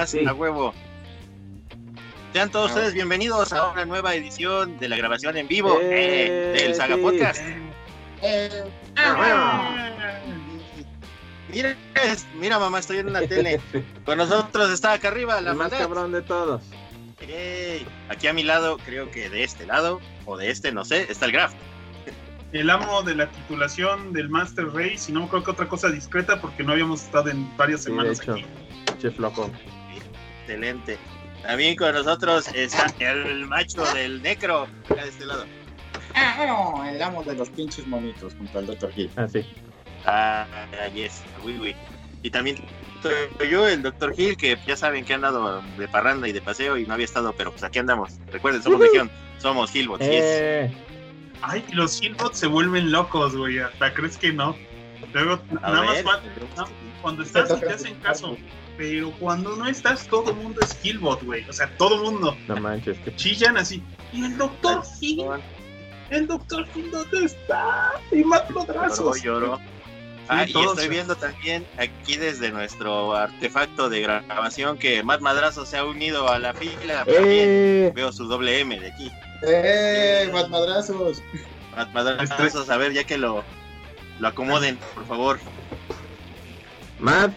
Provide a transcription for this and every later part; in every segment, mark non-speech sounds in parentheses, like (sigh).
huevo y más Sí. a huevo. Sean todos ustedes bienvenidos a una nueva edición de la grabación en vivo Eh, eh, del Saga sí. Podcast. Ah, Mira, es- mira mamá, estoy en una tele. (laughs) Con nosotros está acá arriba la El más cabrón de todos. Aquí a mi lado, creo que de este lado, o de este, no sé, está el Graf. el amo de la titulación del Master Race y no creo que otra cosa discreta porque no habíamos estado en varias Sí, de semanas hecho. aquí. Che flojo. Excelente. También con nosotros está el macho del necro, acá de este lado. Ah, bueno, el amo de los pinches monitos junto al Dr. Hill. Ah, sí. Ah, yes, oui, oui. Y también estoy yo, el Dr. Hill, que ya saben que han andado de parranda y de paseo y no había estado, pero pues aquí andamos. Recuerden, somos Legión, somos Hillbots, yes. Eh, Ay, los Hillbots se vuelven locos, güey. Hasta crees que no. Luego, A nada ver, más fa- no, cuando estás Te y te hacen caso. Pero cuando no estás, todo el mundo es Hillbot, güey. O sea, todo el mundo. no manches. Que... Chillan así. Y el doctor Hill, el doctor Hill, ¿dónde está? Y más Lloró, brazos. lloró. Ah, y estoy viendo también aquí desde nuestro artefacto de grabación que Matt Madrazo se ha unido a la fila. Eh, veo su doble M de aquí. ¡Eh! ¡Más madrazos! Matt Madrazo, a ver, ya que lo, lo acomoden, por favor. Matt,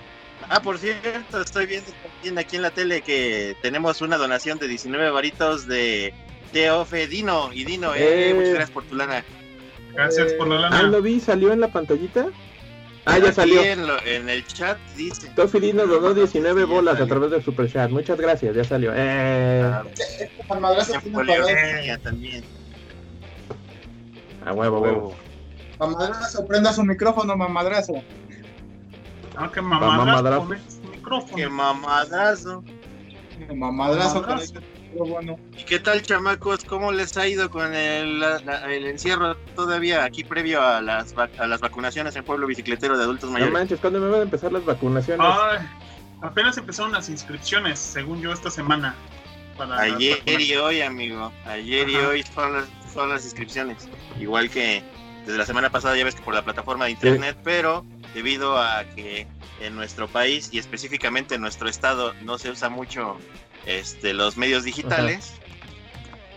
Ah, por cierto, estoy viendo también aquí en la tele que tenemos una donación de 19 varitos de Teofe Dino. Y Dino, eh, Eh. muchas gracias por tu lana. Gracias por la ah, lana. lo vi, salió en la pantallita. Ah, ya Aquí salió. En, lo- en el chat dice. Tofilino donó 19 Sí, ya bolas a través del Super Chat. Muchas gracias, ya salió. Eh, Ah, ya también. a huevo, huevo. Mamadrazo, prenda su micrófono, mamadrazo. Ah, qué mamadrazo. este mamadazo. Mamadrazo con Mamadrazo. micrófono. ¿Y qué tal, chamacos? ¿Cómo les ha ido con el, la- la- el encierro todavía aquí previo a las, a las vacunaciones en Pueblo Bicicletero de adultos No mayores? manches, ¿cuándo me van a empezar las vacunaciones? Ay, apenas empezaron las inscripciones, según yo, esta semana. Para Ayer y hoy, amigo. Ayer y hoy son las, son las inscripciones. Igual que desde la semana pasada, ya ves que por la plataforma de internet, pero debido a que en nuestro país y específicamente en nuestro estado no se usa mucho este, los medios digitales,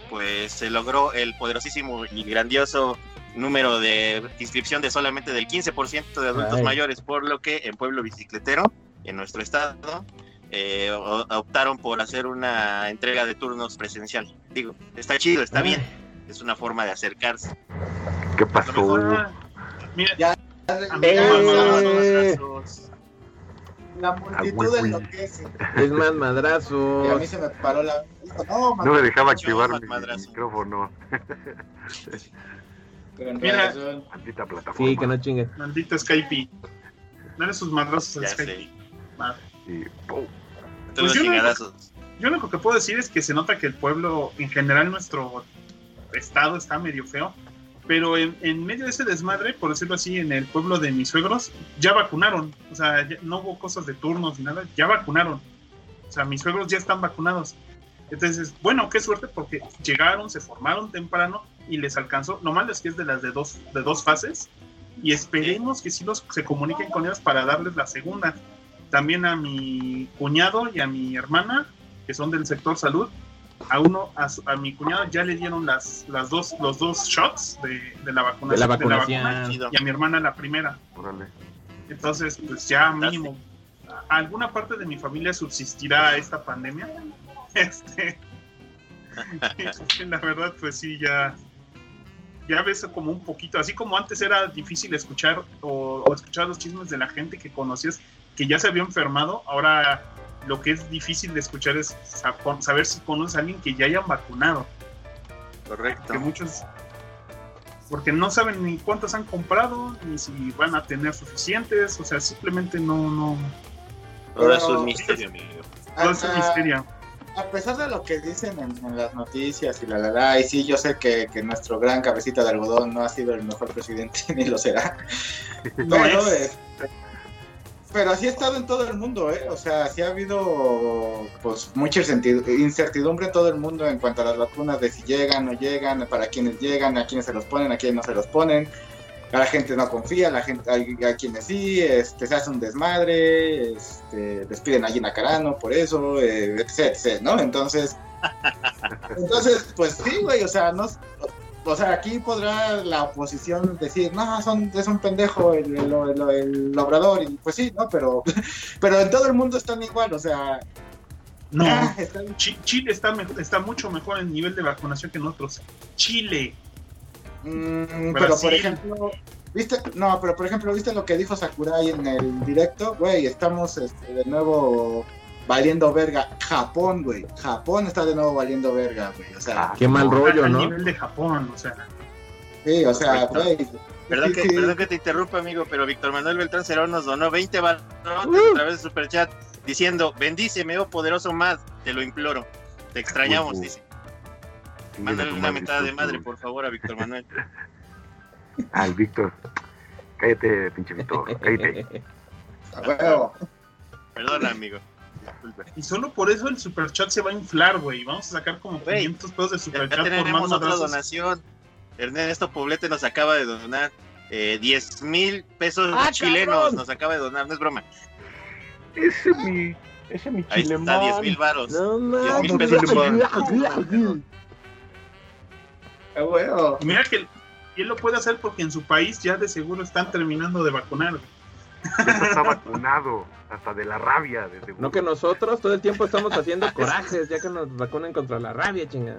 pues se logró el poderosísimo y grandioso número de inscripción de solamente del 15% de adultos Ay. mayores, por lo que en Pueblo Bicicletero, en nuestro estado, eh, optaron por hacer una entrega de turnos presencial. Digo, está chido, está Ay. bien, es una forma de acercarse. ¿Qué pasó? mejor, mira, Ya. A mí Eh. La Ah, multitud güey. enloquece. Es más Y a madrazo. mí se me paró la. No, No me dejaba activar mi madrazo. micrófono. Mira. razón. Maldita plataforma. Sí, que no chingues. Maldito Skype. Dale sus madrazos a Skype. Y, los yo no- chingadazos. Yo lo único que puedo decir es que se nota que el pueblo, en general, nuestro estado está medio feo. Pero en, en medio de ese desmadre, por decirlo así, en el pueblo de mis suegros, ya vacunaron. O sea, ya- no hubo cosas de turnos ni nada, ya vacunaron. O sea, mis suegros ya están vacunados. Entonces, bueno, qué suerte porque llegaron, se formaron temprano y les alcanzó. Lo malo es que es de las de dos, de dos fases. Y esperemos que sí los, se comuniquen con ellos para darles la segunda. También a mi cuñado y a mi hermana, que son del sector salud, a uno, a, su- a mi cuñado ya le dieron las, las dos, los dos shots de, de la vacunación. De la vacuna, vacunación. Y a mi hermana la primera. Órale. Entonces, pues ya mínimo, alguna parte de mi familia subsistirá a esta pandemia. (laughs) Este, (laughs) la verdad, pues sí, ya, ya ves como un poquito, así como antes era difícil escuchar o, o escuchar los chismes de la gente que conocías que ya se había enfermado, ahora lo que es difícil de escuchar es sa- saber si conoces a alguien que ya hayan vacunado, Correcto. que muchos porque no saben ni cuántas han comprado, ni si van a tener suficientes, o sea, simplemente no, no, Todo eso Pero- es misterio, amigo. todo es un misterio. A pesar de lo que dicen en, en las noticias y la la la, y sí, yo sé que, que nuestro gran cabecita de algodón no ha sido el mejor presidente (laughs) ni lo será. No Pero, es. eh, pero así ha estado en todo el mundo, ¿eh? O sea, sí ha habido pues mucha incertid- incertidumbre en todo el mundo en cuanto a las vacunas de si llegan no llegan, para quienes llegan, a quienes se los ponen, a quienes no se los ponen. La gente no confía, a la gente, a, quienes sí, este, se hace un desmadre, este, despiden a Gina Carano por eso, eh, etc, ¿no? Entonces, (laughs) entonces, pues sí, güey, o sea, no, o sea, aquí podrá la oposición decir, no, son, es un pendejo el, el, el- el obrador, y pues sí, ¿no? Pero, (laughs) pero en todo el mundo están igual, o sea, No, ah, Chi- Chile está, mejor- está mucho mejor en nivel de vacunación que nosotros. Chile. mm, pero por ejemplo, ¿viste? No, pero por ejemplo, ¿viste lo que dijo Sakurai en el directo? Güey, estamos este, de nuevo valiendo verga. Japón, güey, Japón está de nuevo valiendo verga, güey, o sea, Ah, Qué mal rollo, al ¿no? nivel de Japón, o sea. sí, o sea, güey. Perdón sí, que, sí. perdón que te interrumpa, amigo, pero Víctor Manuel Beltrán Cerón nos donó 20 balotes Uh. a través de Superchat diciendo, bendíceme, oh poderoso Mad, te lo imploro. Te extrañamos, Ujú. dice. Mándale una mentada de madre, por favor, a Víctor Manuel. (laughs) Al Víctor. Cállate, pinche Víctor. Cállate. A huevo. Perdona, amigo. Y solo por eso el superchat se va a inflar, güey. Vamos a sacar como Güey, 500 pesos de superchat ya por más tenemos otra madrazos. donación. Ernesto Poblete nos acaba de donar eh, 10 mil pesos ¡Ah, chilenos. cabrón! Nos acaba de donar, no es broma. Ese es mi. Ese es mi Ahí chile está, 10 mil varos. No Diez mil mames. pesos por-. Y mira que él lo puede hacer porque en su país ya de seguro están terminando de vacunar. Está vacunado. Hasta de la rabia. De. No que nosotros todo el tiempo estamos haciendo corajes ya que nos vacunen contra la rabia, chingada.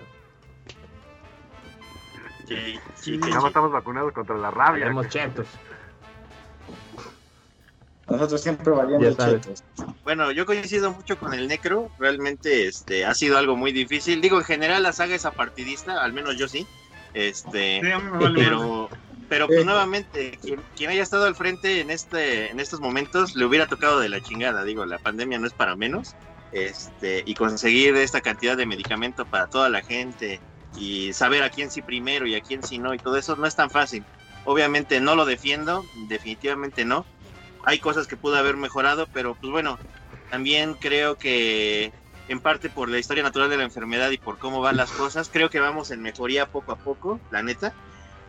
Sí, sí, Sí, sí. estamos vacunados contra la rabia. Habíamos chetos. Nosotros siempre sabes. chetos. Bueno, yo coincido mucho con el Necro. Realmente este, ha sido algo muy difícil. Digo, en general la saga es apartidista, al menos yo sí. Este, Sí, a mí me vale pero pero pues nuevamente quien, quien haya estado al frente en este en estos momentos le hubiera tocado de la chingada. Digo la pandemia no es para menos este y conseguir esta cantidad de medicamento para toda la gente y saber a quién sí primero y a quién sí no y todo eso no es tan fácil. Obviamente no lo defiendo definitivamente no. Hay cosas que pudo haber mejorado pero pues bueno también creo que en parte por la historia natural de la enfermedad y por cómo van las cosas creo que vamos en mejoría poco a poco la neta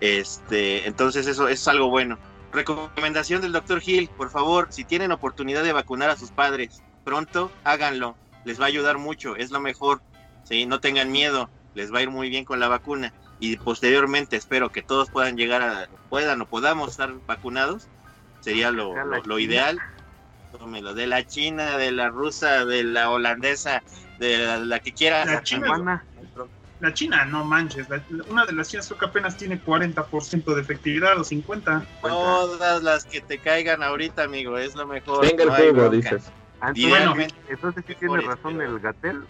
este, entonces eso, eso es algo bueno. Recomendación del doctor Hill, por favor, si tienen oportunidad de vacunar a sus padres, pronto háganlo, les va a ayudar mucho, es lo mejor. Sí, no tengan miedo, les va a ir muy bien con la vacuna y posteriormente espero que todos puedan llegar a puedan o podamos estar vacunados. Sería lo, ideal. Tómelo, de la china, de la rusa, de la holandesa, de la, la que quiera. La china. La China, no manches. la- una de las chinas creo que apenas tiene 40% de efectividad o 50%. Todas las que te caigan ahorita, amigo, es lo mejor. Venga el no bronca. dices. Y entonces, bueno, entonces sí tiene razón pero- el Gatel.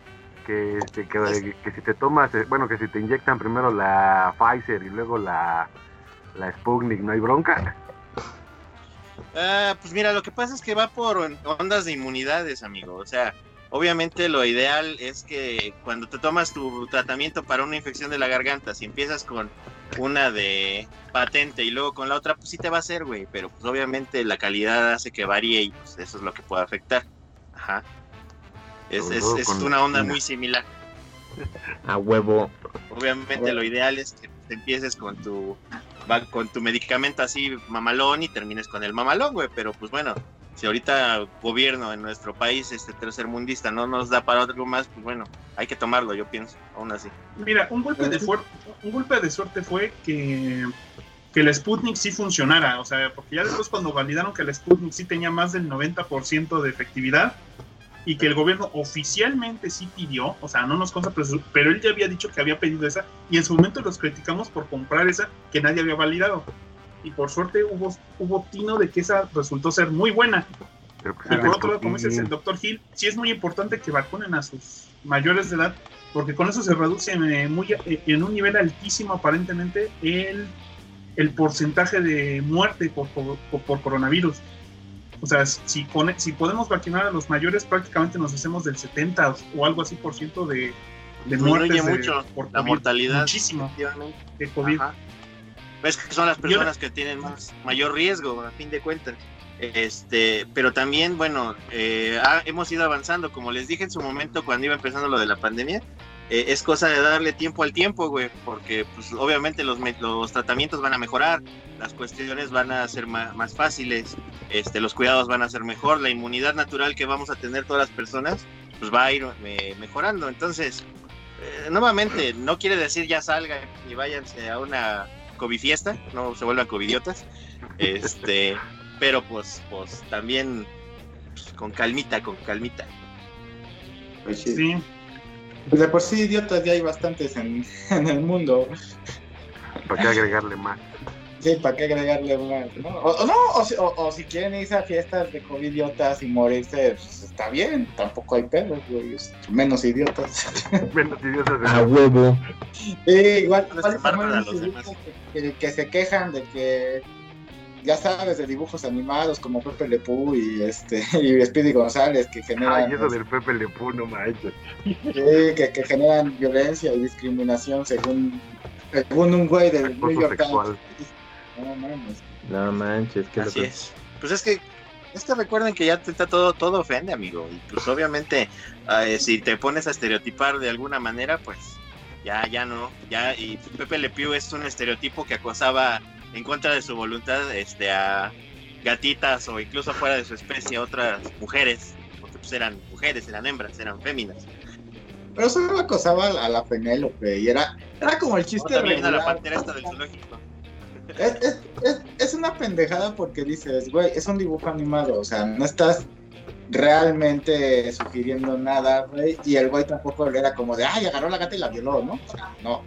Que, este, que, que si te tomas, eh, bueno, que si te inyectan primero la Pfizer y luego la, la Sputnik, ¿no hay bronca? Ah, pues mira, lo que pasa es que va por ondas de inmunidades, amigo. O sea, obviamente lo ideal es que cuando te tomas tu tratamiento para una infección de la garganta, si empiezas con una de patente y luego con la otra, pues sí te va a hacer, güey. Pero pues obviamente la calidad hace que varíe y pues eso es lo que puede afectar. Ajá. Es, es, es una onda muy similar. A huevo. Obviamente lo ideal es que te empieces con tu con tu medicamento así mamalón y termines con el mamalón, güey, pero pues bueno, si ahorita gobierno en nuestro país este tercermundista no nos da para algo más, pues bueno, hay que tomarlo, yo pienso, aún así. Mira, un golpe de, un golpe de suerte fue que, que el Sputnik sí funcionara. O sea, porque ya después cuando validaron que el Sputnik sí tenía más del 90% de efectividad y que el gobierno oficialmente sí pidió, o sea, no nos consta, pero él ya había dicho que había pedido esa y en su momento los criticamos por comprar esa que nadie había validado. Y por suerte hubo, hubo tino de que esa resultó ser muy buena. Pero pues Y es por otro lado, como dices el doctor Hill, sí es muy importante que vacunen a sus mayores de edad, porque con eso se reduce eh, muy, eh, en un nivel altísimo aparentemente el, el porcentaje de muerte por, por, por coronavirus. O sea, si, pone- si podemos vacunar a los mayores, prácticamente nos hacemos del 70 o algo así por ciento de, de Disminuye muertes de- mucho por la mortalidad. Muchísimo de COVID. Ajá. Ves que son las personas que tienen más mayor riesgo, a fin de cuentas. Este, pero también, bueno, eh, ha- hemos ido avanzando, como les dije en su momento cuando iba empezando lo de la pandemia, eh, es cosa de darle tiempo al tiempo, güey, porque pues obviamente los, los tratamientos van a mejorar, las cuestiones van a ser ma- más, fáciles, este, los cuidados van a ser mejor, la inmunidad natural que vamos a tener todas las personas, pues va a ir eh, mejorando. Entonces, eh, nuevamente, no quiere decir ya salgan y váyanse a una COVID fiesta, no se vuelvan covidiotas, este, (laughs) pero pues, pues también pues, con calmita, con calmita. Pues sí. Sí. Pues de por sí idiotas ya hay bastantes en, (laughs) en el mundo. ¿Para qué agregarle más? Sí, ¿para qué agregarle más? ¿no? O, no, o, si- o- o si quieren irse a fiestas de COVID idiotas y morirse, pues está bien, tampoco hay pedos, güey, menos idiotas. (laughs) Menos idiotas de A huevo. Sí, igual, No igual que, que- que se quejan de que ya sabes de dibujos animados como Pepe Le Pew y este (laughs) y Speedy González que generan Ay, eso del Pepe Le Pew, no manches. sí, que, que generan violencia y discriminación según según un güey del New York Times. No mames. No manches, qué Así loco. es. Pues es que, es que recuerden que ya te- está todo, todo ofende, amigo. Y pues obviamente, eh, si te pones a estereotipar de alguna manera, pues ya, ya no. Ya, y Pepe Le Pew es un estereotipo que acosaba en contra de su voluntad este, a gatitas o incluso fuera de su especie a otras mujeres. Porque pues eran mujeres, eran hembras, eran féminas. Pero solo acosaba a la Penélope y era, era como el O chiste a la pantera esta del zoológico. Es, es, es, es una pendejada porque dices, güey, es un dibujo animado, o sea, no estás realmente sugiriendo nada, güey, y el güey tampoco era como de, ay, agarró la gata y la violó, ¿no? O sea, no,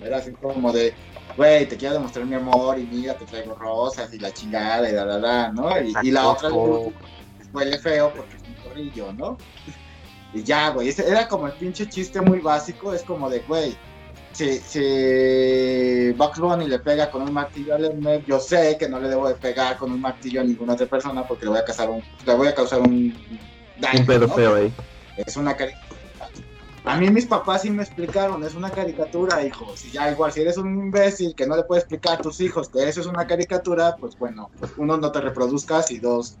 era así como de, güey, te quiero demostrar mi amor y mira, te traigo rosas y la chingada y la, la, la, ¿no? Y, y la otra huele feo porque es un corrillo, ¿no? (laughs) Y ya, güey, era como el pinche chiste muy básico, es como de, güey, si, si Bugs Bunny le pega con un martillo a Lemmer, yo sé que no le debo de pegar con un martillo a ninguna otra persona porque le voy a causar un, le voy a causar un daño, Un pedo ¿no? feo ahí. Es una caricatura. A mí mis papás sí me explicaron, es una caricatura, hijo. Si ya igual, si eres un imbécil que no le puedes explicar a tus hijos que eso es una caricatura, pues bueno, pues uno no te reproduzcas y dos,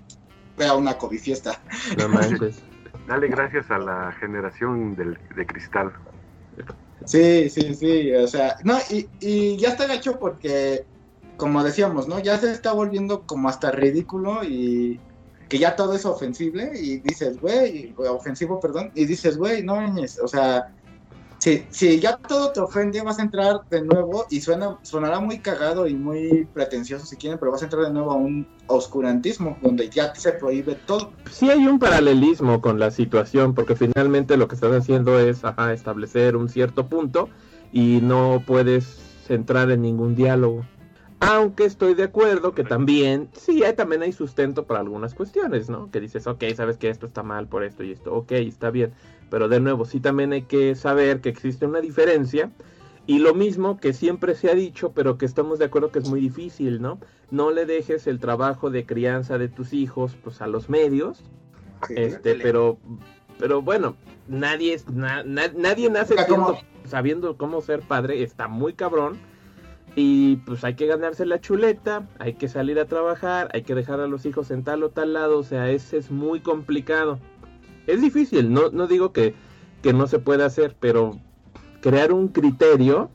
vea una cobifiesta. No manches. (laughs) Dale gracias a la generación del, de cristal. Sí, sí, sí, o sea, no, y, y ya está gacho porque, como decíamos, ¿no? Ya se está volviendo como hasta ridículo y que ya todo es ofensible y dices, güey, ofensivo, perdón, y dices, güey, no o sea, si, si ya todo te ofende, vas a entrar de nuevo y suena, sonará muy cagado y muy pretencioso si quieren, pero vas a entrar de nuevo a un oscurantismo donde ya se prohíbe todo. Sí hay un paralelismo con la situación, porque finalmente lo que están haciendo es ajá, establecer un cierto punto y no puedes entrar en ningún diálogo. Aunque estoy de acuerdo que también, sí, hay, también hay sustento para algunas cuestiones, ¿no? Que dices, ok, sabes que esto está mal por esto y esto, ok, está bien. Pero de nuevo, sí también hay que saber que existe una diferencia y lo mismo que siempre se ha dicho, pero que estamos de acuerdo que es muy difícil, ¿no? No le dejes el trabajo de crianza de tus hijos pues a los medios, Sí. este, pero pero bueno, nadie es na- na- nadie nace siendo- como- sabiendo cómo ser padre, está muy cabrón. Y pues hay que ganarse la chuleta, hay que salir a trabajar, hay que dejar a los hijos en tal o tal lado, o sea, ese es muy complicado. Es difícil, no, no digo que, que no se pueda hacer, pero crear un criterio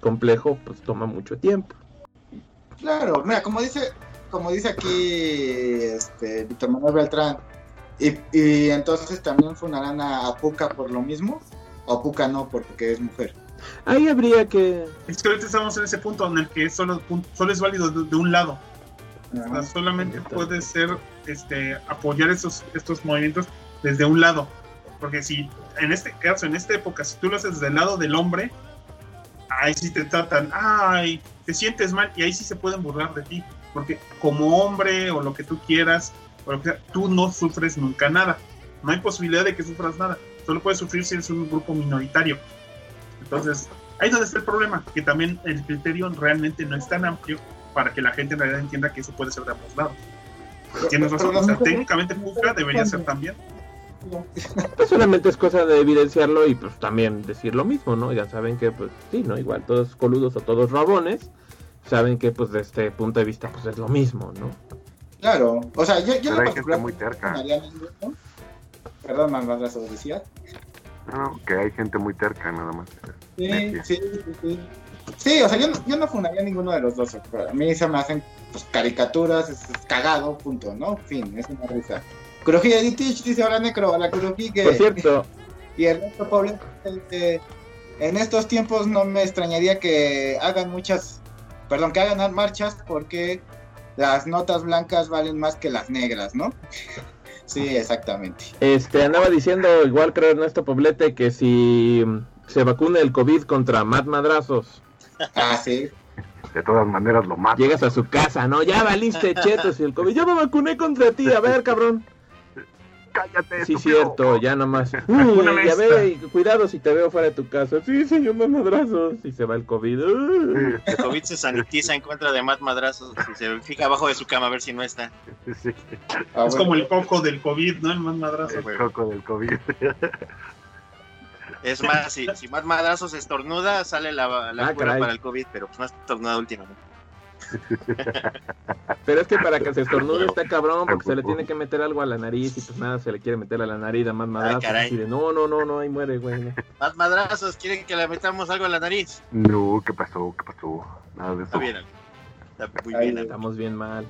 complejo pues toma mucho tiempo. Claro, mira, como dice, como dice aquí este Víctor Manuel Beltrán, y, y entonces también funarán a, a Puka por lo mismo, o Puka no, porque es mujer. Ahí habría que... Es que ahorita estamos en ese punto en el que solo, solo es válido de, de un lado. O sea, solamente puede ser este apoyar estos, estos movimientos desde un lado. Porque si en este caso, en esta época, si tú lo haces del lado del hombre, ahí sí te tratan, ay, te sientes mal, y ahí sí se pueden burlar de ti. Porque como hombre o lo que tú quieras, o lo que sea, tú no sufres nunca nada. No hay posibilidad de que sufras nada. Solo puedes sufrir si eres un grupo minoritario. Entonces, ahí donde está el problema, que también el criterio realmente no es tan amplio para que la gente en realidad entienda que eso puede ser de ambos lados. Tienes razón, o sea, técnicamente Puka debería ser también. Pues solamente es cosa de evidenciarlo y pues también decir lo mismo, ¿no? Ya saben que pues sí, ¿no? Igual todos coludos o todos rabones saben que pues de este punto de vista pues es lo mismo, ¿no? Claro, o sea, yo, yo Pero hay particular gente muy no terca. ninguno. Perdón, Madrazo, decía. No, que hay gente muy terca nada más. Sí, Necia. sí, sí, sí. Sí, o sea, yo no, yo no fundaría ninguno de los dos. pero A mí se me hacen pues, caricaturas, es, es cagado, punto, ¿no? Fin, es una risa. Kurohige Editich dice ahora Necro, la Kurohige. Por cierto, Y Ernesto Poble, eh, en estos tiempos no me extrañaría que hagan muchas, perdón, que hagan marchas porque las notas blancas valen más que las negras, ¿no? (laughs) Sí, exactamente. este andaba diciendo, igual creo Ernesto Poblete, que si se vacuna el COVID contra Matt Madrazos, Ah, sí. De todas maneras lo matan. llegas a su casa, ¿no? Ya valiste chetos y el COVID. Yo me vacuné contra ti, a ver, cabrón. Cállate, Sí, estúpido. cierto, ya nomás. (laughs) Uy, ya ve, cuidado si te veo fuera de tu casa. Sí, señor Matt Madrazos. Y se va el COVID. El COVID se sanitiza en contra de Matt Madrazos y se fija abajo de su cama a ver si no está. Sí, Ah, Es bueno. como el coco del COVID, ¿no? El más madrazo. el coco del COVID. (laughs) Es más, si, si Matt Madrazos estornuda, sale la, la Ah, cura caray. para el COVID, pero pues no ha estornudado últimamente. Pero es que para que se estornude está cabrón, porque se le tiene que meter algo a la nariz y pues nada, se le quiere meter a la nariz a Matt Madrazos. caray. así de, no, no, no, no, ahí muere, güey. no". Matt Madrazos, ¿quieren que le metamos algo en la nariz? No, ¿qué pasó? ¿Qué pasó? Nada de Está eso. bien, está muy Ay, bien. Estamos bien mal.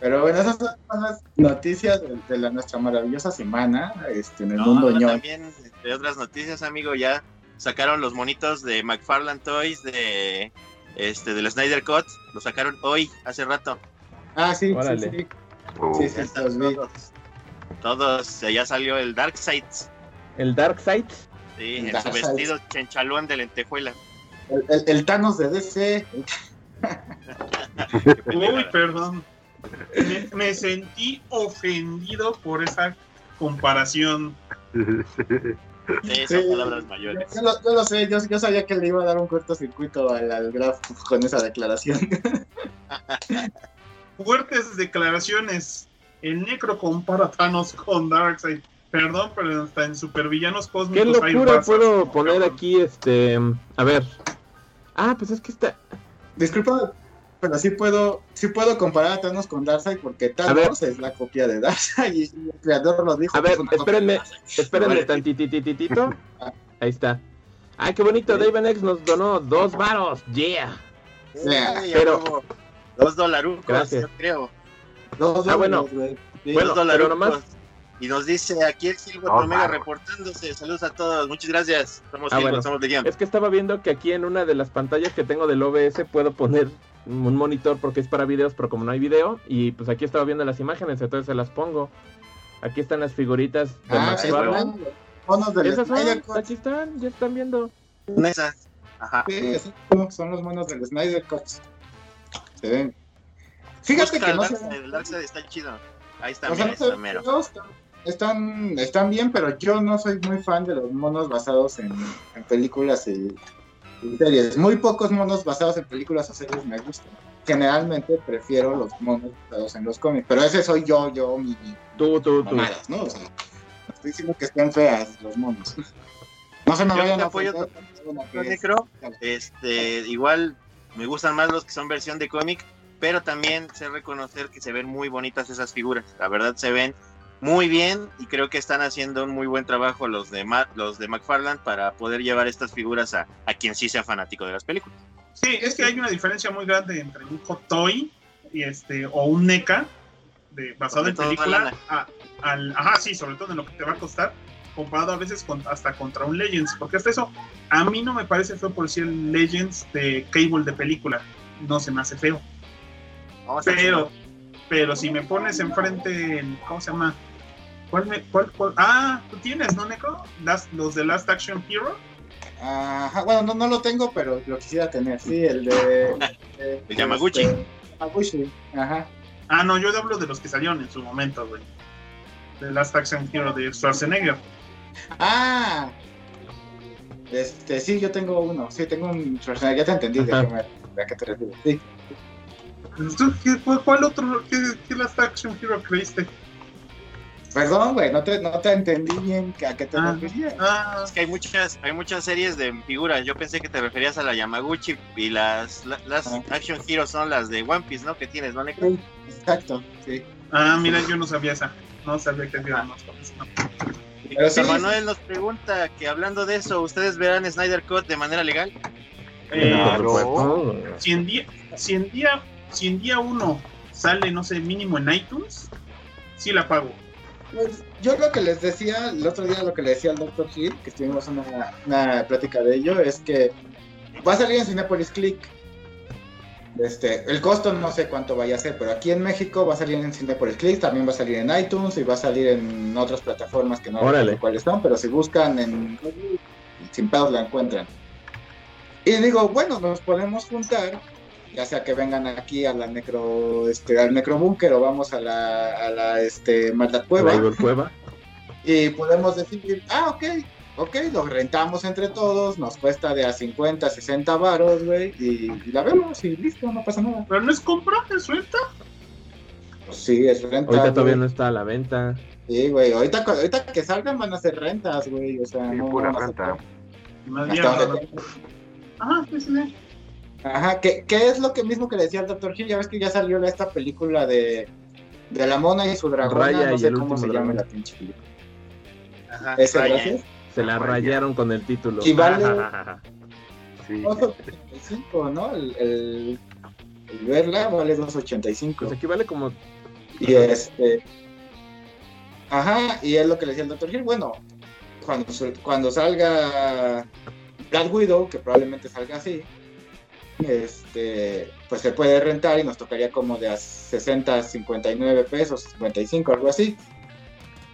Pero bueno, esas son las noticias de, de la, nuestra maravillosa semana este, en el No, mundo ñoño. también, de otras noticias, amigo, ya sacaron los monitos de McFarlane Toys de este del Snyder Cut, lo sacaron hoy, hace rato. Ah, sí, sí, Órale. sí. Oh, Sí, todos. Todos, ya salió el Darkseid, El Dark Side. sí, en su vestido chenchalón de lentejuela. El, el- el Thanos de DC. Uy, perdón. Me, me sentí ofendido por esa comparación. (laughs) Sí, son Sí. palabras mayores. Yo lo, yo lo sé, yo, yo sabía que le iba a dar un cortocircuito al, al Graf con esa declaración. (laughs) Fuertes declaraciones. El Necro compara a Thanos con Darkseid. Perdón, pero hasta en supervillanos ¿Qué cósmicos hay locura razas. puedo poner aquí, este... A ver. Ah, pues es que está... Disculpa, pero sí puedo, sí puedo comparar a Thanos con Darkseid porque Thanos es la copia de Darkseid (laughs) y el creador lo dijo. A ver, espérenme. Espérenme tantitititito. (laughs) Ahí está. Ay, qué bonito. David X nos donó dos varos. Yeah. sea, Uy, pero-. Dos dolarucos, Gracias. yo creo. Dos Ah, bueno. güey. Sí. Bueno, Dos pero nomás- Y nos dice aquí el Silvio Omega reportándose. Saludos a todos. Muchas gracias. Somos Ah, Silvio, bueno. somos. Es que estaba viendo que aquí en una de las pantallas que tengo del OBS puedo poner un monitor porque es para videos, pero como no hay video, y pues aquí estaba viendo las imágenes, entonces se las pongo. Aquí están las figuritas de Ah, Max monos del Esas son, Cut. aquí están, ya están viendo. Esas. Ajá. Sí, son los monos del Snyder Cut. Se ven. Fíjate Busca que el no se el está chido. Ahí está, O sea, mira, no está mero. están, están bien, pero yo no soy muy fan de los monos basados en, en películas y series. Muy pocos monos basados en películas o series me gustan. Generalmente prefiero los monos basados en los cómics, pero ese soy yo, yo, mi, Tú, tú, tú. mamadas, ¿no? O sea, no estoy diciendo que estén feas los monos. No se me Yo vayan a apoyo Necro, este, igual me gustan más los que son versión de cómic, pero también sé reconocer que se ven muy bonitas esas figuras. La verdad se ven muy bien y creo que están haciendo un muy buen trabajo los de Ma- los de McFarland para poder llevar estas figuras a, a quien sí sea fanático de las películas. Sí, es que hay una diferencia muy grande entre un hot toy y este, o un NECA de, basado Sobre en película. a- al, ajá, sí, sobre todo en lo que te va a costar, comparado a veces con- hasta contra un Legends. Porque hasta eso, a mí no me parece feo por decir el Legends de Cable de película. No se me hace feo. Pero, pero si me pones enfrente, en- ¿cómo se llama? ¿Cuál me, cuál, cuál? Ah, tú tienes, ¿no, Neko? Las- los de Last Action Hero. Ajá, bueno, no, no lo tengo, pero lo quisiera tener. Sí, el de. de- (laughs) El Yamaguchi. este, Yamaguchi, ajá. Ah, no, yo hablo de los que salieron en su momento, güey. De Last Action Hero de Schwarzenegger. Ah, este, sí, yo tengo uno. Sí, tengo un Schwarzenegger. Ya te entendí de, qué me- de a qué te refieres. Sí. ¿Tú qué- cuál, cuál otro? ¿Qué, qué Last Action Hero creíste? Perdón, güey, no te, no te entendí bien a qué te Ah. referías. Ah, Es que hay muchas, hay muchas series de figuras. Yo pensé que te referías a la Yamaguchi y las, la- las Ah. Action Heroes son las de One Piece, ¿no? Que tienes, ¿no, Neko? Sí, Exacto, sí. Ah, mira, yo no sabía esa. No sabía que había más. Pero sí, Manuel nos pregunta que hablando de eso, ¿ustedes verán Snyder Cut de manera legal? Eh, Claro. Si en día, si en día, si en día uno sale, no sé, mínimo en iTunes, sí la pago. Pues, yo lo que les decía, el otro día lo que le decía al Dr. Hill, que estuvimos una, una plática de ello, es que va a salir en Cinepolis Click. Este, el costo no sé cuánto vaya a ser, pero aquí en México va a salir en Cinepolis Click, también va a salir en iTunes y va a salir en otras plataformas que no sé cuáles son, pero si buscan en sin pedos la encuentran. Y digo, bueno, nos podemos juntar, ya sea que vengan aquí a la necro, este, al necrobúnker o vamos a la, a la este, Maldad Cueva. (laughs) Y podemos decir, ah, ok, ok, lo rentamos entre todos, nos cuesta de a 50, 60 varos, güey, y, y la vemos y listo, no pasa nada. Pero no es compra, es renta. Pues sí, es renta. Ahorita todavía güey. no está a la venta. Sí, güey, ahorita, ahorita que salgan van a ser rentas, güey, o sea, Sí, no, pura no renta. Más bien, Ajá, sí, sí, sí. Ajá, que, que es lo que mismo que le decía el Dr. Hill, ya ves que ya salió esta película de, de la mona y su dragón, Raya no y sé el cómo se último llama dragón. la pinche película. Ajá, ¿Ese vaya. gracias? Se la rayaron con el título. Y vale- (laughs) Sí. 2.85, ¿no? El, el, el verla vale 2.85. Pues aquí vale como Y este. Ajá, y es lo que le decía el Dr. Hill. Bueno, cuando, cuando salga Black Widow, que probablemente salga así, este, pues se puede rentar y nos tocaría como de a 60, 59 pesos, 55, algo así.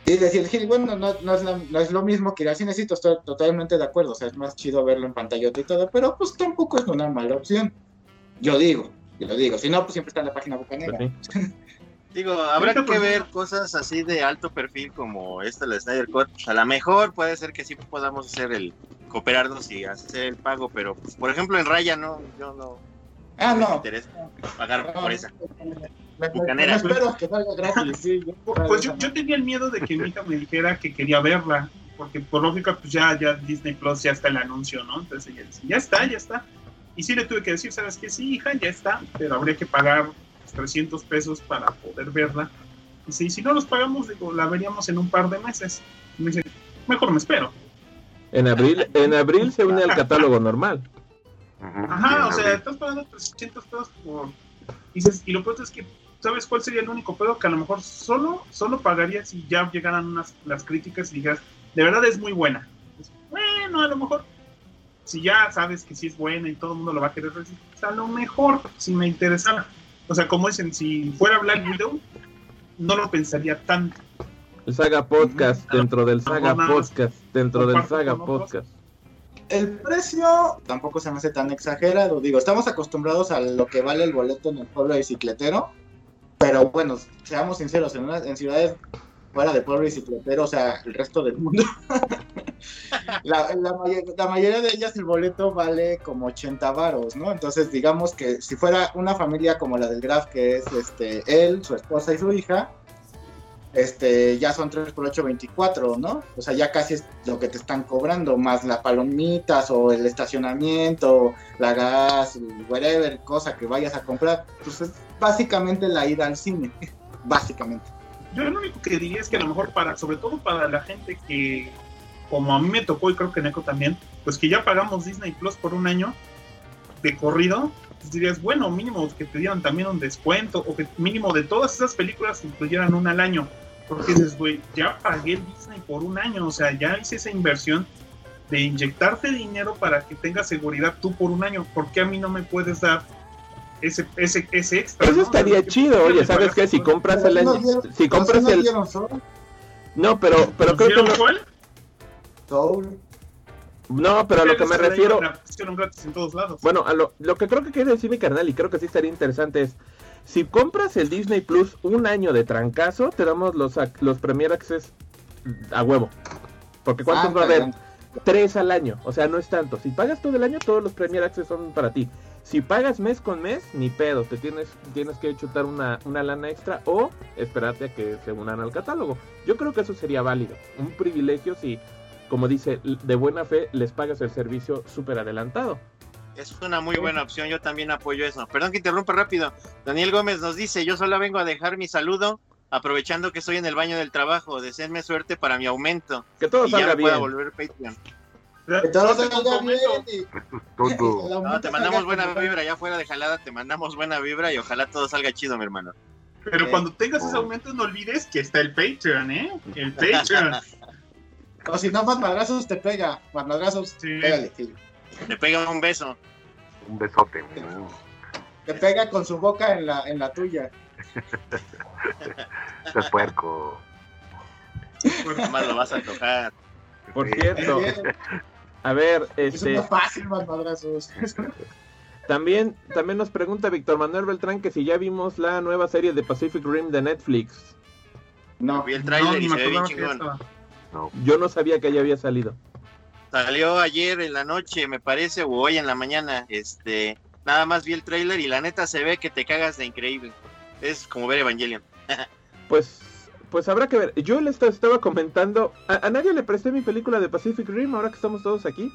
Y decir, Gil, bueno, no, no es la- no es lo mismo que ir al cine, sí, estoy totalmente de acuerdo, o sea, es más chido verlo en pantallota y todo, pero pues tampoco es una mala opción. Yo digo, yo digo, si no, pues siempre está en la página bucanera. pues, sí. (laughs) Digo, habrá que por ver cosas así de alto perfil como esta, la Snyder Cut. A lo mejor puede ser que sí podamos hacer el cooperarnos y hacer el pago, pero pues, por ejemplo en Raya no, yo no, Ah, me no. interesa pagar por esa. Me, me- Bucanera. me espero que salga gratis, sí. yo- Pues yo, yo tenía el miedo de que mi hija me dijera que quería verla, porque por lógica, pues ya, ya Disney Plus ya está el anuncio, ¿no? Entonces ella decía, ya está, ya está. Y sí le tuve que decir, ¿sabes qué? Sí, hija, ya está, pero habría que pagar pues, 300 pesos para poder verla. Y sí, si no los pagamos, digo, la veríamos en un par de meses. Y me dice, mejor me espero. En abril, en abril se une al catálogo normal. Ajá, o sea, estás pagando 300 pesos por... Y, dices, y lo peor es que, ¿sabes cuál sería el único pedo? Que a lo mejor solo, solo pagaría si ya llegaran unas, las críticas y dijeras, de verdad es muy buena. Pues, bueno, a lo mejor, si ya sabes que sí es buena y todo el mundo lo va a querer decir, pues a lo mejor, si me interesara. O sea, como dicen, si fuera Black Widow, no lo pensaría tanto. El Saga Podcast, dentro del Saga. Podcast, dentro del Saga. Podcast. El precio tampoco se me hace tan exagerado. Digo, estamos acostumbrados a lo que vale el boleto en el pueblo bicicletero. Pero bueno, seamos sinceros, en, una- en ciudades fuera del pueblo bicicletero, o sea, el resto del mundo. (laughs) la, la may- la mayoría de ellas el boleto vale como 80 varos, ¿no? Entonces, digamos que si fuera una familia como la del Graf, que es este él, su esposa y su hija, este, ya son 3 por 8, 24, ¿no? O sea, ya casi es lo que te están cobrando, más las palomitas o el estacionamiento, la gas, whatever cosa que vayas a comprar. Pues es básicamente la ida al cine, (laughs) básicamente. Yo lo único que diría es que a lo mejor para, sobre todo para la gente que, como a mí me tocó y creo que Neko también, pues que ya pagamos Disney Plus por un año de corrido, pues dirías, bueno, mínimo que te dieran también un descuento o que mínimo de todas esas películas incluyeran una al año. Porque dices, güey, ya pagué el Disney por un año, o sea, ya hice esa inversión de inyectarte dinero para que tengas seguridad tú por un año. ¿Por qué a mí no me puedes dar ese, ese, ese extra? Eso no? estaría chido, oye, ¿sabes qué? Si compras el año, si compras el... No, pero, pero ¿Nos creo que no... cuál? Soul. No, pero a lo que me refiero... la pusieron gratis en todos lados. Bueno, a lo, lo que creo que quiere decir mi carnal, y creo que sí estaría interesante, es si compras el Disney Plus un año de trancazo, te damos los, ac- los Premier Access a huevo. Porque ¿cuántos Ah, va a haber? Tres al año, o sea, no es tanto. Si pagas todo el año, todos los Premier Access son para ti. Si pagas mes con mes, ni pedo, te tienes, tienes que chutar una, una lana extra o esperarte a que se unan al catálogo. Yo creo que eso sería válido. Un privilegio si, como dice, de buena fe les pagas el servicio súper adelantado. Es una muy buena opción, yo también apoyo eso. Perdón que interrumpa rápido. Daniel Gómez nos dice, yo solo vengo a dejar mi saludo aprovechando que estoy en el baño del trabajo, deseenme suerte para mi aumento. Que todo y ya salga me pueda bien. volver Patreon. Que todo salga bien todo. No, te (laughs) mandamos buena vibra, ya fuera de jalada, te mandamos buena vibra y ojalá todo salga chido, mi hermano. Pero Ok. cuando tengas ese Oh. aumento, no olvides que está el Patreon, ¿eh? El (laughs) Patreon. O si no, más madrazos te pega. Más madrazos, Sí. pégale, sí. Te pega un beso. Un besote. ¿no? Te pega con su boca en la, en la tuya. (laughs) Este es puerco. Nada más lo vas a tocar. Por Sí. cierto, a ver, Es este, más fácil, más madrazos. también, también nos pregunta Víctor Manuel Beltrán que si ya vimos la nueva serie de Pacific Rim de Netflix. No, Vi el No, trailer ni y me se ve bien chingón. No. Yo no sabía que ya había salido. Salió ayer en la noche, me parece, o hoy en la mañana. Este, nada más vi el trailer y la neta se ve que te cagas de increíble. Es como ver Evangelion. (laughs) Pues, pues habrá que ver. Yo le esta- estaba comentando, a, a nadie le presté mi película de Pacific Rim ahora que estamos todos aquí.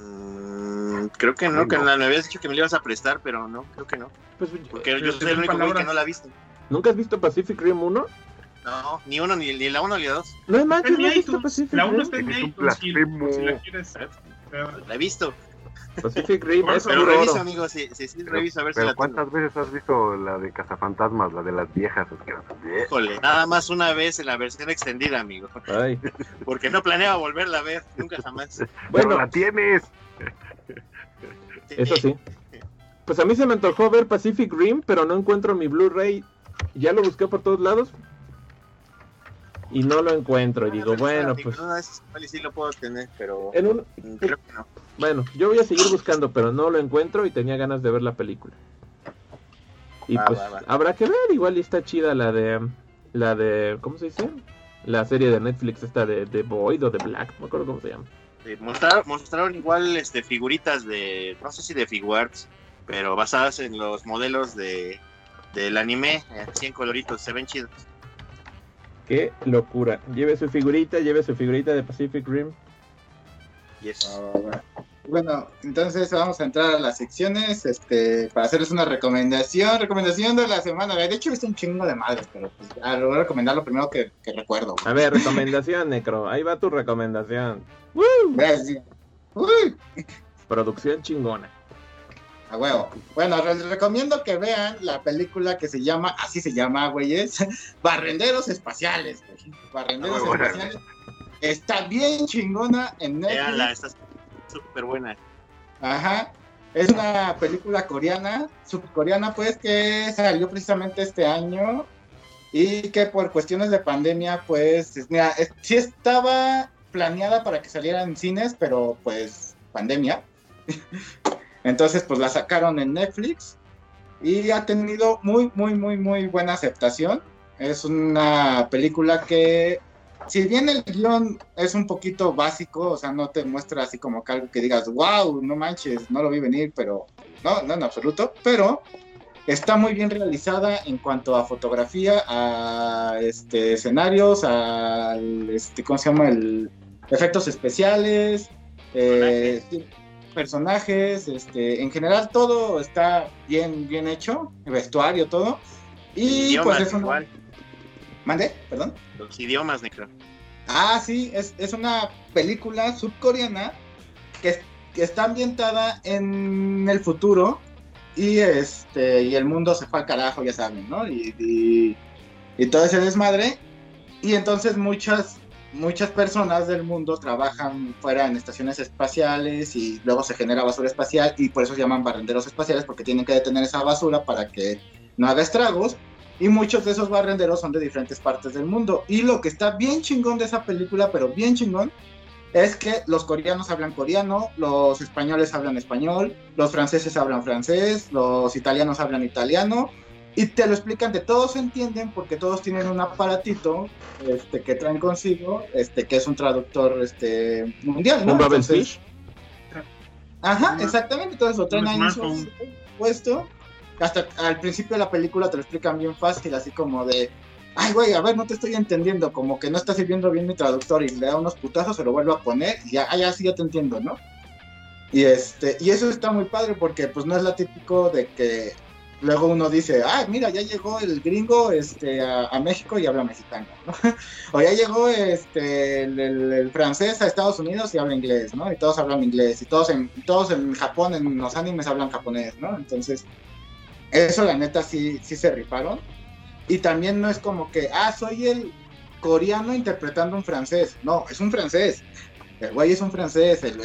Mm, creo que no, Ay, que no. la- me habías dicho que me lo ibas a prestar, pero no, creo que no. Pues, Porque Pero yo soy el único que no la ha visto. ¿Nunca has visto Pacific Rim 1? No, ni uno, ni, ni la uno ni la dos. No Está manches, ¿no has visto. Pacific La 1 Rim? está en iTunes. Si, la quieres ver. La he visto. Pacific Rim es eso Pero puro revisa, oro. amigo, sí, sí, sí, Pero- revisa a ver si la tengo. ¿cuántas veces has visto la de Cazafantasmas, la de las viejas? Híjole, nada más una vez en la versión extendida, amigo. Ay. (laughs) Porque no planeaba volverla a ver, nunca jamás. (laughs) Pero Bueno, la tienes. eso sí. Pues a mí se me antojó ver Pacific Rim, pero no encuentro mi Blu-ray. Ya lo busqué por todos lados. Y no lo encuentro. Y digo, bueno, pues Una vez igual y sí lo puedo tener, pero en un, mm, creo que no. Bueno, yo voy a seguir buscando, pero no lo encuentro y tenía ganas de ver la película. Y pues va, va. habrá que ver, igual está chida la de la de ¿cómo se dice? La serie de Netflix esta de, de Void o de Black, no me acuerdo cómo se llama. Eh, mostraron, mostraron igual este figuritas de, no sé si de Figuarts, pero basadas en los modelos de del anime, así en coloritos, se ven chidos. Qué locura. Lleve su figurita, lleve su figurita de Pacific Rim. Yes. Ah, Bueno, entonces vamos a entrar a las secciones este, para hacerles una recomendación. Recomendación de la semana. De hecho, he visto un chingo de madres, pero pues, ya, lo voy a recomendar lo primero que, que recuerdo. A ver, recomendación, Necro. Ahí va tu recomendación. Gracias. Uy, Producción chingona. A huevo. Bueno, les recomiendo que vean la película que se llama, así se llama, güeyes, (laughs) Barrenderos Espaciales. güey. Barrenderos Ah. Espaciales. Está bien chingona en Netflix. Véanla, está súper buena. Ajá. Es una película coreana, subcoreana, pues, que salió precisamente este año y que por cuestiones de pandemia, pues, es- mira, es- sí estaba planeada para que saliera en cines, pero pues, pandemia. (laughs) Entonces, pues la sacaron en Netflix y ha tenido muy, muy, muy, muy buena aceptación. Es una película que si bien el guion es un poquito básico, o sea, no te muestra así como que algo que digas, wow, no manches, no lo vi venir, pero no, no en absoluto, pero está muy bien realizada en cuanto a fotografía, a este, escenarios, a este, ¿cómo se llama? El, efectos especiales, eh, personajes, este, en general todo está bien, bien hecho, el vestuario, todo. Y idiomas pues es una... ¿Mande? Perdón. los idiomas, Necro. Ah, sí, es, es una película subcoreana que, que está ambientada en el futuro y este y el mundo se fue al carajo, ya saben, ¿no? Y, y, y todo ese desmadre. Y entonces muchas, muchas personas del mundo trabajan fuera en estaciones espaciales y luego se genera basura espacial y por eso se llaman barrenderos espaciales porque tienen que detener esa basura para que no haga estragos. Y muchos de esos barrenderos son de diferentes partes del mundo. Y lo que está bien chingón de esa película, pero bien chingón, es que los coreanos hablan coreano, los españoles hablan español, los franceses hablan francés, los italianos hablan italiano. Y te lo explican que todos se entienden porque todos tienen un aparatito este, que traen consigo, este, que es un traductor este, mundial, ¿no? ¿Un Entonces-? Ajá, Un- exactamente. Entonces lo traen ahí en smartphone. su puesto. Hasta al principio de la película te lo explican bien fácil, así como de, ay, güey, a ver, no te estoy entendiendo, como que no está sirviendo bien mi traductor y le da unos putazos, se lo vuelve a poner y ya, ah, ya sí, ya te entiendo, ¿no? Y este, y eso está muy padre porque pues no es la típico de que luego uno dice, ah, mira, ya llegó el gringo este, a, a México y habla mexicano, ¿no? (laughs) o ya llegó este, el, el- el francés a Estados Unidos y habla inglés, ¿no? Y todos hablan inglés, y todos en, todos en Japón, en los animes hablan japonés, ¿no? Entonces, eso la neta sí, sí se rifaron. Y también no es como que, ah, soy el coreano interpretando un francés. No, es un francés. El güey es un francés, el,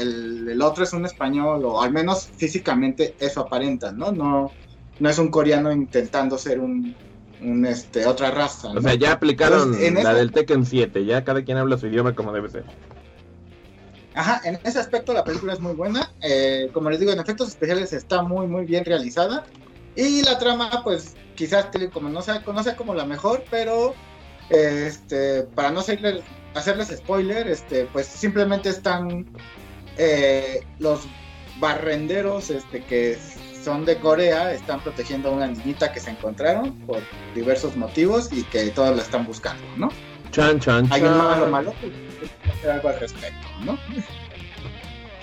el- otro es un español, o al menos físicamente eso aparenta, ¿no? No, no es un coreano intentando ser un, un, este, otra raza. O sea, ya aplicaron Entonces, en la del Tekken 7, ya cada quien habla su idioma como debe ser. Ajá, en ese aspecto la película es muy buena. Eh, como les digo, en efectos especiales está muy, muy bien realizada. Y la trama, pues, quizás como no sea, no sea como la mejor, pero eh, este, para no hacerles, hacerles spoiler, este, pues simplemente están eh, los barrenderos este, que son de Corea, están protegiendo a una niñita que se encontraron por diversos motivos y que todos la están buscando, ¿no? Chan, chan, Hay un malo chan. malo, que hacer algo al respecto, ¿no?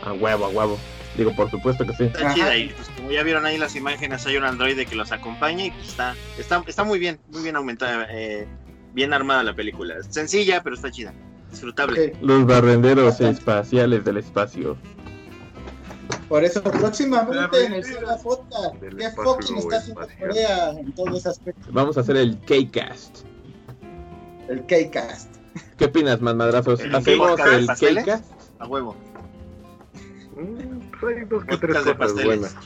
A huevo, a huevo. Digo, por supuesto que sí. Está chida y pues como ya vieron ahí las imágenes, hay un androide que los acompaña y pues está, está, está muy bien, muy bien aumentada, eh, bien armada la película. Es sencilla, pero está chida, disfrutable. Ok. Los barrenderos Bastante. espaciales del espacio. Por eso, próximamente La en el Podcast, Del ¿qué fucking está haciendo. Corea en todo ese aspecto? Vamos a hacer el K-Cast. El K-Cast. ¿Qué opinas, más madrazos? ¿El ¿Hacemos el? K-Cast? A huevo. Mm, hay dos que tres cosas pasteles. buenas.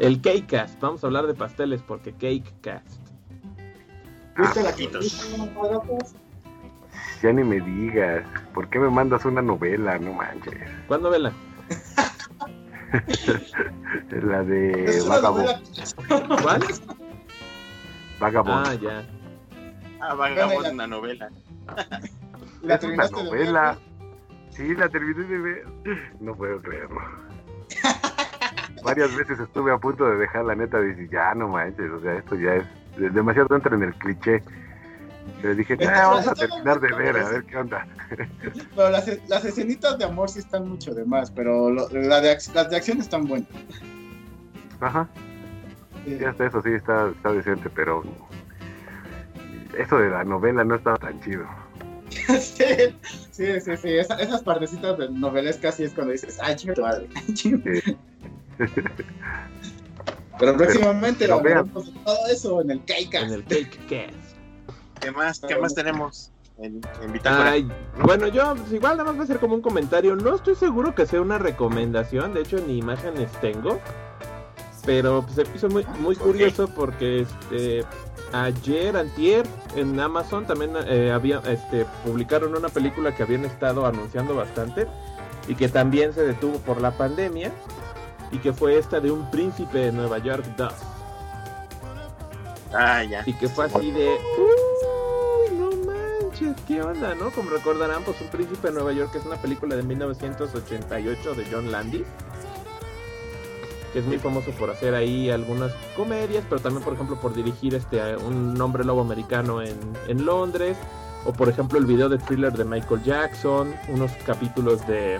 El K-Cast. Vamos a hablar de pasteles porque Cake-Cast. ¿Viste la. Ya ni me digas. ¿Por qué me mandas una novela? No manches. ¿Cuándo vela? (laughs) (laughs) La de Es novela- ¿Cuál? Vagabond. Ah, ya. Ah, y la- una novela. ¿La es una novela. Sí, la terminé de ver. No puedo creerlo. Varias veces estuve a punto de dejar la neta de decir, ya no manches, o sea, esto ya es es demasiado entra en el cliché. Pero dije, ya Está- vamos a terminar de ver, a ver qué onda. Pero las, las escenitas de amor sí están mucho de más, pero lo- la de, ac- las de acción están buenas. Ajá, Sí. hasta eso sí está, está decente, pero eso de la novela no estaba tan chido. (laughs) sí, sí, sí, sí. Esa- esas partecitas de novelescas sí es cuando dices, ay, tu madre. (laughs) chinga". (laughs) Sí. Pero próximamente hablaremos de todo eso en el En K-Cast. el. ¿Qué más, qué más tenemos en, en? Ay, bueno, yo pues, igual nada más va a ser como un comentario. No estoy seguro que sea una recomendación. De hecho, ni imágenes tengo. Pero pues, se hizo muy, muy curioso porque este ayer, antier, en Amazon también eh, había, este, publicaron una película que habían estado anunciando bastante y que también se detuvo por la pandemia y que fue esta de un príncipe de Nueva York 2 Ah, ya. y que fue así de no qué onda no como recordarán pues un príncipe de Nueva York es una película de 1988 de John Landis que es muy famoso por hacer ahí algunas comedias pero también por ejemplo por dirigir este un hombre lobo americano en, en Londres o por ejemplo el video de thriller de Michael Jackson unos capítulos de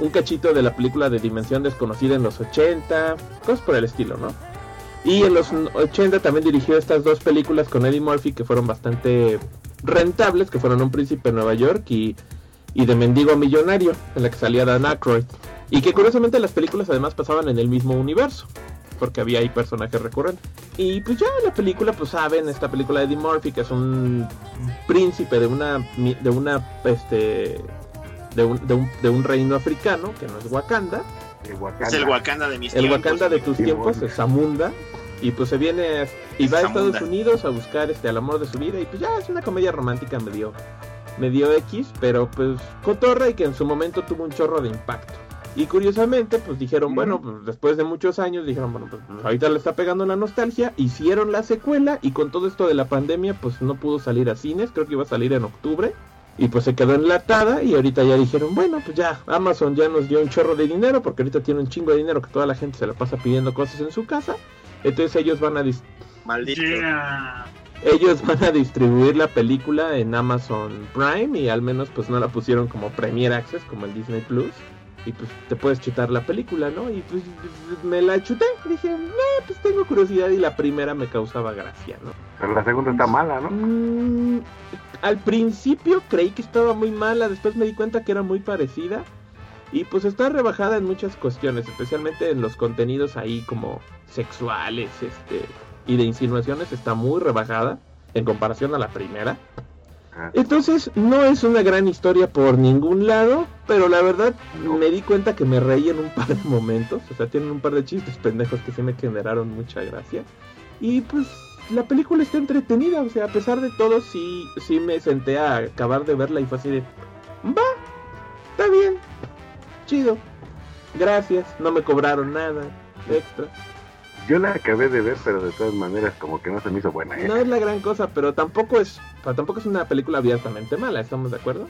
un cachito de la película de Dimensión Desconocida en los 80 cosas por el estilo no y en los 80 también dirigió estas dos películas con Eddie Murphy que fueron bastante rentables, que fueron Un Príncipe de Nueva York y, y de Mendigo a Millonario, en la que salía Dan Aykroyd. Y que curiosamente las películas además pasaban en el mismo universo, porque había ahí personajes recurrentes. Y pues ya la película, pues saben, esta película de Eddie Murphy, que es un príncipe de una, mi- de una, este, de un, de un, de un reino africano, que no es Wakanda, El Wakanda. Es el Wakanda de mis el tiempos. Wakanda de tus tiempos es Zamunda. Y pues se viene y va a. Estados Unidos a buscar este al amor de su vida. Y pues ya es una comedia romántica medio, medio X, pero pues cotorra y que en su momento tuvo un chorro de impacto. Y curiosamente, pues dijeron, bueno, pues después de muchos años, dijeron, bueno, pues, pues, ahorita le está pegando la nostalgia, hicieron la secuela y con todo esto de la pandemia, pues no pudo salir a cines, creo que iba a salir en octubre. Y pues se quedó enlatada y ahorita ya dijeron, bueno, pues ya, Amazon ya nos dio un chorro de dinero porque ahorita tiene un chingo de dinero que toda la gente se la pasa pidiendo cosas en su casa. Entonces ellos van a Maldito. Yeah. ellos van a distribuir la película en Amazon Prime y al menos pues no la pusieron como Premier Access como el Disney Plus. y pues te puedes chutar la película, ¿no? Y pues me la chuté, dije, no, pues tengo curiosidad y la primera me causaba gracia, ¿no? Pero la segunda está mala, ¿no? Mm, al principio creí que estaba muy mala, después me di cuenta que era muy parecida y pues está rebajada en muchas cuestiones, especialmente en los contenidos ahí como sexuales, este, y de insinuaciones está muy rebajada en comparación a la primera. Ah, Entonces no es una gran historia por ningún lado, pero la verdad me di cuenta que me reí en un (laughs) par de momentos, o sea, tienen un par de chistes pendejos que sí me generaron mucha gracia. Y pues la película está entretenida, o sea, a pesar de todo sí, sí me senté a acabar de verla y fue así de, va, está bien, chido, gracias, no me cobraron nada extra. Yo la acabé de ver, pero de todas maneras como que no se me hizo buena. ¿eh? No es la gran cosa, pero tampoco es, tampoco es una película abiertamente mala, ¿estamos de acuerdo?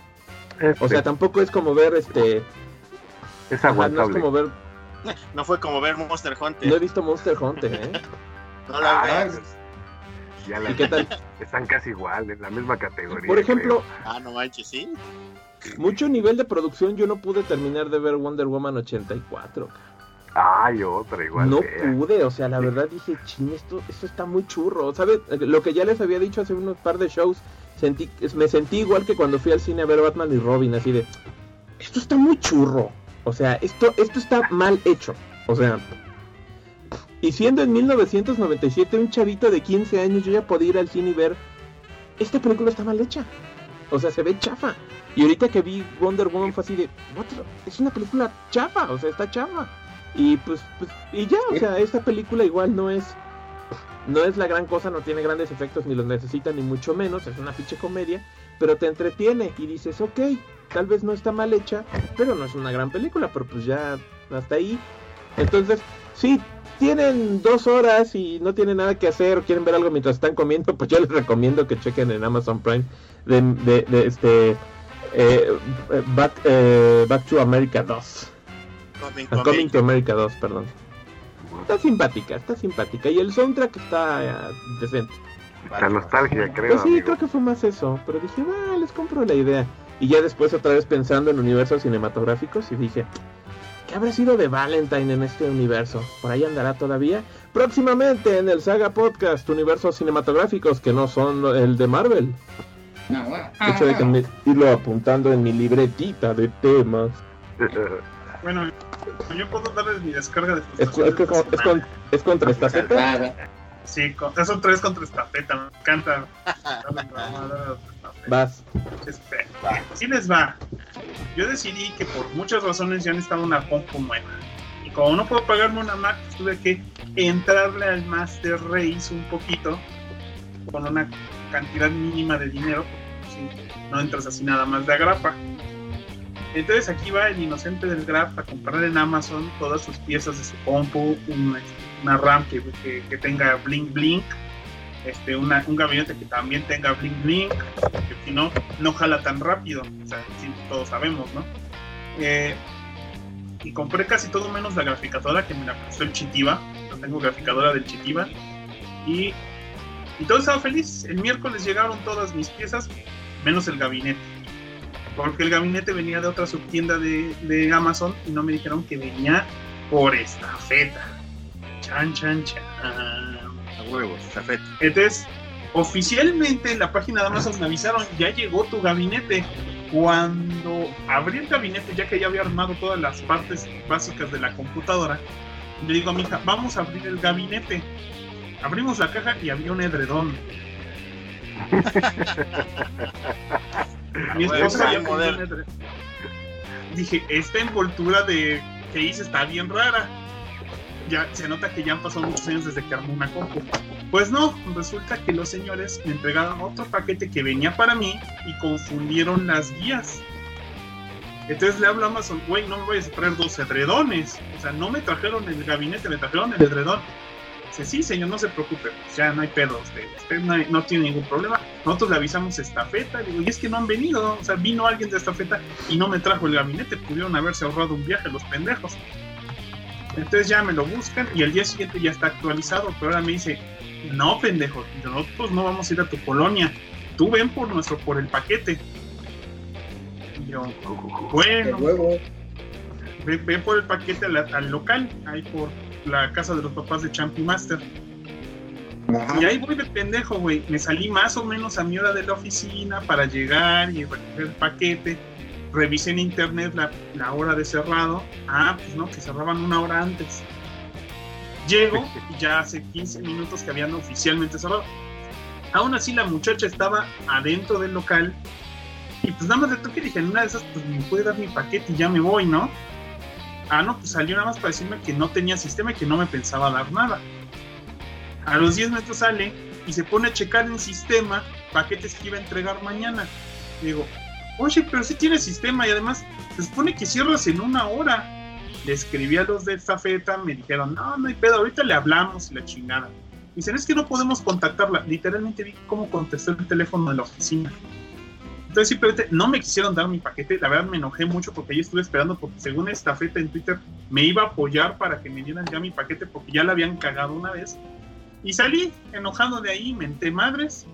Este, O sea, tampoco es como ver este es Ajá, no es aguantable. como ver. (laughs) No fue como ver Monster Hunter. No he visto Monster Hunter, ¿eh? (laughs) No la Ah, veas. Ya la- ¿Y qué tal? Están casi igual, en la misma categoría. Por ejemplo, Ah, no manches, sí. Mucho nivel de producción. Yo no pude terminar de ver Wonder Woman 84. creo. Ay, otra igual. No pude, o sea, la verdad dije, ching, esto, esto está muy churro. ¿Sabes? Lo que ya les había dicho hace unos par de shows, sentí, me sentí igual que cuando fui al cine a ver Batman y Robin, así de, esto está muy churro. O sea, esto, esto está mal hecho. O sea, y siendo en 1997 un chavito de 15 años, yo ya podía ir al cine y ver, esta película está mal hecha. O sea, se ve chafa. Y ahorita que vi Wonder Woman fue así de, es una película chafa, o sea, está chafa. Y pues, pues, y ya, o sea, esta película igual no es, no es la gran cosa, no tiene grandes efectos ni los necesita ni mucho menos, es una pinche comedia, pero te entretiene y dices, ok, tal vez no está mal hecha, pero no es una gran película, pero pues ya hasta ahí. Entonces, sí, tienen dos horas y no tienen nada que hacer o quieren ver algo mientras están comiendo, (laughs) pues yo les recomiendo que chequen en Amazon Prime de, de, de este eh, Back, eh, Back to America 2. Coming, Ah, coming. Coming to America 2, perdón. Está simpática, está simpática. Y el soundtrack está eh, decente. La nostalgia, creo. Pues sí, amigo. creo que fue más eso. Pero dije, va, les compro la idea. Y ya después otra vez pensando en universos cinematográficos y dije, ¿qué habrá sido de Valentine en este universo? ¿Por ahí andará todavía? Próximamente en el Saga Podcast, universos cinematográficos que no son el de Marvel. No, bueno. De hecho, déjenme irlo apuntando en mi libretita de temas. Bueno, yo puedo darles mi descarga de Es, es, que con- es, con- es contra esta feta. Nada. Sí, con, es otra vez contra estafeta, me encanta. (laughs) Vas. Así les va. Yo decidí que por muchas razones ya necesitaba una compu nueva. Y como no puedo pagarme una Mac, tuve que entrarle al Master Race un poquito con una cantidad mínima de dinero. No entras así nada más de agrapa. Entonces aquí va el inocente del Graf a comprar en Amazon todas sus piezas de su compu, una, una RAM que, que- que tenga blink blink, este, una- un gabinete que también tenga blink blink, que si no, no jala tan rápido, o sea, todos sabemos, ¿no? Eh, y compré casi todo menos la graficadora que me la prestó el Chitiba, yo tengo graficadora del Chitiba, y, y todo estaba feliz. El miércoles llegaron todas mis piezas, menos el gabinete. Porque el gabinete venía de otra subtienda de, de Amazon y no me dijeron que venía por estafeta. Chan, chan, chan. A huevos, estafeta. Entonces, oficialmente en la página de Amazon me avisaron, ya llegó tu gabinete. Cuando abrí el gabinete, ya que ya había armado todas las partes básicas de la computadora, le digo a mi hija, vamos a abrir el gabinete. Abrimos la caja y había un edredón. (laughs) Mi Ah, esposa un moderno. edredón. Dije, esta envoltura de que hice está bien rara. Ya se nota que ya han pasado muchos años desde que armó una compu. Pues no, resulta que los señores me entregaron otro paquete que venía para mí y confundieron las guías. Entonces le hablo a Amazon, güey, no me vayas a traer dos edredones. O sea, no me trajeron el gabinete, me trajeron el edredón. Dice, sí, señor, no se preocupe, pues ya no hay pedo, usted, usted no, hay- no tiene ningún problema. Nosotros le avisamos estafeta, digo, y es que no han venido, o sea, vino alguien de estafeta y no me trajo el gabinete, pudieron haberse ahorrado un viaje los pendejos. Entonces ya me lo buscan y al día siguiente ya está actualizado, pero ahora me dice, no pendejo, nosotros no vamos a ir a tu colonia, tú ven por nuestro, por el paquete. Y yo, El bueno, huevo. ve, ve por el paquete al, al local, ahí por la casa de los papás de Champi Master. Ajá. Y ahí voy de pendejo, güey. Me salí más o menos a mi hora de la oficina para llegar y recoger el paquete. Revisé en internet la, la hora de cerrado. Ah, pues no, que cerraban una hora antes. Llego y ya hace 15 minutos que habían oficialmente cerrado. Aún así, la muchacha estaba adentro del local. Y pues nada más le toqué y dije, en una de esas, pues me puede dar mi paquete y ya me voy, ¿no? Ah, no, pues salió nada más para decirme que no tenía sistema y que no me pensaba dar nada. A los 10 metros sale y se pone a checar en sistema paquetes que iba a entregar mañana. Digo, oye, pero si tiene sistema y además se supone que cierras en una hora. Le escribí a los de estafeta, me dijeron, no, no hay pedo, ahorita le hablamos y la chingada. Dicen, es que no podemos contactarla. Literalmente vi cómo contestó el teléfono de la oficina. Entonces simplemente no me quisieron dar mi paquete. La verdad me enojé mucho porque ahí estuve esperando porque según estafeta en Twitter me iba a apoyar para que me dieran ya mi paquete porque ya la habían cagado una vez. Y salí enojado de ahí, menté madres.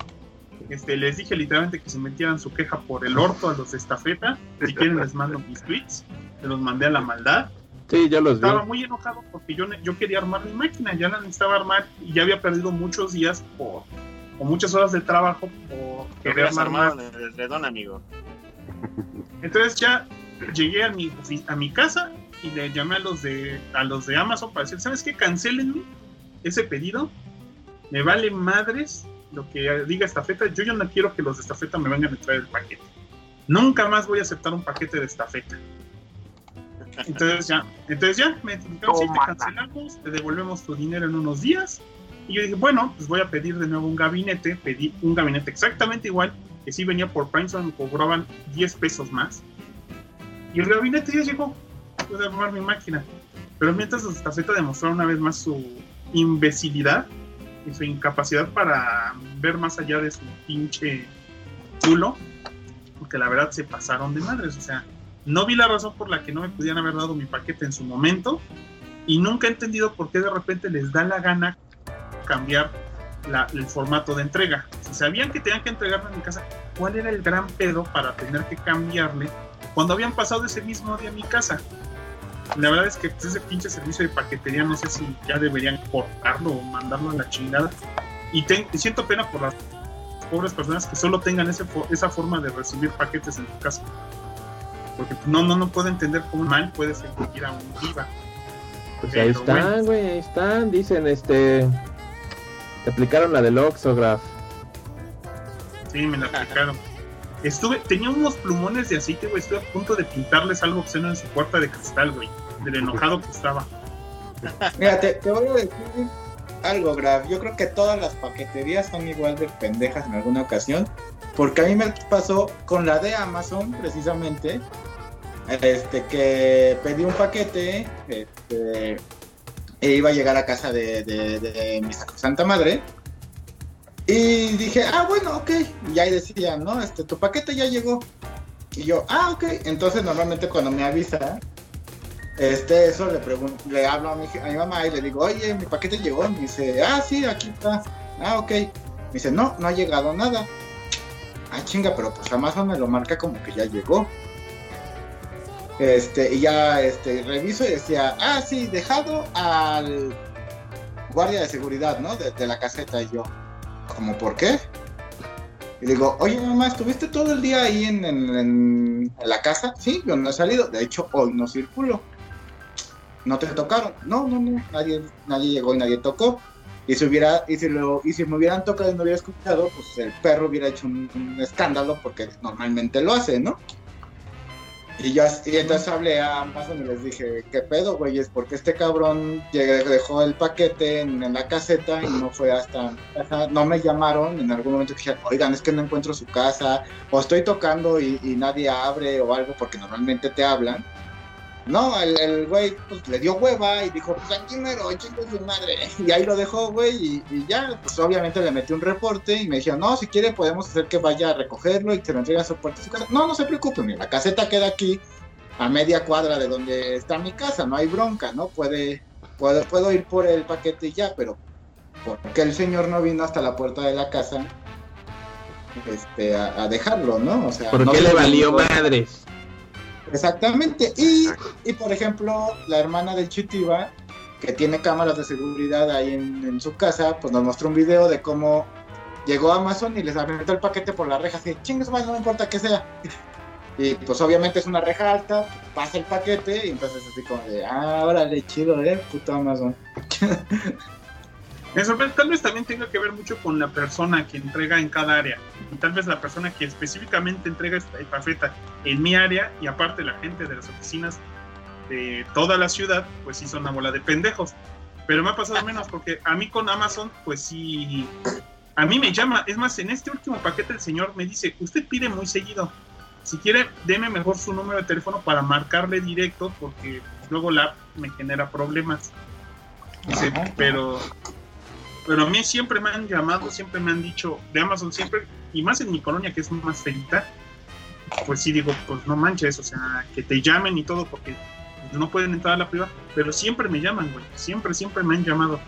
Este, les dije literalmente que se metieran su queja por el orto a los de estafeta. Si quieren les mando mis tweets. Se los mandé a la maldad. Sí, yo los vi. Estaba muy enojado porque yo, yo quería armar mi máquina, ya la necesitaba armar y ya había perdido muchos días por, o muchas horas de trabajo querer habías armar armado en el redón, amigo. Entonces ya llegué a mi, a mi casa y le llamé a los de a los de Amazon para decir, ¿sabes qué? Cancelenme ese pedido. Me vale madres lo que diga estafeta. Yo ya no quiero que los de estafeta me vengan a traer el paquete. Nunca más voy a aceptar un paquete de estafeta. Entonces ya, entonces ya me dijeron, sí, te cancelamos, te devolvemos tu dinero en unos días. Y yo dije, bueno, pues voy a pedir de nuevo un gabinete. Pedí un gabinete exactamente igual, que sí venía por Prime, cobraban 10 pesos más. Y el gabinete ya llegó, pude armar mi máquina. Pero mientras los estafeta demostraron una vez más su imbecilidad y su incapacidad para ver más allá de su pinche culo, porque la verdad se pasaron de madres. O sea, no vi la razón por la que no me pudieran haber dado mi paquete en su momento y nunca he entendido por qué de repente les da la gana cambiar la- el formato de entrega. Si sabían que tenían que entregarlo en mi casa, ¿cuál era el gran pedo para tener que cambiarle cuando habían pasado ese mismo día a mi casa? La verdad es que ese pinche servicio de paquetería no sé si ya deberían cortarlo o mandarlo a la chingada. Y, siento pena por las pobres personas que solo tengan ese esa forma de recibir paquetes en su casa. Porque no, no, no puedo entender cómo mal puede sentir a un viva. Pues ahí están, bueno. güey, ahí están. Dicen, este. Te aplicaron la del Oxograph. Sí, me la aplicaron. Estuve, tenía unos plumones de aceite, güey. Estuve a punto de pintarles algo obsceno en su puerta de cristal, güey. Del enojado que estaba. Mira, te, te voy a decir algo, Graf. Yo creo que todas las paqueterías son igual de pendejas en alguna ocasión. Porque a mí me pasó con la de Amazon, precisamente. Este, que pedí un paquete. Este, e iba a llegar a casa de, de, mi santa madre. Y dije, ah, bueno, ok. Y ahí decía, ¿no? Este, tu paquete ya llegó. Y yo, ah, ok. Entonces, normalmente cuando me avisa, este, eso le pregunto, le hablo a mi, a mi mamá y le digo, oye, mi paquete llegó. Me dice, ah, sí, aquí está. Ah, ok. Me dice, no, no ha llegado nada. Ah, chinga, pero pues Amazon me lo marca como que ya llegó. Este, y ya, este, reviso y decía, ah, sí, dejado al guardia de seguridad, ¿no? De, la caseta. Y yo, ¿como por qué? Y digo, oye mamá, ¿estuviste todo el día ahí en, la casa? Sí, yo no he salido. De hecho, hoy no circulo. ¿No te tocaron? No, no, no. Nadie, nadie llegó y nadie tocó. Y si hubiera, y si lo, y si me hubieran tocado y no hubiera escuchado, pues el perro hubiera hecho un escándalo porque normalmente lo hace, ¿no? Y yo as- y entonces hablé a Amazon y les dije, ¿qué pedo, güeyes? Porque este cabrón dejó el paquete en, en la caseta y no fue hasta casa. No me llamaron en algún momento que dijeron, oigan, es que no encuentro su casa, o estoy tocando y, y nadie abre o algo, porque normalmente te hablan. No, el, el güey pues, le dio hueva y dijo, pues aquí mero, chingue su madre. (laughs) Y ahí lo dejó, güey, y, y ya, pues obviamente le metí un reporte y me dijeron, no, si quiere podemos hacer que vaya a recogerlo y que lo entregue a su puerta de su casa. No, no se preocupen, mira, la caseta queda aquí a media cuadra de donde está mi casa, no hay bronca, ¿no? Puede, puedo, puedo ir por el paquete y ya, pero porque el señor no vino hasta la puerta de la casa este, a, a dejarlo, ¿no? O sea, ¿Por no qué le valió madres? Exactamente. Y, y por ejemplo, la hermana del Chitiba, que tiene cámaras de seguridad ahí en, en su casa, pues nos mostró un video de cómo llegó Amazon y les aventó el paquete por la reja, así, chingues más, no me importa que sea. (laughs) Y pues obviamente es una reja alta, pasa el paquete y entonces así como de, ah, órale, chido, eh, puto Amazon. (laughs) Me sorprende, tal vez también tenga que ver mucho con la persona que entrega en cada área. Y tal vez la persona que específicamente entrega esta estafeta en mi área y aparte la gente de las oficinas de toda la ciudad, pues sí son una bola de pendejos. Pero me ha pasado menos porque a mí con Amazon, pues sí, a mí me llama. Es más, en este último paquete el señor me dice, usted pide muy seguido. Si quiere, deme mejor su número de teléfono para marcarle directo porque luego la app me genera problemas. Dice, pero pero a mí siempre me han llamado, siempre me han dicho de Amazon, siempre, y más en mi colonia que es más feita, pues sí digo, pues no manches, o sea, que te llamen y todo, porque no pueden entrar a la privada, pero siempre me llaman, güey, siempre, siempre me han llamado.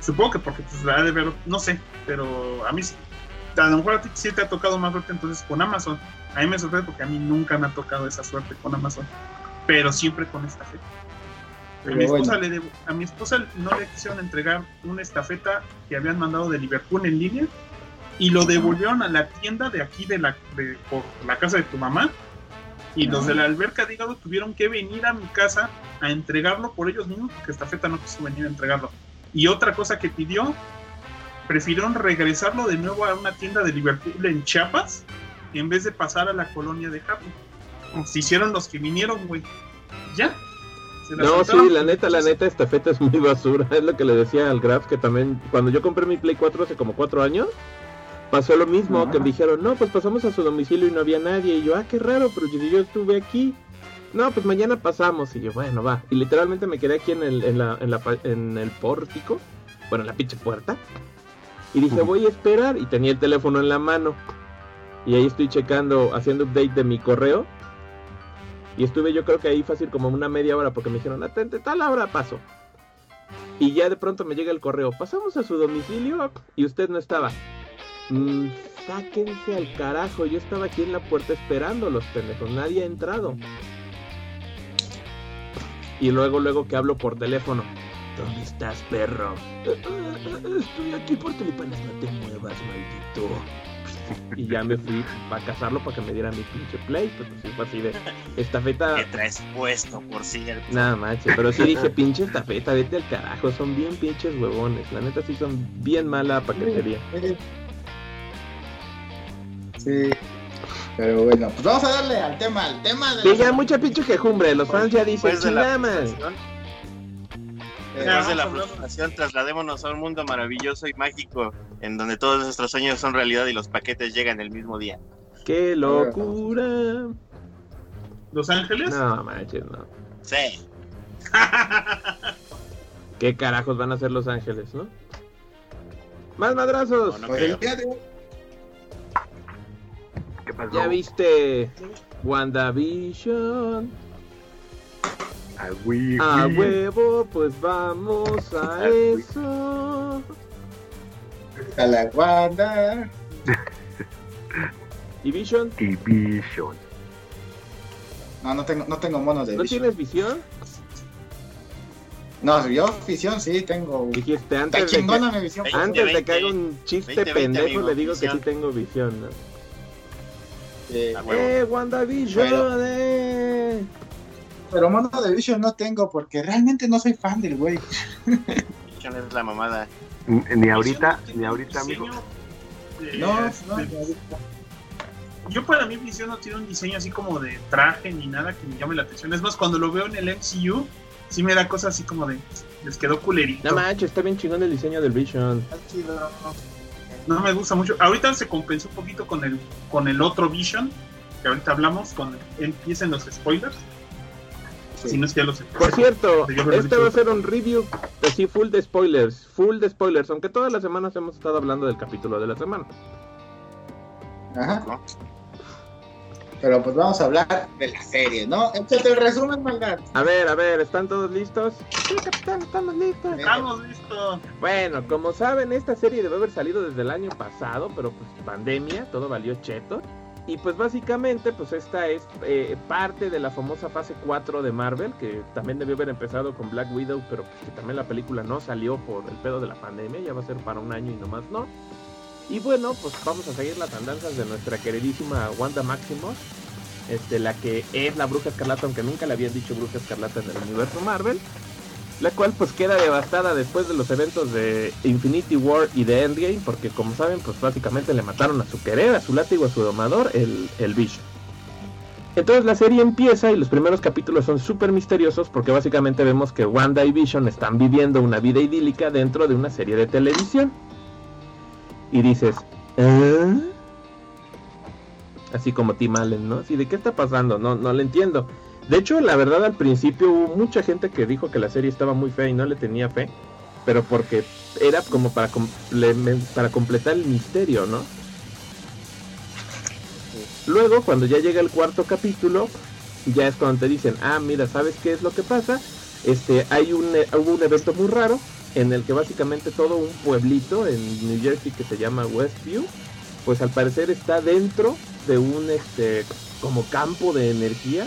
Supongo que porque pues la de ver, no sé, pero a mí a lo mejor a ti sí te ha tocado más suerte entonces con Amazon. A mí me sorprende porque a mí nunca me ha tocado esa suerte con Amazon, pero siempre con esta A mi, esposa bueno. le debo- a mi esposa no le quisieron entregar una estafeta que habían mandado de Liverpool en línea y lo devolvieron a la tienda de aquí de la de, por la casa de tu mamá. Y los de la alberca de hígado tuvieron que venir a mi casa a entregarlo por ellos mismos porque estafeta no quiso venir a entregarlo. Y otra cosa que pidió prefirieron regresarlo de nuevo a una tienda de Liverpool en Chiapas en vez de pasar a la colonia de Japón. Se hicieron los que vinieron güey. Ya No, sí, la neta, la neta, esta feta es muy basura. Es lo que le decía al Graf, que también, cuando yo compré mi Play 4 hace como cuatro años, pasó lo mismo, que me dijeron, no, pues pasamos a su domicilio y no había nadie. Y yo, ah, qué raro, pero yo, yo estuve aquí. No, pues mañana pasamos. Y yo, bueno, va. Y literalmente me quedé aquí en el, en la, en la, en el pórtico, bueno, en la pinche puerta. Y dije, voy a esperar. Y tenía el teléfono en la mano. Y ahí estoy checando, haciendo update de mi correo. Y estuve yo creo que ahí fácil como una media hora porque me dijeron, atente, tal hora paso. Y ya de pronto me llega el correo, pasamos a su domicilio y usted no estaba. Mm, sáquense al carajo, yo estaba aquí en la puerta esperando los pendejos, nadie ha entrado. Y luego, luego que hablo por teléfono. ¿Dónde estás, perro? "Eh, eh, Estoy aquí por teléfono, no te muevas, maldito. Y ya me fui para cazarlo para que me diera mi pinche play. Pero sí fue así de estafeta. (laughs) ¿Qué traes puesto, por cierto? Nada manches, pero sí dije, pinche estafeta, vete al carajo, son bien pinches huevones. La neta sí son bien mala paquetería. Sí. Pero bueno, pues vamos a darle al tema, al tema de Sí, la- ya mucha pinche quejumbre, los fans ya dicen, Después de la chingada madre". frustración, eh, después de la a hablar- frustración, trasladémonos a un mundo maravilloso y mágico en donde todos nuestros sueños son realidad y los paquetes llegan el mismo día. ¡Qué locura! Los Ángeles. No manches, no. Sí. (laughs) ¿Qué carajos van a hacer Los Ángeles, no? ¡Más madrazos! No, no pues ¿Qué pasó? ¿Ya viste WandaVision? A güey. huevo, pues vamos a eso. A la Wanda. ¿Y Vision? Y Vision. No, no tengo, no tengo monos de ¿No Vision. tienes visión? No, yo visión sí tengo. Dijiste antes Está de que... chingona mi visión. Veinte, Antes de que veinte, haga un chiste 20, pendejo, amigo, le digo que sí tengo visión, ¿no? Huevo. ¡Eh, WandaVision! Pero- ¡Eh! Pero mono de Vision no tengo porque realmente no soy fan del güey. Vision es la mamada. Ni ahorita, ni ahorita, amigo. de- No, de- no, Yo para mí Visión no tiene un diseño así como de traje ni nada que me llame la atención. Es más, cuando lo veo en el MCU, sí me da cosas así como de... Les quedó culerito. No manches, está bien chingón el diseño del Vision. No me gusta mucho. Ahorita se compensó un poquito con el, con el otro Vision, que ahorita hablamos, con empiecen los spoilers. Si no es que ya los Por cierto, este va a ser un review así full de spoilers, full de spoilers, aunque todas las semanas hemos estado hablando del capítulo de la semana. Ajá. ¿no? Pero pues vamos a hablar de la serie, ¿no? Échate el resumen, maldad. A ver, a ver, ¿están todos listos? Sí, capitán, estamos listos. Estamos listos. Bueno, como saben, esta serie debe haber salido desde el año pasado, pero pues pandemia, todo valió cheto. Y pues básicamente, pues esta es eh, parte de la famosa fase 4 de Marvel, que también debió haber empezado con Black Widow, pero pues que también la película no salió por el pedo de la pandemia, ya va a ser para un año y nomás no. Y bueno, pues vamos a seguir las andanzas de nuestra queridísima Wanda Maximoff, este, la que es la bruja escarlata, aunque nunca le habían dicho bruja escarlata en el universo Marvel la cual pues queda devastada después de los eventos de Infinity War y de Endgame, porque como saben, pues básicamente le mataron a su querer, a su látigo, a su domador, el, el Vision. Entonces la serie empieza y los primeros capítulos son súper misteriosos porque básicamente vemos que Wanda y Vision están viviendo una vida idílica dentro de una serie de televisión. Y dices, ¿Eh? Así como Tim Allen, ¿no? Así, ¿de qué está pasando? No, no lo entiendo. De hecho, la verdad, al principio hubo mucha gente que dijo que la serie estaba muy fea y no le tenía fe, pero porque era como para, para completar el misterio, ¿no? Luego, cuando ya llega el cuarto capítulo, ya es cuando te dicen, ah, mira, ¿sabes qué es lo que pasa? Este, hay un, eh, hubo un evento muy raro en el que básicamente todo un pueblito en New Jersey que se llama Westview, pues al parecer está dentro de un, este, como campo de energía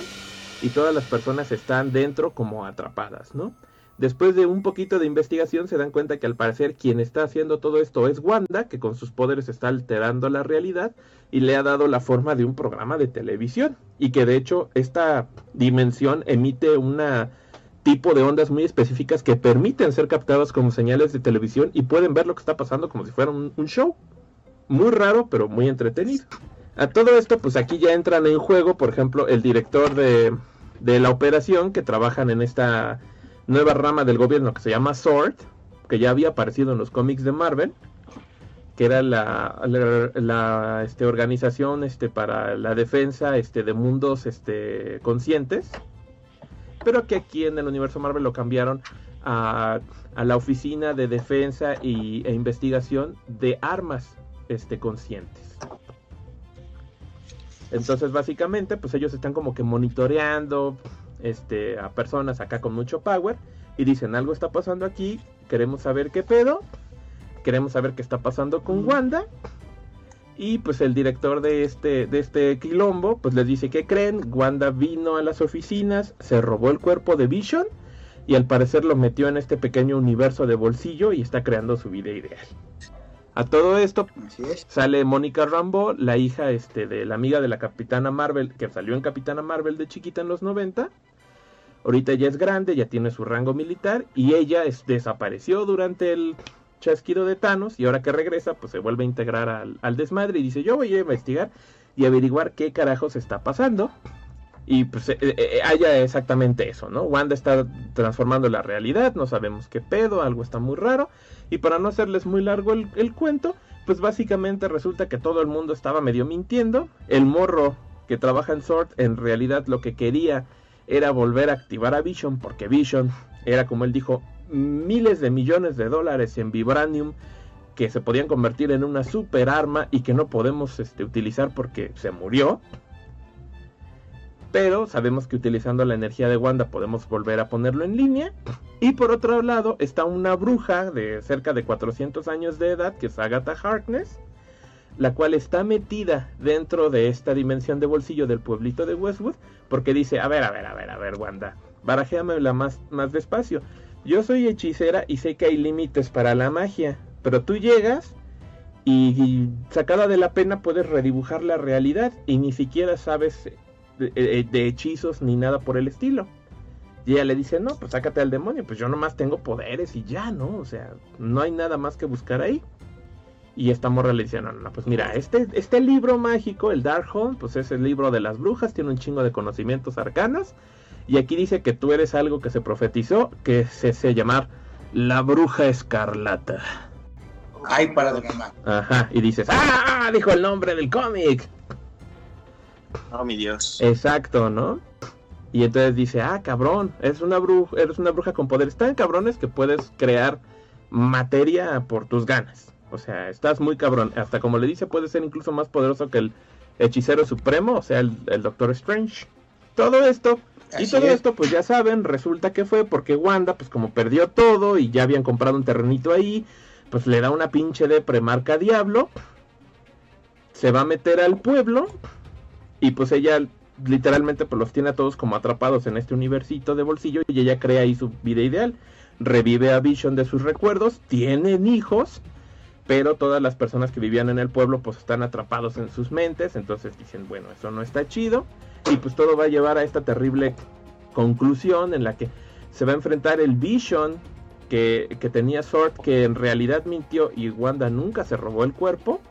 y todas las personas están dentro como atrapadas, ¿no? Después de un poquito de investigación se dan cuenta que al parecer quien está haciendo todo esto es Wanda, que con sus poderes está alterando la realidad y le ha dado la forma de un programa de televisión y que de hecho esta dimensión emite una tipo de ondas muy específicas que permiten ser captadas como señales de televisión y pueden ver lo que está pasando como si fuera un, un show. Muy raro, pero muy entretenido. A todo esto, pues aquí ya entran en juego, por ejemplo, el director de, de la operación que trabajan en esta nueva rama del gobierno que se llama SWORD, que ya había aparecido en los cómics de Marvel, que era la, este, organización este, para la defensa este, de mundos este, conscientes, pero que aquí en el universo Marvel lo cambiaron a, a la oficina de defensa y, e investigación de armas este, conscientes. Entonces, básicamente, pues ellos están como que monitoreando este, a personas acá con mucho power y dicen, algo está pasando aquí, queremos saber qué pedo, queremos saber qué está pasando con Wanda. Y pues el director de este, de este quilombo, pues les dice, ¿qué creen? Wanda vino a las oficinas, se robó el cuerpo de Vision y al parecer lo metió en este pequeño universo de bolsillo y está creando su vida ideal. A todo esto sale Mónica Rambo, la hija este, de la amiga de la Capitana Marvel, que salió en Capitana Marvel de chiquita en los 90. Ahorita ya es grande, ya tiene su rango militar y ella desapareció durante el chasquido de Thanos y ahora que regresa pues se vuelve a integrar al, al desmadre y dice yo voy a investigar y averiguar qué carajos está pasando y pues eh, eh, haya exactamente eso, ¿no? Wanda está transformando la realidad, no sabemos qué pedo, algo está muy raro. Y para no hacerles muy largo el, cuento, pues básicamente resulta que todo el mundo estaba medio mintiendo. El morro que trabaja en Sword en realidad lo que quería era volver a activar a Vision, porque Vision era, como él dijo, miles de millones de dólares en vibranium que se podían convertir en una super arma y que no podemos este, utilizar porque se murió pero sabemos que utilizando la energía de Wanda podemos volver a ponerlo en línea. Y por otro lado está una bruja de cerca de 400 años de edad, que es Agatha Harkness, la cual está metida dentro de esta dimensión de bolsillo del pueblito de Westwood, porque dice, a ver, a ver, a ver, a ver, Wanda, barajéamela más, más despacio. Yo soy hechicera y sé que hay límites para la magia, pero tú llegas y sacada de la pena puedes redibujar la realidad y ni siquiera sabes eh, de, hechizos ni nada por el estilo. Y ella le dice, no, pues sácate al demonio, pues yo nomás tengo poderes y ya, ¿no? O sea, no hay nada más que buscar ahí. Y esta morra le dice, no, no, pues mira, este, este libro mágico, el Darkhold, pues es el libro de las brujas, tiene un chingo de conocimientos arcanos. Y aquí dice que tú eres algo que se profetizó, que se hace llamar la bruja escarlata. Ay, para de Ajá, y dices, ¡ah! Dijo el nombre del cómic. Oh, mi Dios. Exacto, ¿no? Y entonces dice, ah, cabrón, eres una bruja, eres una bruja con poderes tan cabrones que puedes crear materia por tus ganas. O sea, estás muy cabrón. Hasta como le dice, puede ser incluso más poderoso que el hechicero supremo, o sea, el, Doctor Strange. Todo esto, y todo esto, pues ya saben, resulta que fue porque Wanda, pues como perdió todo y ya habían comprado un terrenito ahí, pues le da una pinche de premarca diablo, se va a meter al pueblo y pues ella literalmente pues los tiene a todos como atrapados en este universito de bolsillo y ella crea ahí su vida ideal. Revive a Vision de sus recuerdos, tienen hijos, pero todas las personas que vivían en el pueblo pues están atrapados en sus mentes, entonces dicen, bueno, eso no está chido y pues todo va a llevar a esta terrible conclusión en la que se va a enfrentar el Vision que, que tenía Sword que en realidad mintió y Wanda nunca se robó el cuerpo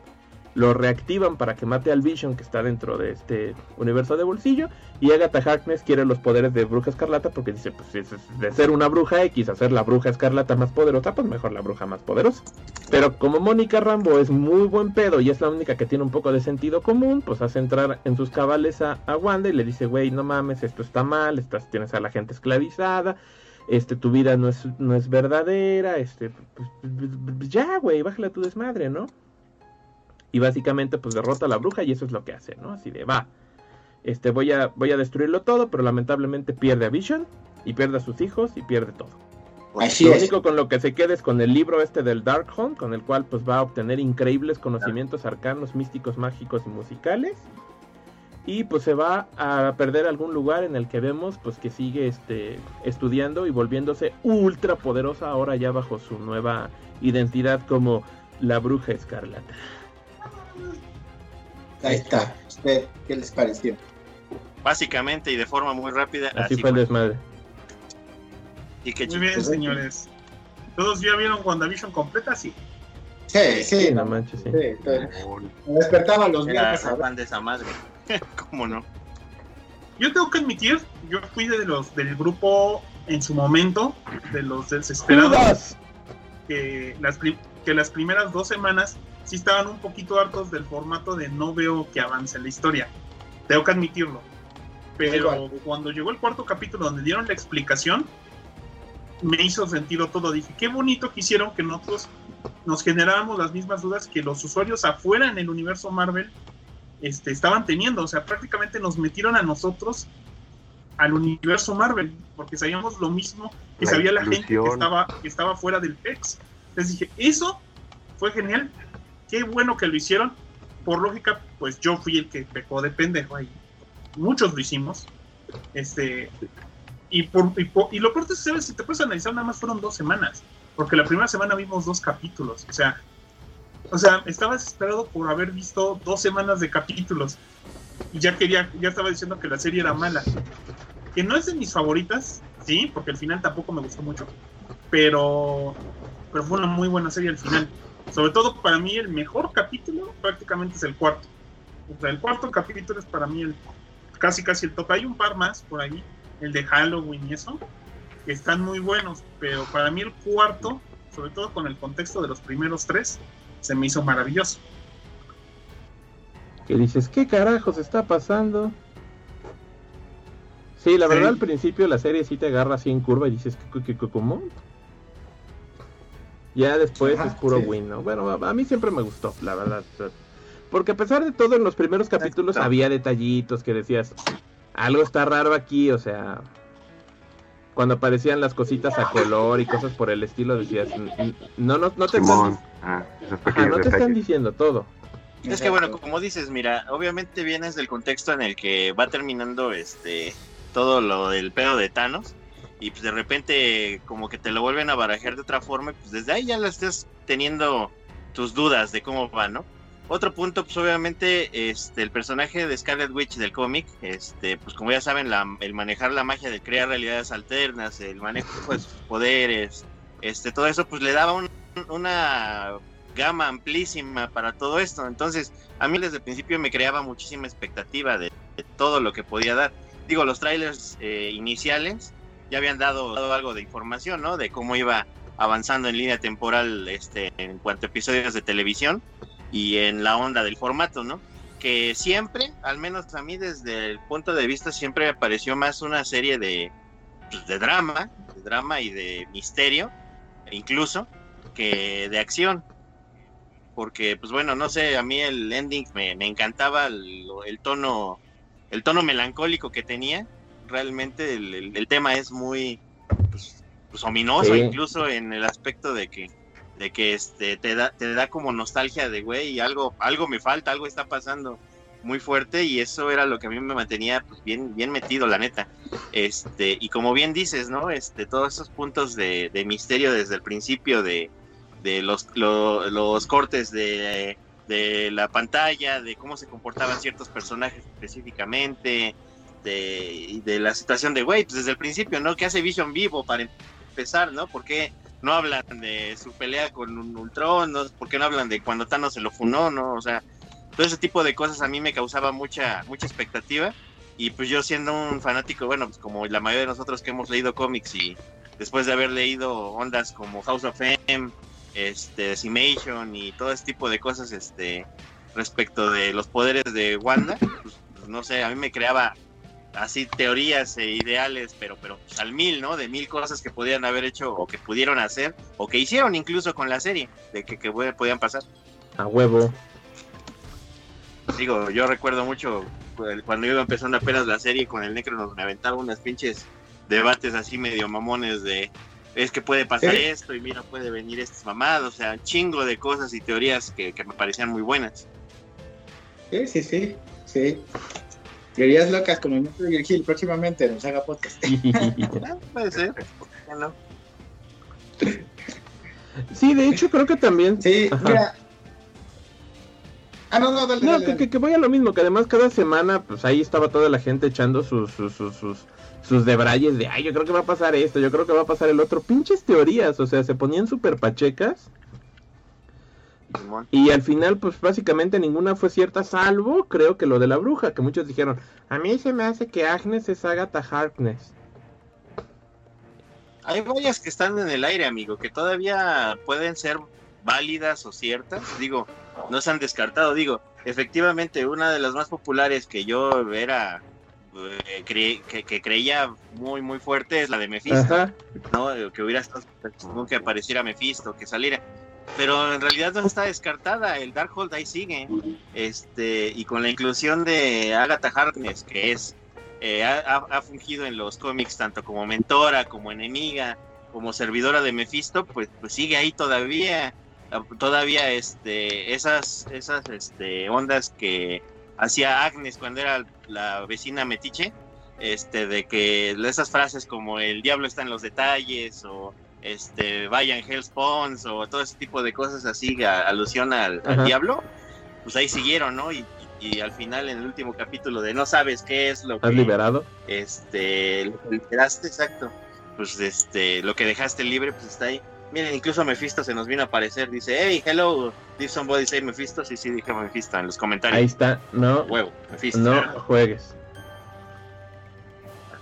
lo reactivan para que mate al Vision que está dentro de este universo de bolsillo y Agatha Harkness quiere los poderes de Bruja Escarlata porque dice, pues de ser una bruja X a ser la Bruja Escarlata más poderosa, pues mejor la bruja más poderosa. Pero como Mónica Rambo es muy buen pedo y es la única que tiene un poco de sentido común, pues hace entrar en sus cabales a, Wanda y le dice, güey, no mames, esto está mal, estás, tienes a la gente esclavizada, este, tu vida no es, no es verdadera, este, pues, pues, pues ya, güey, bájale a tu desmadre, ¿no? Y básicamente pues derrota a la bruja y eso es lo que hace, ¿no? Así de va, este voy a voy a destruirlo todo, pero lamentablemente pierde a Vision y pierde a sus hijos y pierde todo. Así lo es. único con lo que se queda es con el libro este del Darkhold, con el cual pues va a obtener increíbles conocimientos arcanos, místicos, mágicos y musicales. Y pues se va a perder algún lugar en el que vemos pues que sigue este estudiando y volviéndose ultra poderosa ahora ya bajo su nueva identidad como la bruja escarlata. Ahí está. ¿Qué, qué les pareció? Básicamente y de forma muy rápida. Así, fue el desmadre. Y que Muy bien, Pues, señores. ¿Todos ya vieron WandaVision completa? Sí. Sí, sí, no, manches, sí. sí. Me despertaba los viernes de esa madre. (laughs) ¿Cómo no? Yo tengo que admitir, yo fui de los del grupo en su momento, de los desesperados, que las, que las primeras dos semanas sí estaban un poquito hartos del formato de no veo que avance la historia. Tengo que admitirlo. Pero cuando llegó el cuarto capítulo donde dieron la explicación, me hizo sentido todo. Dije, qué bonito que hicieron que nosotros nos generáramos las mismas dudas que los usuarios afuera en el universo Marvel este, estaban teniendo. O sea, prácticamente nos metieron a nosotros al universo Marvel, porque sabíamos lo mismo que La sabía la gente que estaba, que estaba fuera del PEX. Entonces dije, eso fue genial, qué bueno que lo hicieron. Por lógica, pues yo fui el que pecó de pendejo ahí. Muchos lo hicimos. Este, y, por, y, lo peor es que, si te puedes analizar, nada más fueron dos semanas. Porque la primera semana vimos dos capítulos. O sea, o sea, estaba desesperado por haber visto dos semanas de capítulos. Y ya quería, ya estaba diciendo que la serie era mala. Que no es de mis favoritas, sí, porque al final tampoco me gustó mucho. Pero, pero fue una muy buena serie al final. Sobre todo para mí el mejor capítulo prácticamente es el cuarto. O sea, el cuarto capítulo es para mí el casi casi el top. Hay un par más por ahí, el de Halloween y eso, que están muy buenos, pero para mí el cuarto, sobre todo con el contexto de los primeros tres, se me hizo maravilloso. Que dices, ¿qué carajos está pasando? Sí, la Sí. verdad al principio la serie sí te agarra así en curva y dices, ¿qué, qué, qué, cómo? Ya después Ajá, es puro sí. win, ¿no? Bueno, a, a mí siempre me gustó, la verdad. Porque a pesar de todo, en los primeros capítulos Exacto. había detallitos que decías, algo está raro aquí, o sea, cuando aparecían las cositas a color y cosas por el estilo, decías, "N- n- no, no, no te están, Ah, ajá, no te están diciendo todo. Es que bueno, como dices, mira, obviamente vienes del contexto en el que va terminando este todo lo del pedo de Thanos y pues de repente como que te lo vuelven a barajar de otra forma, pues desde ahí ya la estás teniendo tus dudas de cómo va, ¿no? Otro punto, pues obviamente, este, el personaje de Scarlet Witch del cómic, este, pues como ya saben, el manejar la magia de crear realidades alternas, el manejo de sus poderes, este, todo eso, pues le daba un- una gama amplísima para todo esto. Entonces, a mí desde el principio me creaba muchísima expectativa de, de todo lo que podía dar. Digo, los trailers eh, iniciales ya habían dado, dado algo de información, ¿no? De cómo iba avanzando en línea temporal este, en cuanto a episodios de televisión y en la onda del formato, ¿no? Que siempre, al menos a mí desde el punto de vista, siempre me pareció más una serie de, pues, de drama, de drama y de misterio, incluso, que de acción porque pues bueno, no sé, a mí el ending me, me encantaba el, el tono el tono melancólico que tenía. Realmente el, el- el tema es muy pues, pues, ominoso, Sí. incluso en el aspecto de que de que este te da te da como nostalgia de güey, algo algo me falta, algo está pasando. muy fuerte y eso era lo que a mí me mantenía pues, bien, bien metido, la neta. Este, y como bien dices, ¿no? Este, todos esos puntos de, de misterio desde el principio de, de los, lo- los cortes de, de la pantalla, de cómo se comportaban ciertos personajes específicamente, de, de la situación de, güey, pues desde el principio, ¿no? ¿Qué hace Vision vivo para empezar, ¿no? ¿Por qué no hablan de su pelea con un Ultron? ¿no? ¿Por qué no hablan de cuando Thanos se lo funó, ¿no? O sea, todo ese tipo de cosas a mí me causaba mucha, mucha expectativa. Y pues yo siendo un fanático, bueno, pues como la mayoría de nosotros que hemos leído cómics y después de haber leído ondas como House of M, este, Decimation y todo ese tipo de cosas, este, respecto de los poderes de Wanda, pues, pues, no sé, a mí me creaba así teorías e ideales, pero, pero pues, al mil, ¿no? De mil cosas que podían haber hecho o que pudieron hacer o que hicieron incluso con la serie, de que, que podían pasar. A huevo. Digo, yo recuerdo mucho pues, cuando iba empezando apenas la serie con el Necro nos me aventaba unas pinches debates así medio mamones de es que puede pasar Sí. esto y mira puede venir estas mamadas, o sea, chingo de cosas y teorías que, que me parecían muy buenas. Sí, sí, sí, sí. Teorías locas con el maestro Virgil próximamente en el Saga Podcast. (laughs) Ah, puede ser. sí, de hecho creo que también... Sí, Ajá. mira. Ah, no, no, dale, No, dale, que, dale. que, que voy a lo mismo, que además cada semana, pues ahí estaba toda la gente echando sus, sus, sus, sus, sus debrayes de, ay, yo creo que va a pasar esto, yo creo que va a pasar el otro. Pinches teorías, o sea, se ponían súper pachecas. Y al final, pues básicamente ninguna fue cierta, salvo creo que lo de la bruja, que muchos dijeron, a mí se me hace que Agnes es Agatha Harkness. Hay varias que están en el aire, amigo, que todavía pueden ser válidas o ciertas. Digo, no se han descartado. Digo, efectivamente, una de las más populares que yo era, eh, cre- que, que creía muy, muy fuerte es la de Mephisto, Ajá, ¿no? Que hubiera estado chingón que apareciera Mephisto, que saliera. Pero en realidad no está descartada, el Darkhold ahí sigue. Este, y con la inclusión de Agatha Harkness, que es eh, ha, ha- fungido en los cómics tanto como mentora, como enemiga, como servidora de Mephisto, pues, pues sigue ahí todavía. Todavía este, esas, esas este, ondas que hacía Agnes cuando era la vecina metiche, este, de que esas frases como el diablo está en los detalles o este, vaya en Hell's Pawns o todo ese tipo de cosas así, a- alusión al, diablo, pues ahí siguieron, ¿no? Y, y- y al final, en el último capítulo de no sabes qué es lo que has liberado. este lo que liberaste, exacto, pues este, lo que dejaste libre, pues está ahí. Miren, incluso Mephisto se nos vino a aparecer, dice, hey, hello, did somebody say Mephisto? Sí, sí, dije Mephisto en los comentarios. Ahí está, no, Huevo, Mephisto. no juegues.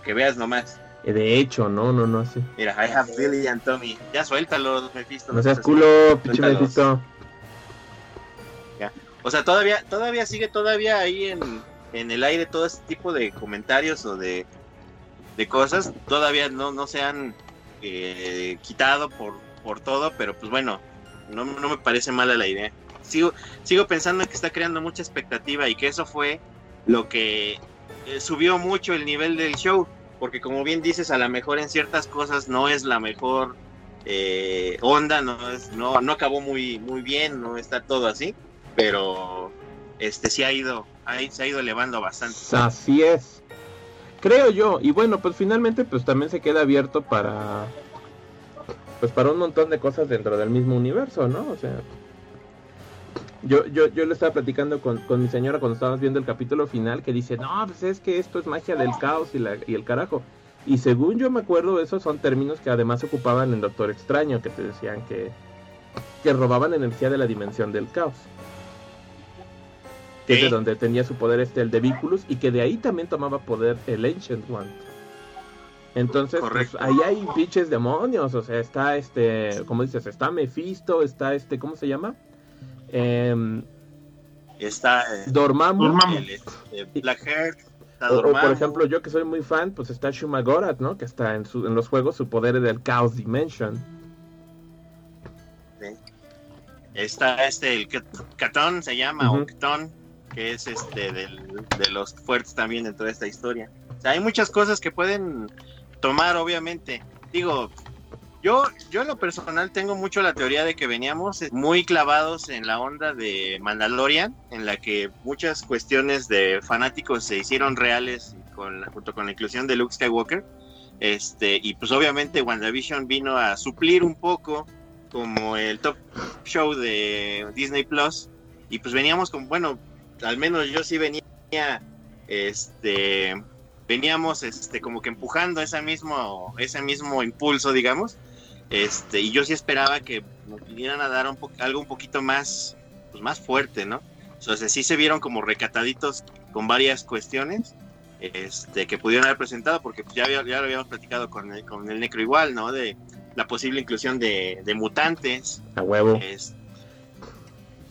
Que veas nomás. De hecho, no, no, no, sí. Mira, I have Billy and Tommy. Ya suéltalos, Mephisto. No seas culo, pinche. Mephisto. O sea, todavía, todavía sigue todavía ahí en, en el aire todo este tipo de comentarios o de, de cosas. Todavía no, no se han eh, quitado por, por todo, pero pues bueno, no, no me parece mala la idea. Sigo, sigo pensando que está creando mucha expectativa y que eso fue lo que eh, subió mucho el nivel del show. Porque como bien dices, a lo mejor en ciertas cosas no es la mejor eh, onda, no, es, no, no acabó muy, muy bien, no está todo así pero este sí ha ido, ahí se ha ido elevando bastante. Así es. Creo yo. Y bueno, pues finalmente pues también se queda abierto para pues para un montón de cosas dentro del mismo universo, ¿no? O sea, yo yo yo le estaba platicando con, con mi señora cuando estábamos viendo el capítulo final que dice, "No, pues es que esto es magia del caos y la y el carajo." Y según yo me acuerdo, esos son términos que además ocupaban en Doctor Extraño, que te decían que que robaban energía de la dimensión del caos que es de Sí. donde tenía su poder este el de Viculus y que de ahí también tomaba poder el Ancient One. Entonces, pues, ahí hay pinches demonios, o sea, está este, como dices, está Mephisto, está este, ¿cómo se llama? Em, Está eh, Dormammu. Dormammu. el, este, Blackheart, está O, o, por Dormammu, ejemplo, yo que soy muy fan, pues está Shumagorath, ¿no? Que está en, su, en los juegos, su poder es del Chaos Dimension. está este, el Catón se llama, Ujú. o Catón, que es este del- de los fuertes también dentro de esta historia. O sea, hay muchas cosas que pueden tomar, obviamente. Digo, Yo, yo en lo personal tengo mucho la teoría de que veníamos muy clavados en la onda de Mandalorian, en la que muchas cuestiones de fanáticos se hicieron reales con junto con la inclusión de Luke Skywalker. Este, y pues obviamente WandaVision vino a suplir un poco como el top show de Disney Plus. Y pues veníamos con, bueno, al menos yo sí venía, este, veníamos este, como que empujando ese mismo, ese mismo impulso, digamos este, y yo sí esperaba que nos vinieran a dar un algo un poquito más, pues más fuerte, ¿no? O sea, sí se vieron como recataditos con varias cuestiones este, que pudieron haber presentado, porque pues, ya, ya lo habíamos platicado con el, con el Necro igual, ¿no? De la posible inclusión de, de mutantes. A huevo.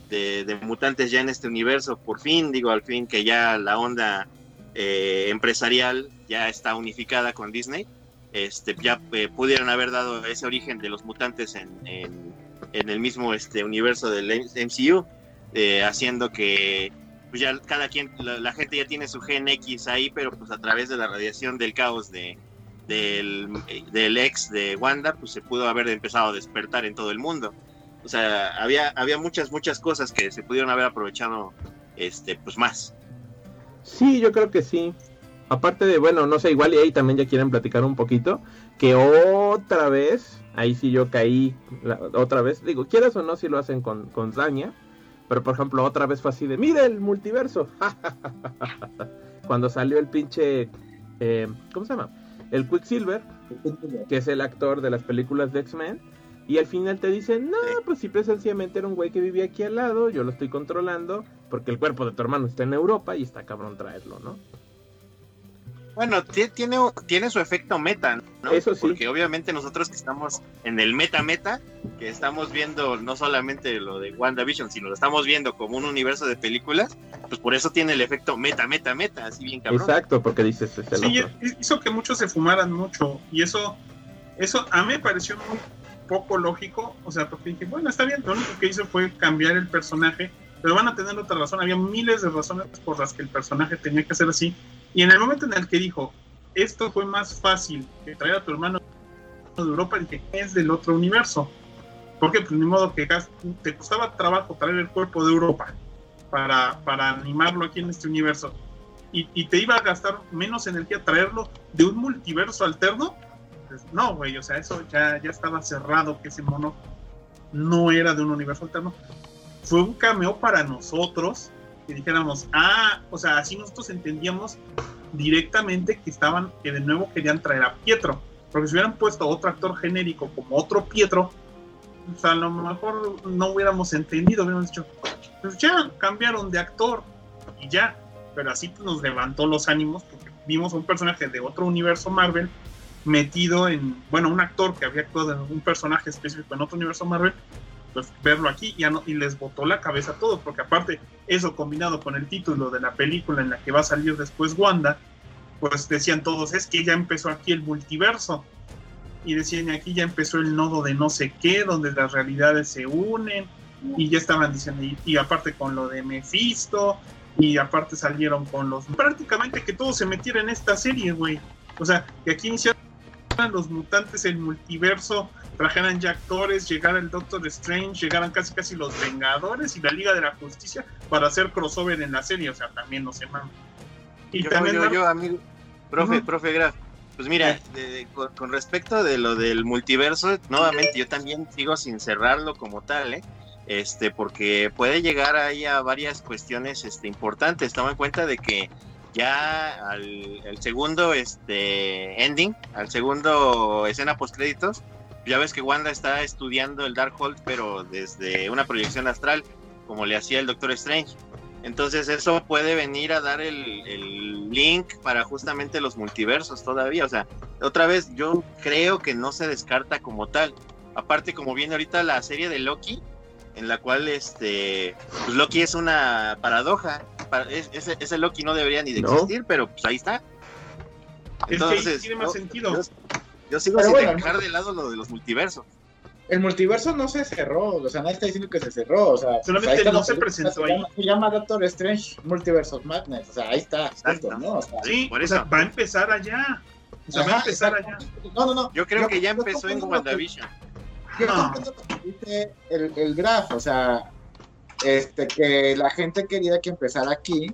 de, de, mutantes ya en este universo, por fin, digo, al fin que ya la onda eh, empresarial ya está unificada con Disney este, ya eh, pudieron haber dado ese origen de los mutantes en, en, el mismo este, universo del MCU, eh, haciendo que pues ya cada quien, la, gente ya tiene su gen X ahí, pero pues a través de la radiación del caos de, del, del ex de Wanda, pues se pudo haber empezado a despertar en todo el mundo. O sea, había, había muchas, muchas cosas que se pudieron haber aprovechado este, pues más. Sí, yo creo que sí. Aparte de, bueno, no sé, igual y ahí también ya quieren platicar un poquito, que otra vez, ahí sí yo caí, otra vez, digo, quieras o no si lo hacen con, con Zaña, pero por ejemplo otra vez fue así de, mire el multiverso, (laughs) cuando salió el pinche, eh, ¿cómo se llama? El Quicksilver, que es el actor de las películas de X-Men, y al final te dicen, no, pues simple sencillamente era un güey que vivía aquí al lado, yo lo estoy controlando, porque el cuerpo de tu hermano está en Europa y está cabrón traerlo, ¿no? Bueno, tiene, tiene su efecto meta, ¿no? Eso sí. Porque obviamente nosotros que estamos en el meta-meta, que estamos viendo no solamente lo de WandaVision, sino lo estamos viendo como un universo de películas, pues por eso tiene el efecto meta-meta-meta, así bien cabrón. Exacto, porque dices... Es el sí, hizo que muchos se fumaran mucho, y eso, eso a mí me pareció muy poco lógico, o sea, porque dije, bueno, está bien, lo único que hizo fue cambiar el personaje, pero van a tener otra razón, había miles de razones por las que el personaje tenía que ser así, y en el momento en el que dijo, esto fue más fácil que traer a tu hermano de Europa, dije, es del otro universo. Porque pues ni modo que te costaba trabajo traer el cuerpo de Europa para, para animarlo aquí en este universo. Y, y, te iba a gastar menos energía traerlo de un multiverso alterno. Pues, no, güey, o sea, eso ya, ya estaba cerrado, que ese mono no era de un universo alterno. Fue un cameo para nosotros, que dijéramos, ah, o sea, así nosotros entendíamos directamente que estaban, que de nuevo querían traer a Pietro, porque si hubieran puesto otro actor genérico como otro Pietro, pues a lo mejor no hubiéramos entendido, hubiéramos dicho, pues ya cambiaron de actor y ya, pero así nos levantó los ánimos porque vimos a un personaje de otro universo Marvel metido en, bueno, un actor que había actuado en un personaje específico en otro universo Marvel pues verlo aquí ya no, y les botó la cabeza a todos, porque aparte eso combinado con el título de la película en la que va a salir después Wanda, pues decían todos, es que ya empezó aquí el multiverso. Y decían, aquí ya empezó el nodo de no sé qué, donde las realidades se unen. Y ya estaban diciendo, y, aparte con lo de Mephisto, y aparte salieron con los... Prácticamente que todo se metiera en esta serie, güey. O sea, que aquí iniciaron los mutantes, el multiverso, trajeran ya actores, llegara el Doctor Strange, llegaran casi casi los Vengadores y la Liga de la Justicia para hacer crossover en la serie, o sea, también no se mames. Y también yo, amigo, profe, profe Graf, pues mira, con, respecto de lo del multiverso, nuevamente yo también sigo sin cerrarlo como tal, ¿eh? Este, porque puede llegar ahí a varias cuestiones este, importantes. Toma en cuenta de que ya al el segundo este ending, al segundo escena post créditos, ya ves que Wanda está estudiando el Darkhold, pero desde una proyección astral, como le hacía el Doctor Strange. Entonces eso puede venir a dar el, link para justamente los multiversos todavía. O sea, otra vez yo creo que no se descarta como tal. Aparte, como viene ahorita la serie de Loki, en la cual este pues Loki es una paradoja. Ese, ese Loki no debería ni de existir, pero pues ahí está. Entonces, tiene más sentido. Yo sigo sin dejar de lado lo de los multiversos. El multiverso no se cerró, o sea, nadie está diciendo que se cerró, o sea, solamente no se presentó ahí. Se llama, Doctor Strange Multiverse of Madness, o sea, ahí está, ¿no? sí, por eso. va a empezar allá. O sea, va a empezar exacto. allá. No, no, no. Yo creo que ya yo empezó en WandaVision. Yo No. lo que dice el, el Graf, o sea, este, que la gente quería que empezara aquí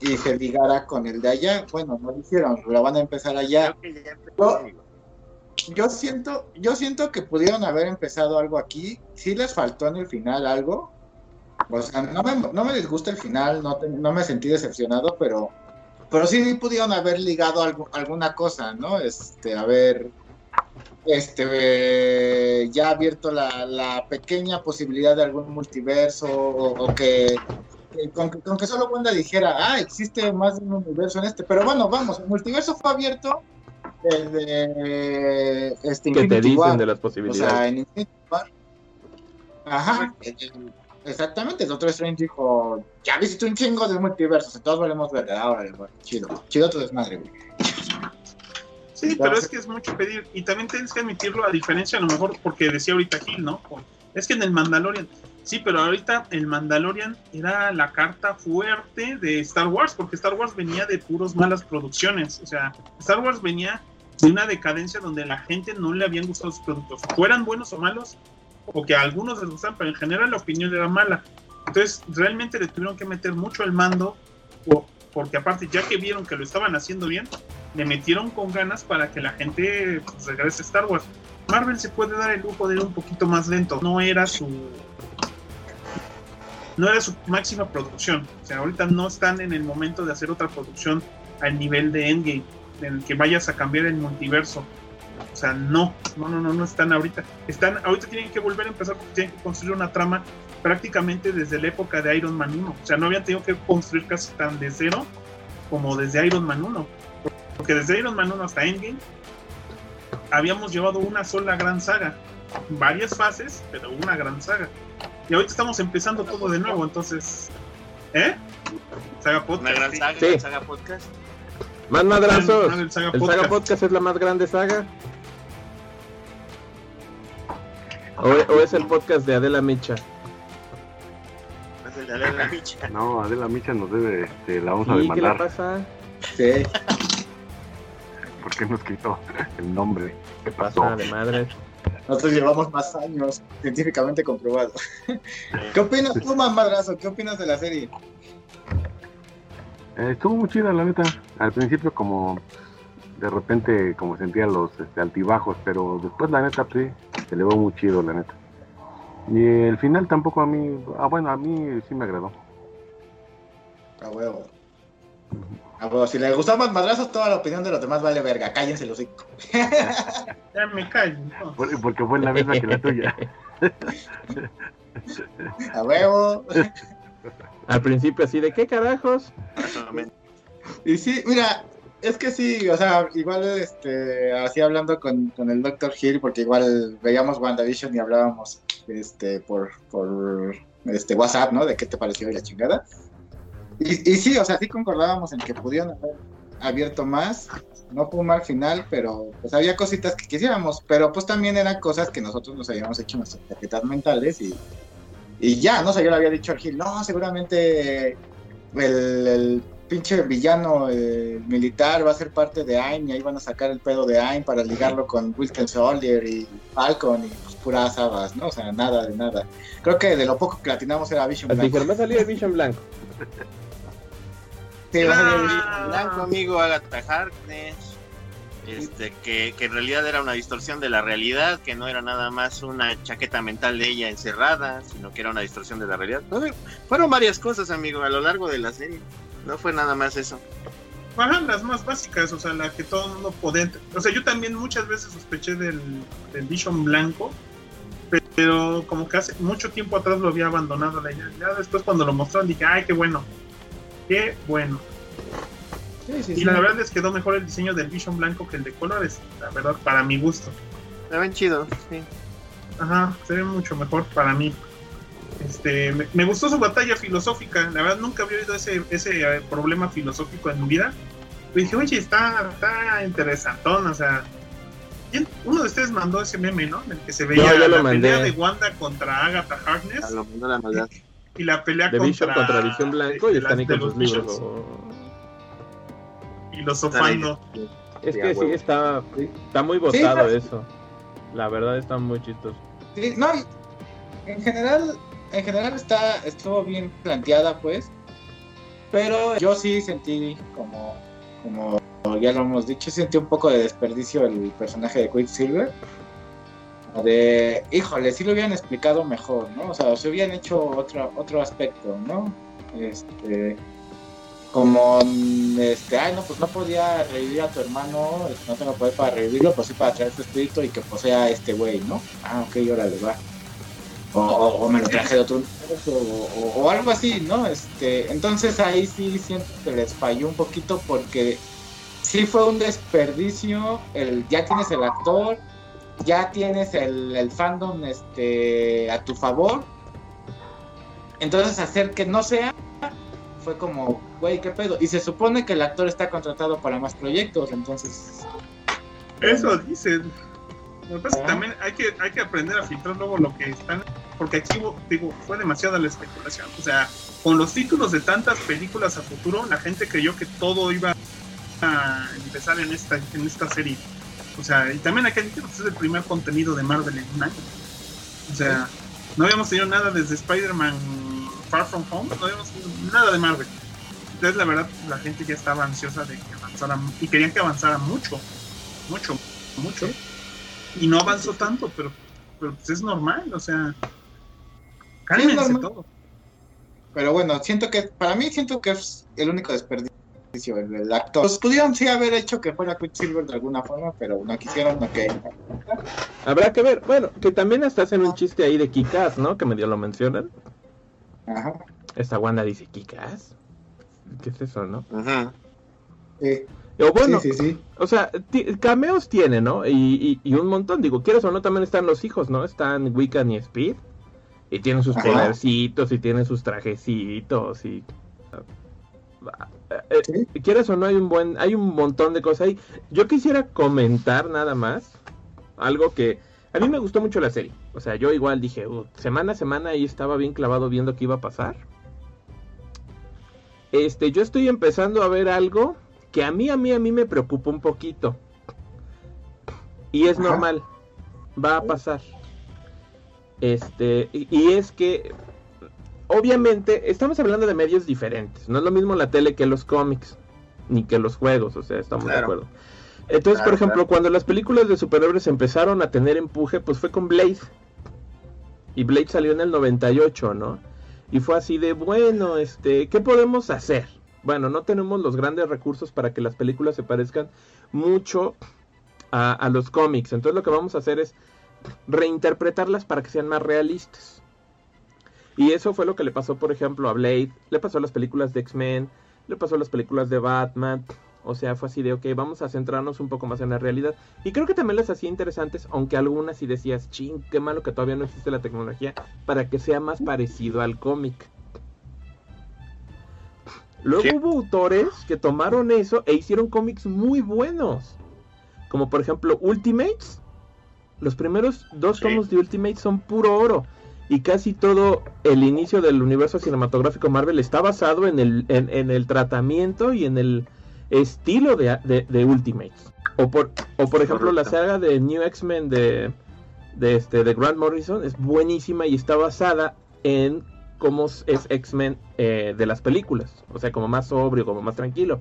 y se ligara con el de allá. Bueno, no lo hicieron, lo van a empezar allá. Creo que ya empezó, No. Yo siento, yo siento que pudieron haber empezado algo aquí. Sí les faltó en el final algo. O sea, no me, no me disgusta el final, no, no me sentí decepcionado, pero, pero sí pudieron haber ligado algo- alguna cosa, ¿no? Este, haber este, ya abierto la, pequeña posibilidad de algún multiverso o, que con, que con que solo Wanda dijera, ah, existe más de un universo en este. Pero bueno, vamos, el multiverso fue abierto desde este, Que te dicen War. de las O posibilidades. sea, en Infinity War. Ajá. Exactamente, el Doctor Strange dijo, ya viste un chingo de multiversos, todos valemos verga, ahora, güey, chido, chido tu desmadre, güey. Sí, pero es que es mucho pedir. Y también tienes que admitirlo, a diferencia a lo mejor, porque decía ahorita Gil, ¿no? Es que en el Mandalorian, sí, pero ahorita el Mandalorian era la carta fuerte de Star Wars, porque Star Wars venía de puros malas producciones. O sea, Star Wars venía de una decadencia donde la gente no le habían gustado sus productos, fueran buenos o malos, o que a algunos les gustaban, pero en general la opinión era mala. Entonces, realmente le tuvieron que meter mucho el mando, porque aparte, ya que vieron que lo estaban haciendo bien, le metieron con ganas para que la gente pues, regrese a Star Wars. Marvel se puede dar el lujo de ir un poquito más lento. No era su. No era su máxima producción. O sea, ahorita no están en el momento de hacer otra producción al nivel de Endgame, en el que vayas a cambiar el multiverso. O sea, no, no, no, no, no están ahorita. Están, ahorita tienen que volver a empezar porque tienen que construir una trama prácticamente desde la época de Iron Man 1. O sea, no habían tenido que construir casi tan de cero como desde Iron Man 1. Porque desde Iron Man 1 hasta Endgame habíamos llevado una sola gran saga. Varias fases, pero una gran saga. Y ahorita estamos empezando todo de nuevo, entonces. ¿Eh? Saga Podcast. Una gran saga, Sí. saga podcast. Más madrazos. Saga ¿El Saga Podcast. Es la más grande saga? ¿O, o es el podcast de Adela Micha? Es el de Adela Micha. (laughs) No, Adela Micha nos debe, este, la vamos a ¿Y qué le demandar. pasa? Sí. porque nos quitó el nombre? ¿Qué pasó? Pasa de madre. Nosotros llevamos más años, científicamente comprobado. (laughs) ¿Qué opinas tú, madrazo? ¿Qué opinas de la serie? Eh, estuvo muy chida, la neta. Al principio como de repente como sentía los este, altibajos, pero después la neta sí, se le va muy chido, la neta. Y el final tampoco a mí, ah bueno, a mí sí me agradó. A huevo. A huevo. Si le gustan más madrazos, toda la opinión de los demás vale verga. Cállense los hocico. (laughs) Ya me callo. ¿no? Por- Porque fue la misma que la tuya. A huevo. Al principio así de qué carajos. Y sí, mira, es que sí, o sea, igual este, así hablando con, con el Dr. Hill, porque igual veíamos WandaVision y hablábamos este, por, por este, WhatsApp, ¿no? De qué te pareció y la chingada. Y, y sí, o sea, sí concordábamos en que pudieron haber abierto más. No un mal final, pero pues había cositas que quisiéramos, pero pues también eran cosas que nosotros nos habíamos hecho nuestras tarjetas mentales y, y ya, no sé, yo le había dicho al Gil, no, seguramente el, el pinche villano eh, militar va a ser parte de AIM y ahí van a sacar el pedo de AIM para ligarlo con Wilton Soldier y Falcon y pues puras habas, ¿no? O sea, nada de nada. Creo que de lo poco que latinamos era Vision Blanco. dijeron, va a salir Vision Blanco. (laughs) Sí, va a Ah. Blanco, amigo, Agatha Harkness. Este, que, que en realidad era una distorsión de la realidad, que no era nada más una chaqueta mental de ella encerrada, sino que era una distorsión de la realidad. No, fueron varias cosas, amigo, a lo largo de la serie. No fue nada más eso. Ajá, las más básicas, o sea, la que todo el mundo podía. O sea, yo también muchas veces sospeché del, del Vision blanco, pero como que hace mucho tiempo atrás lo había abandonado la idea. Ya después, cuando lo mostraron, dije, ay, qué bueno, qué bueno. Sí, sí, Y sí. la verdad les quedó mejor el diseño del Vision blanco que el de colores, la verdad, para mi gusto. Se ven chidos, sí. Ajá, se ve mucho mejor para mí. Este, me, me gustó su batalla filosófica. La verdad, nunca había oído ese, ese eh, problema filosófico en mi vida. Y dije, oye, está, está interesantón. O sea, ¿quién- uno de ustedes mandó ese meme, ¿no? En el que se veía la mandé. pelea de Wanda contra Agatha Harkness A lo mandó la maldad. (laughs) y la pelea De Vision contra, contra Vision Blanco y este, están ahí con sus los libros. Visions. oh. Y los sofando. Es Sí, que a sí está, Sí. está muy votado pues. eso. La verdad está muy chistoso. Sí, no, en general, en general está, estuvo bien planteada, pues. Pero yo sí sentí como, como ya lo hemos dicho, sentí un poco de desperdicio el personaje de Quicksilver. De, híjole, sí lo hubieran explicado mejor, ¿no? O sea, se hubieran hecho otro, otro aspecto, ¿no? Este, como, este, ay, no, pues no podía revivir a tu hermano, este, no tengo poder para revivirlo, pues sí para traer tu espíritu y que posea a este güey, ¿no? Ah, ok, órale, va. O, o- o me lo traje de otro universo, o- o algo así, ¿no? Este, entonces ahí sí siento que les falló un poquito porque sí fue un desperdicio, el, ya tienes el actor, ya tienes el, el fandom este, a tu favor, entonces hacer que no sea fue como, güey, ¿qué pedo? Y se supone que el actor está contratado para más proyectos, entonces... Eso dicen. Lo que pasa es que Ajá. también hay que, hay que aprender a filtrar luego lo que están. Porque aquí, digo, fue demasiada la especulación. O sea, con los títulos de tantas películas a futuro, la gente creyó que todo iba a empezar en esta, en esta serie. O sea, y también que es el primer contenido de Marvel en un año. O sea, no habíamos tenido nada desde Spider-Man Far From Home, no habíamos tenido nada de Marvel. Entonces, la verdad, la gente ya estaba ansiosa de que avanzara y querían que avanzara mucho, mucho, mucho. Y no avanzó tanto, pero, pero pues es normal, o sea, cálmense todo. Pero bueno, siento que, para mí siento que es el único desperdicio, el, el actor. Pues pudieron sí haber hecho que fuera Quicksilver de alguna forma, pero no quisieron, ok. Habrá que ver. Bueno, que también hasta hacen un chiste ahí de Kikas, ¿no? Que medio lo mencionan. Ajá. Esta Wanda dice, ¿Kikas? ¿Qué es eso, no? Ujú. Sí, O bueno, sí, sí, sí. o sea, cameos tiene, ¿no? Y, y- y un montón, digo, quieres o no, también están los hijos, ¿no? Están Wiccan y Speed. Y tienen sus Ajá. podercitos y tienen sus trajecitos y... Eh, Sí. quieres o no hay un buen hay un montón de cosas ahí. Yo quisiera comentar nada más algo que a mí me gustó mucho la serie. O sea yo igual dije "Uh, semana a semana ahí estaba bien clavado viendo qué iba a pasar este yo estoy empezando a ver algo que a mí a mí a mí me preocupa un poquito. Y es Ajá. normal va a pasar. Este y, y es que obviamente estamos hablando de medios diferentes. No es lo mismo la tele que los cómics, ni que los juegos, o sea, estamos de acuerdo. Entonces, por ejemplo, claro. cuando las películas de superhéroes empezaron a tener empuje, pues fue con Blade. Y Blade salió en el 98, ¿no? Y fue así de, bueno, este, ¿qué podemos hacer? Bueno, no tenemos los grandes recursos para que las películas se parezcan mucho a, a los cómics. Entonces lo que vamos a hacer es reinterpretarlas para que sean más realistas. Y eso fue lo que le pasó, por ejemplo, a Blade, le pasó a las películas de X-Men, le pasó a las películas de Batman. O sea, fue así de, ok, vamos a centrarnos un poco más en la realidad. Y creo que también las hacía interesantes, aunque algunas sí decías, ching, qué malo que todavía no existe la tecnología para que sea más parecido al cómic. Luego hubo autores que tomaron eso e hicieron cómics muy buenos. Como por ejemplo Ultimates. Los primeros dos tomos de Ultimates son puro oro. Y casi todo el inicio del universo cinematográfico Marvel está basado en el, en, en el tratamiento y en el estilo de, de, de Ultimates. O por, o por ejemplo la saga de New X-Men de, de, este, de Grant Morrison es buenísima y está basada en cómo es X-Men eh, de las películas. O sea, como más sobrio, como más tranquilo.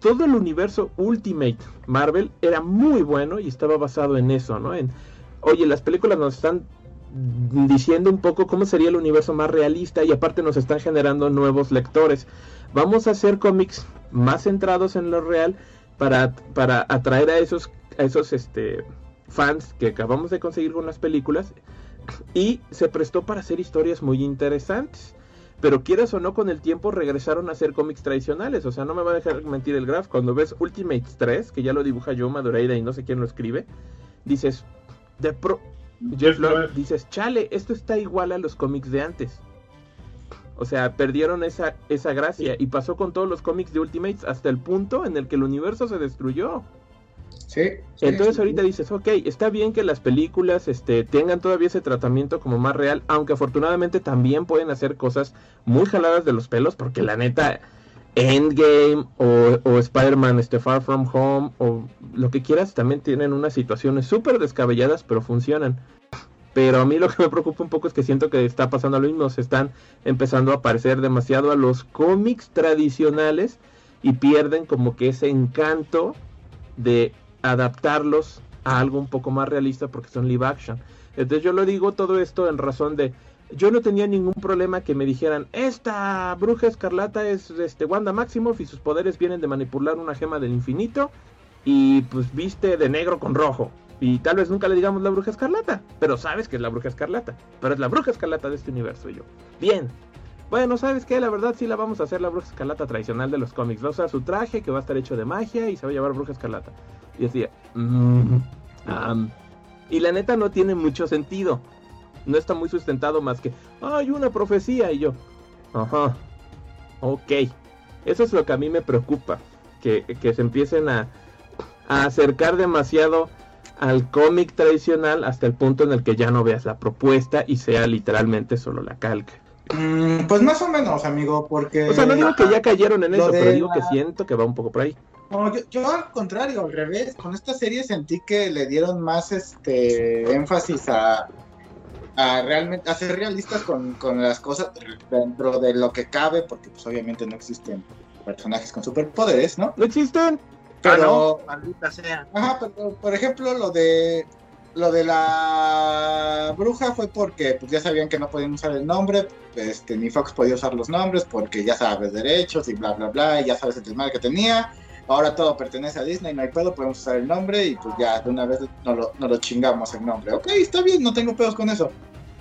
Todo el universo Ultimate Marvel era muy bueno y estaba basado en eso, ¿no? En, oye, las películas nos están diciendo un poco cómo sería el universo más realista y aparte nos están generando nuevos lectores. Vamos a hacer cómics más centrados en lo real para, para atraer a esos, a esos este, fans que acabamos de conseguir con las películas y se prestó para hacer historias muy interesantes. Pero quieras o no, con el tiempo regresaron a hacer cómics tradicionales. O sea, no me va a dejar mentir el graph. Cuando ves Ultimates 3, que ya lo dibuja Joe Madureira y no sé quién lo escribe, dices, de pro, Jeff Loeb, dices, chale, esto está igual a los cómics de antes. O sea, perdieron esa, esa gracia y pasó con todos los cómics de Ultimates hasta el punto en el que el universo se destruyó. Sí. sí, Entonces sí, ahorita dices, ok, está bien que las películas este, tengan todavía ese tratamiento como más real, aunque afortunadamente también pueden hacer cosas muy jaladas de los pelos, porque la neta, Endgame o, Spider-Man este, Far From Home o lo que quieras, también tienen unas situaciones súper descabelladas, pero funcionan. Pero a mí lo que me preocupa un poco es que siento que está pasando lo mismo, se están empezando a parecer demasiado a los cómics tradicionales y pierden como que ese encanto de adaptarlos a algo un poco más realista porque son live action. Entonces yo lo digo todo esto en razón de yo no tenía ningún problema que me dijeran, esta bruja escarlata es este Wanda Maximoff y sus poderes vienen de manipular una gema del infinito y pues viste de negro con rojo. Y tal vez nunca le digamos la bruja escarlata, pero sabes que es la bruja escarlata. Pero es la bruja escarlata de este universo y yo. Bien. Bueno, ¿sabes qué? La verdad sí la vamos a hacer la bruja escarlata tradicional de los cómics. Va a usar su traje que va a estar hecho de magia y se va a llevar bruja escarlata. Y decía, mm, y la neta no tiene mucho sentido no está muy sustentado más que, hay una profecía y yo, ajá, ok. Eso es lo que a mí me preocupa, que, se empiecen a, acercar demasiado al cómic tradicional hasta el punto en el que ya no veas la propuesta y sea literalmente solo la calca. Mm, pues más o menos, amigo, porque... O sea, no digo que ya cayeron en eso, pero digo que siento que va un poco por ahí. No, yo, yo, al contrario, al revés, con esta serie sentí que le dieron más este énfasis a, a realmente a ser realistas con, las cosas dentro de lo que cabe, porque pues obviamente no existen personajes con superpoderes, ¿no? No existen. Pero, ah, maldita sea. Ajá, pero por ejemplo lo de lo de la bruja fue porque pues ya sabían que no podían usar el nombre, este ni Fox podía usar los nombres porque ya sabes derechos y bla bla bla, y ya sabes el desmadre que tenía. Ahora todo pertenece a Disney, no hay pedo, podemos usar el nombre y pues ya de una vez no lo, no lo chingamos el nombre. Ok, está bien, no tengo pedos con eso.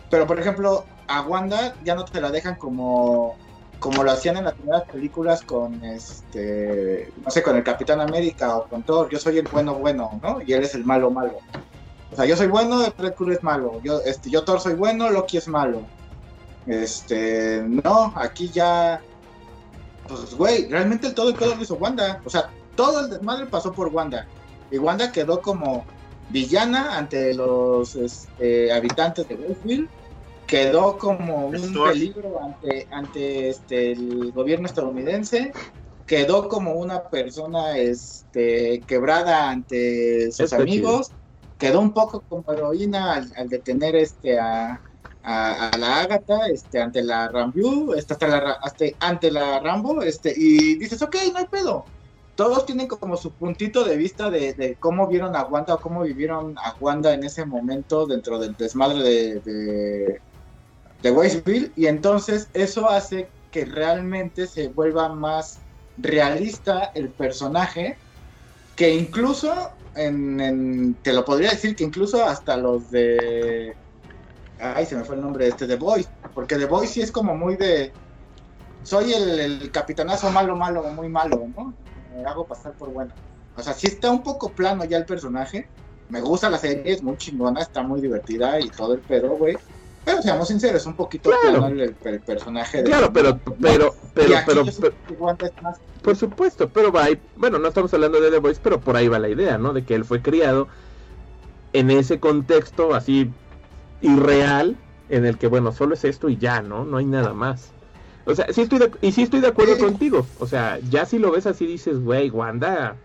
Pero por ejemplo, a Wanda ya no te la dejan como como lo hacían en las primeras películas con este no sé con el Capitán América o con Thor yo soy el bueno bueno no y él es el malo malo. O sea yo soy bueno Red Crew es malo. Yo este yo Thor soy bueno Loki es malo. Este no aquí ya pues güey realmente todo el todo lo hizo Wanda. O sea todo el desmadre pasó por Wanda. Y Wanda quedó como villana ante los este, habitantes de Westfield quedó como un peligro ante, ante este, el gobierno estadounidense, quedó como una persona este, quebrada ante sus amigos, quedó un poco como heroína al, detener este, a, a, la Ágata este, ante la Rambu, este, hasta la, hasta, ante la Rambo, este, y dices, ok, no hay pedo. Todos tienen como su puntito de vista de, cómo vieron a Wanda o cómo vivieron a Wanda en ese momento dentro del desmadre de, de Weissville y entonces eso hace que realmente se vuelva más realista el personaje que incluso en, te lo podría decir que incluso hasta los de ay se me fue el nombre de este The Boys porque The Boys sí es como muy de soy el, el capitanazo malo malo muy malo no me hago pasar por bueno. O sea sí está un poco plano ya el personaje. Me gusta la serie es muy chingona está muy divertida y todo el pedo güey pero seamos sinceros, un poquito claro. el, personaje. De claro, pero, pero, pero, pero, por supuesto, pero va bueno, no estamos hablando de The Voice, pero por ahí va la idea, ¿no? De que él fue criado en ese contexto así irreal, en el que, bueno, solo es esto y ya, ¿no? No hay nada más. O sea, sí estoy y sí estoy de acuerdo contigo. O sea, ya si lo ves así dices, güey, Wanda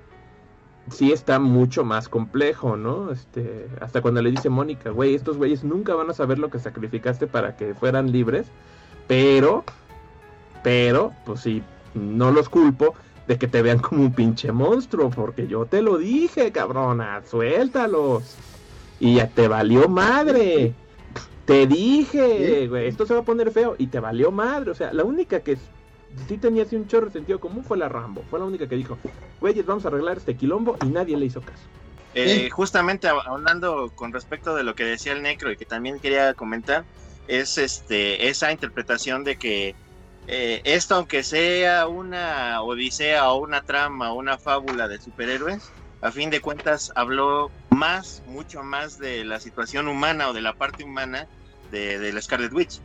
sí está mucho más complejo, ¿no? Este, hasta cuando le dice Mónica, güey, estos güeyes nunca van a saber lo que sacrificaste para que fueran libres, pero, pero, pues sí, no los culpo de que te vean como un pinche monstruo, porque yo te lo dije, cabrona, suéltalos. Y ya te valió madre. Te dije, güey, esto se va a poner feo y te valió madre. O sea, la única que sí tenía así un chorro de sentido común fue la Rambo. Fue la única que dijo, güeyes, vamos a arreglar este quilombo y nadie le hizo caso. Eh, justamente hablando con respecto de lo que decía el Necro y que también quería comentar, es este esa interpretación de que eh, esto, aunque sea una odisea o una trama o una fábula de superhéroes, a fin de cuentas habló más, mucho más de la situación humana o de la parte humana de, de la Scarlet Witch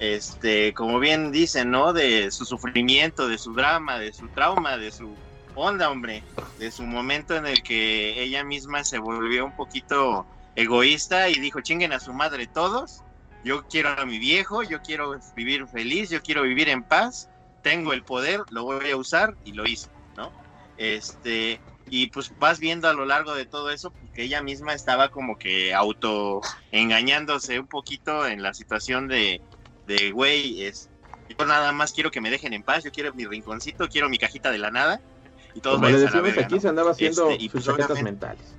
este, como bien dicen, ¿no? De su sufrimiento, de su drama, de su trauma, de su onda, hombre, de su momento en el que ella misma se volvió un poquito egoísta y dijo, chinguen a su madre todos, yo quiero a mi viejo, yo quiero vivir feliz, yo quiero vivir en paz, tengo el poder, lo voy a usar y lo hizo, ¿no? Este, y pues vas viendo a lo largo de todo eso que ella misma estaba como que auto engañándose un poquito en la situación de, de güey, es, yo nada más quiero que me dejen en paz, yo quiero mi rinconcito, quiero mi cajita de la nada y todos Como le vayan a la decimos verga, aquí, ¿no? se andaba haciendo Este, y sus pues, mentales.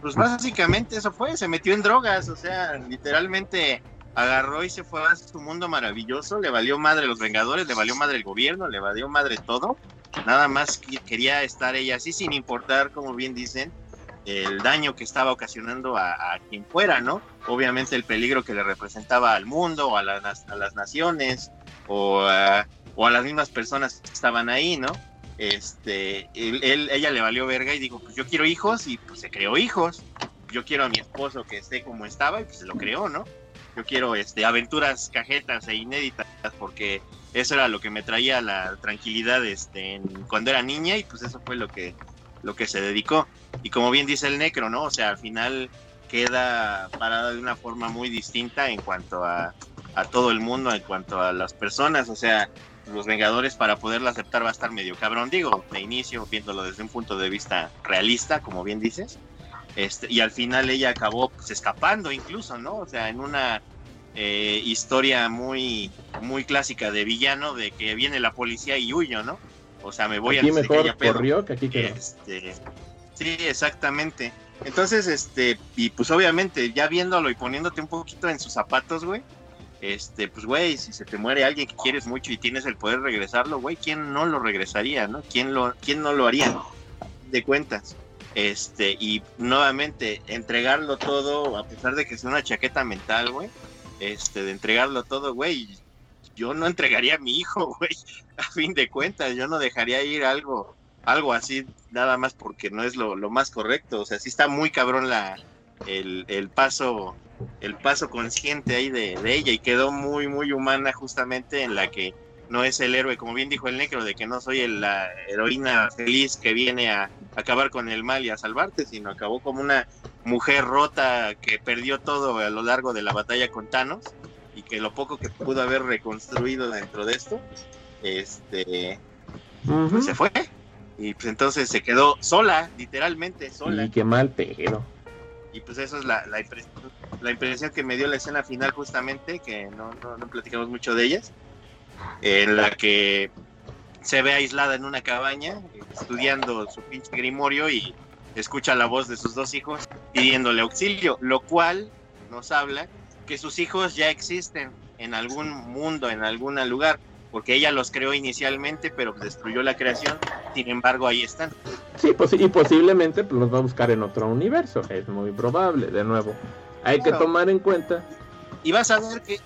Pues básicamente eso fue, se metió en drogas, o sea, literalmente agarró y se fue a su mundo maravilloso, le valió madre los Vengadores, le valió madre el gobierno, le valió madre todo, nada más que- quería estar ella así sin importar, como bien dicen, el daño que estaba ocasionando a, quien fuera, ¿no? Obviamente el peligro que le representaba al mundo a, la- a las naciones o a, o a las mismas personas que estaban ahí, ¿no? este, él, ella le valió verga y dijo, pues yo quiero hijos y pues se creó hijos. Yo quiero a mi esposo que esté como estaba y pues lo creó, ¿no? Yo quiero este, aventuras cajetas e inéditas porque eso era lo que me traía la tranquilidad este, en- cuando era niña y pues eso fue lo que, lo que se dedicó. Y como bien dice el necro, ¿no? O sea, al final queda parada de una forma muy distinta en cuanto a, todo el mundo, en cuanto a las personas, o sea, los Vengadores para poderlo aceptar va a estar medio cabrón, digo, de inicio, viéndolo desde un punto de vista realista, como bien dices, este, y al final ella acabó pues, escapando incluso, ¿no? O sea, en una eh, historia muy, muy clásica de villano, de que viene la policía y huyo, ¿no? O sea, me voy Aquí de que mejor corrió que aquí quedó. Este, sí, exactamente. Entonces, este, y pues obviamente, ya viéndolo y poniéndote un poquito en sus zapatos, güey, este, pues güey, si se te muere alguien que quieres mucho y tienes el poder regresarlo, güey, ¿quién no lo regresaría, no? ¿Quién lo, quién no lo haría? De cuentas. Este, y nuevamente, entregarlo todo, a pesar de que es una chaqueta mental, güey, este, de entregarlo todo, güey, yo no entregaría a mi hijo, (laughs) güey, a fin de cuentas, yo no dejaría ir algo, algo así, nada más porque no es lo, más correcto, o sea, sí está muy cabrón la, el, paso, el paso consciente ahí de, de ella y quedó muy, muy humana justamente en la que no es el héroe, como bien dijo el negro, de que no soy el- la heroína feliz que viene a acabar con el mal y a salvarte, sino acabó como una mujer rota que perdió todo a lo largo de la batalla con Thanos y que lo poco que pudo haber reconstruido dentro de esto, este, pues se fue. Y pues entonces se quedó sola, literalmente sola. Y qué mal pedo. Y pues eso es la, la, impresión, la impresión que me dio la escena final justamente, que no, no, no platicamos mucho de ellas, en la que se ve aislada en una cabaña, estudiando su pinche grimorio y escucha la voz de sus dos hijos pidiéndole auxilio, lo cual nos habla que sus hijos ya existen en algún mundo, en algún lugar, porque ella los creó inicialmente, pero destruyó la creación, sin embargo ahí están. Sí, pues, y posiblemente pues, los va a buscar en otro universo. Es muy probable, de nuevo. Hay que tomar en cuenta. Y vas a ver que,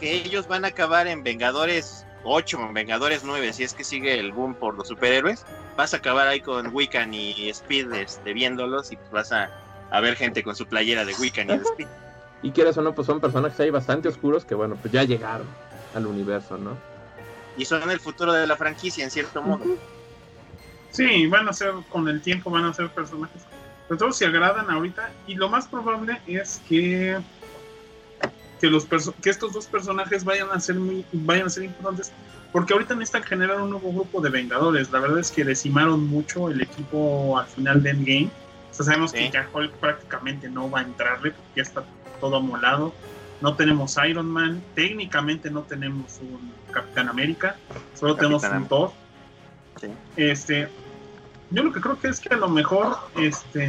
que ellos van a acabar en Vengadores 8, en Vengadores 9, si es que sigue el boom por los superhéroes. Vas a acabar ahí con Wiccan y Speed este, viéndolos y pues vas a, a ver gente con su playera de Wiccan y de Speed. Y quieras o no, pues son personajes ahí bastante oscuros que, bueno, pues ya llegaron al universo, ¿no? Y son el futuro de la franquicia, en cierto modo. Sí, van a ser, con el tiempo van a ser personajes. Pero todos se agradan ahorita. Y lo más probable es que, que, los perso- que estos dos personajes vayan a ser muy, vayan a ser importantes. Porque ahorita necesitan generar un nuevo grupo de Vengadores. La verdad es que decimaron mucho el equipo al final de Endgame. O sea, sabemos Sí. que ya Hulk prácticamente no va a entrarle porque ya está todo amolado. No tenemos Iron Man. Técnicamente no tenemos un Capitán América. Solo tenemos un Thor. Sí. Este, yo lo que creo que es que a lo mejor, este,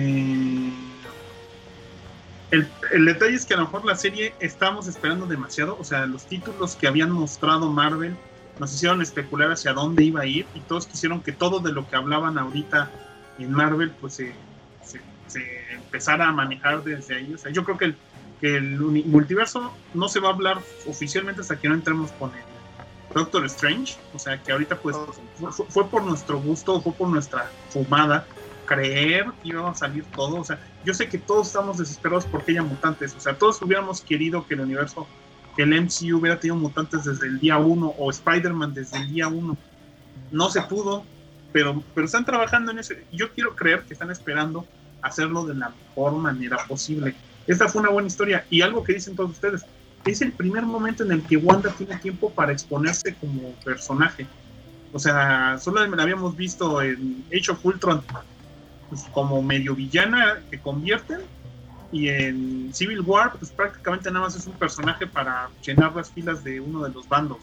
el, el detalle es que a lo mejor la serie estamos esperando demasiado, o sea, los títulos que habían mostrado Marvel nos hicieron especular hacia dónde iba a ir y todos quisieron que todo de lo que hablaban ahorita en Marvel, pues se, se- se empezara a manejar desde ahí. O sea, yo creo que el, que el multiverso no se va a hablar oficialmente hasta que no entremos con el Doctor Strange, o sea, que ahorita pues fue, fue- por nuestro gusto, fue por nuestra fumada creer que iba a salir todo. O sea, yo sé que todos estamos desesperados porque haya mutantes. O sea, todos hubiéramos querido que el universo, que el MCU hubiera tenido mutantes desde el día uno o Spider-Man desde el día uno. No se pudo, pero, pero están trabajando en eso. Yo quiero creer que están esperando hacerlo de la mejor manera posible. Esta fue una buena historia y algo que dicen todos ustedes. Es el primer momento en el que Wanda tiene tiempo para exponerse como personaje. O sea, solo la habíamos visto en Age of Ultron pues, como medio villana que convierten. Y en Civil War, pues prácticamente nada más es un personaje para llenar las filas de uno de los bandos.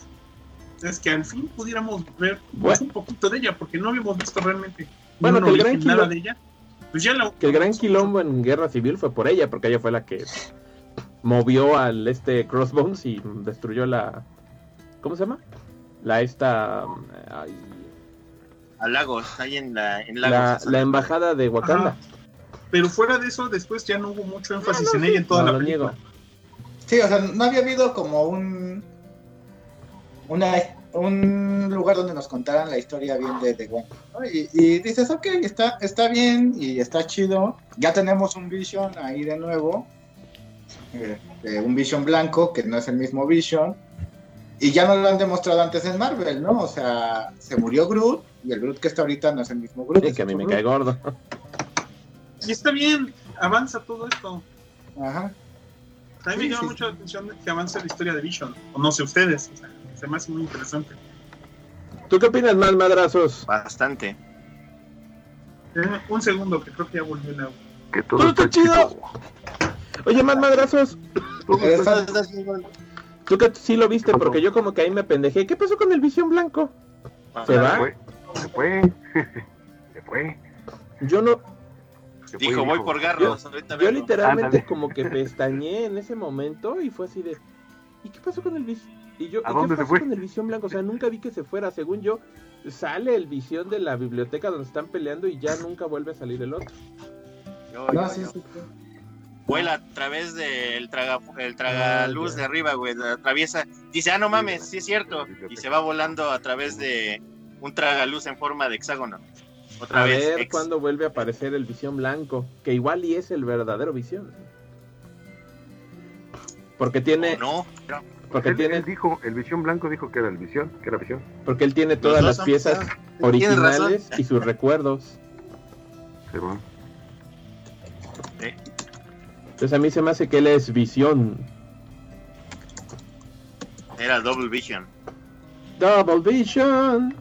Es que al fin pudiéramos ver pues, un poquito de ella, porque no habíamos visto realmente bueno, que el gran nada de ella. Pues ya que el gran quilombo en Guerra Civil fue por ella, porque ella fue la que movió al este Crossbones y destruyó la ¿cómo se llama? La esta ay, a Lagos, ahí en la en Lagos, la, embajada de Wakanda. Pero fuera de eso, después ya no hubo mucho énfasis en ella en toda la película. Sí, o sea, no había habido como un una un lugar donde nos contaran la historia bien de, de y, dices, ok, está, está bien y está chido. Ya tenemos un Vision ahí de nuevo. Eh, un Vision blanco, que no es el mismo Vision. Y ya no lo han demostrado antes en Marvel, ¿no? O sea, se murió Groot y el Groot que está ahorita no es el mismo Groot. Y que a mí me cae gordo. Y está bien, avanza todo esto. Ajá. A mí me llama mucho la atención que avance la historia de Vision. O no sé ustedes. O sea, se me hace muy interesante. ¿Tú qué opinas, más madrazos? Bastante. Eh, un segundo, que creo que ya volvió el agua. Que todo, está chido. Oye, más madrazos. Tú que sí lo viste, porque yo como que ahí me pendejé. ¿Qué pasó con el visión blanco? ¿Se va? Se fue. Se fue. (laughs) Yo no. Dijo, voy por garros. Yo, yo literalmente como que pestañé en ese momento y fue así de. ¿Y qué pasó con el visión? Y yo, ¿A dónde se fue? con el visión blanco? O sea, nunca vi que se fuera. Según yo, sale el visión de la biblioteca donde están peleando y ya nunca vuelve a salir el otro. No, sí, sí, Vuela a través del traga, el tragaluz ah, de arriba, güey. Atraviesa. Dice, ah, no mames, sí es cierto. Y se va volando a través de un tragaluz en forma de hexágono. Otra a vez. ver cuándo vuelve a aparecer el visión blanco. Que igual y es el verdadero visión. Porque tiene. no, porque él, tiene... dijo, el visión blanco dijo que era el visión, que era visión. Porque él tiene todas las piezas originales y sus recuerdos. Sí, bueno. Entonces a mí se me hace que él es visión. Era Double Vision. Double Vision.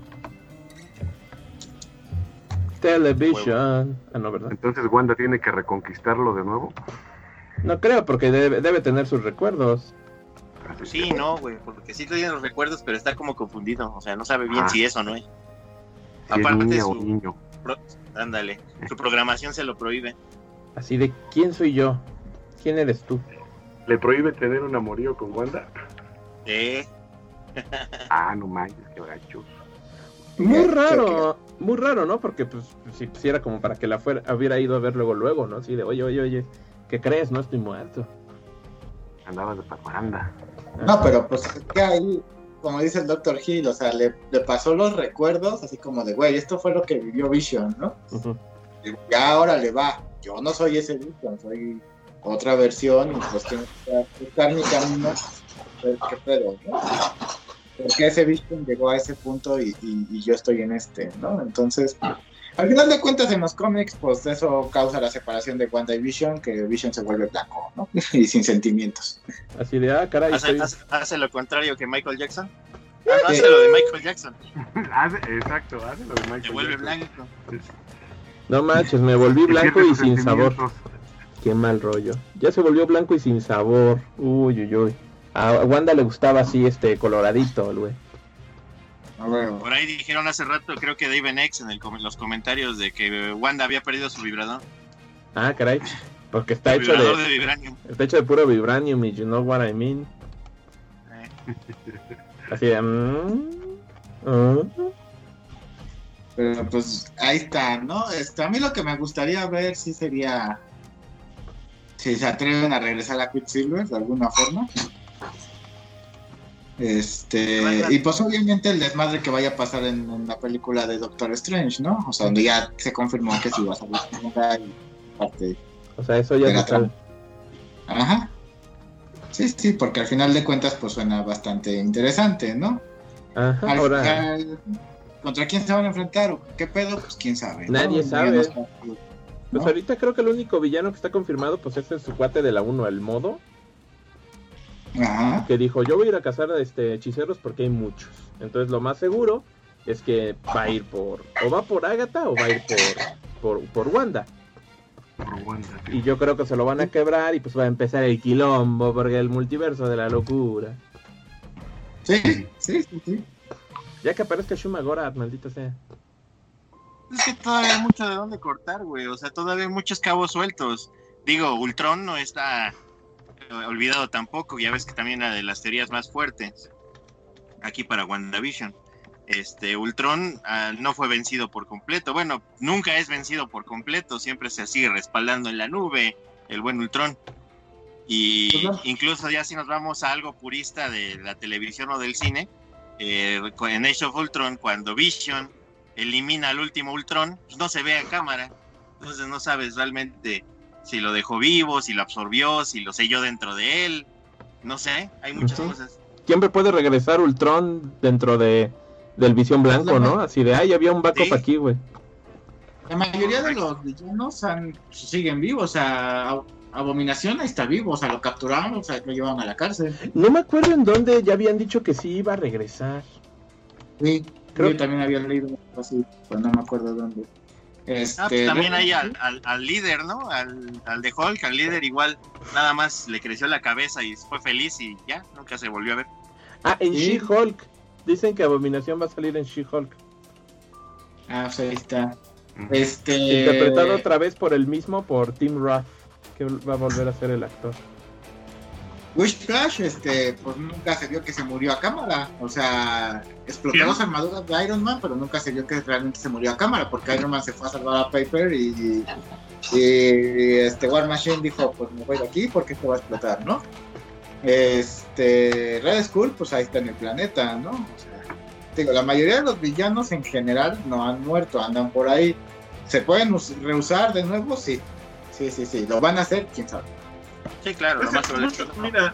Television. Ah, no, ¿verdad? Entonces Wanda tiene que reconquistarlo de nuevo. No creo, porque debe, debe tener sus recuerdos. Sí, no, güey, porque sí tiene los recuerdos, pero está como confundido, o sea, no sabe bien ah. si es o no es. Aparte su niño. ándale, su programación se lo prohíbe. Así de, ¿quién soy yo? ¿Quién eres tú? ¿Le prohíbe tener un amorío con Wanda? Eh. (laughs) ah, no manches, qué gacho. Muy raro, muy raro, ¿no? Porque pues si, era como para que la fuera, hubiera ido a ver luego, luego, ¿no? Así de, oye, oye, oye, ¿qué crees? No estoy muerto. Andaba de parranda. No, pero pues que ahí, como dice el Dr. Hill, o sea, le, pasó los recuerdos, así como de, güey, esto fue lo que vivió Vision, ¿no? Y ya ahora le va. Yo no soy ese Vision, soy otra versión y pues tengo que buscar mi camino, ver qué pedo, ¿no? Porque ese Vision llegó a ese punto y, y yo estoy en este, ¿no? Entonces, al final de cuentas, en los cómics, pues eso causa la separación de Wanda y Vision, que Vision se vuelve blanco, ¿no? (laughs) y sin sentimientos. Así de, ah, caray. Hace, lo contrario que Michael Jackson. (laughs) Ah, hace lo de Michael Jackson. (laughs) exacto, hace lo de Michael Se vuelve blanco. No manches, me volví blanco y sin sabor. Qué mal rollo. Ya se volvió blanco y sin sabor. Uy, uy, uy. A Wanda le gustaba así, este, coloradito, güey. Por ahí dijeron hace rato, creo que David X en, los comentarios de que Wanda había perdido su vibrador. Ah, caray. Porque está hecho de, Está hecho de puro vibranium y you know what I mean. Eh. Así de. Mm, mm". Pero pues ahí está, ¿no? Este, a mí lo que me gustaría ver sí sería si se atreven a regresar a Quicksilver de alguna forma. Este, y pues obviamente el desmadre que vaya a pasar en, la película de Doctor Strange, ¿no? O sea, donde ya se confirmó que sí va a salir y parte. O sea, eso ya está. Ajá. Sí, sí, porque al final de cuentas pues suena bastante interesante, ¿no? Ajá, ahora... ¿Contra quién se van a enfrentar? ¿Qué pedo? Pues quién sabe. Nadie sabe. Pues ahorita creo que el único villano que está confirmado pues es el su cuate de la 1, el modo que dijo, yo voy a ir a cazar este, hechiceros porque hay muchos. Entonces lo más seguro es que va a ir por, o va por Agatha o va a ir por, por, por Wanda. Por Wanda. Y yo creo que se lo van a quebrar y pues va a empezar el quilombo porque el multiverso de la locura. Sí, sí, sí, sí. Ya que aparezca Shuma Gorath, maldita sea. Es que todavía hay mucho de dónde cortar, güey. O sea, todavía hay muchos cabos sueltos. Digo, Ultron no está olvidado tampoco. Ya ves que también una de las teorías más fuertes aquí para WandaVision. Este, Ultron ah, no fue vencido por completo. Bueno, nunca es vencido por completo. Siempre se sigue respaldando en la nube el buen Ultron. Y Pues incluso ya si nos vamos a algo purista de la televisión o del cine, eh, en Age of Ultron, cuando Vision elimina al último Ultron, pues no se ve a cámara. Entonces no sabes realmente si lo dejó vivo, si lo absorbió, si lo selló dentro de él. No sé, hay muchas Ujú. cosas. Siempre puede regresar Ultron dentro de del Visión Blanco, ¿no? Así de, ay, había un backup Sí. aquí, güey. La mayoría de los villanos han- siguen vivos, o sea, Ab- Abominación ahí está vivo, o sea, lo capturaron, o sea, lo llevaron a la cárcel. No me acuerdo en dónde ya habían dicho que sí iba a regresar. Sí, Creo- yo también había leído así, pero no me acuerdo dónde. Este, Ah, pues también de- hay al, al- al líder, ¿no? Al, al de Hulk, al líder igual, nada más le creció la cabeza y fue feliz y ya, nunca se volvió a ver. Ah, en Sí. She-Hulk. Dicen que Abominación va a salir en She-Hulk. Ah, pues ahí está. Este... Interpretado otra vez por el mismo, por Tim Roth, que va a volver a ser el actor. Wish Flash, este, pues nunca se vio que se murió a cámara. O sea, explotó las armaduras de Iron Man, pero nunca se vio que realmente se murió a cámara, porque Iron Man se fue a salvar a Piper y, y este War Machine dijo, pues me voy de aquí porque esto va a explotar, ¿no? Este, Red Skull, pues ahí está en el planeta, ¿no? O sea, digo, la mayoría de los villanos en general no han muerto, andan por ahí. ¿Se pueden us- reusar de nuevo? Sí. Sí, sí, sí. ¿Lo van a hacer? ¿Quién sabe? Sí, claro, lo más que probable es que mucho- no. mira,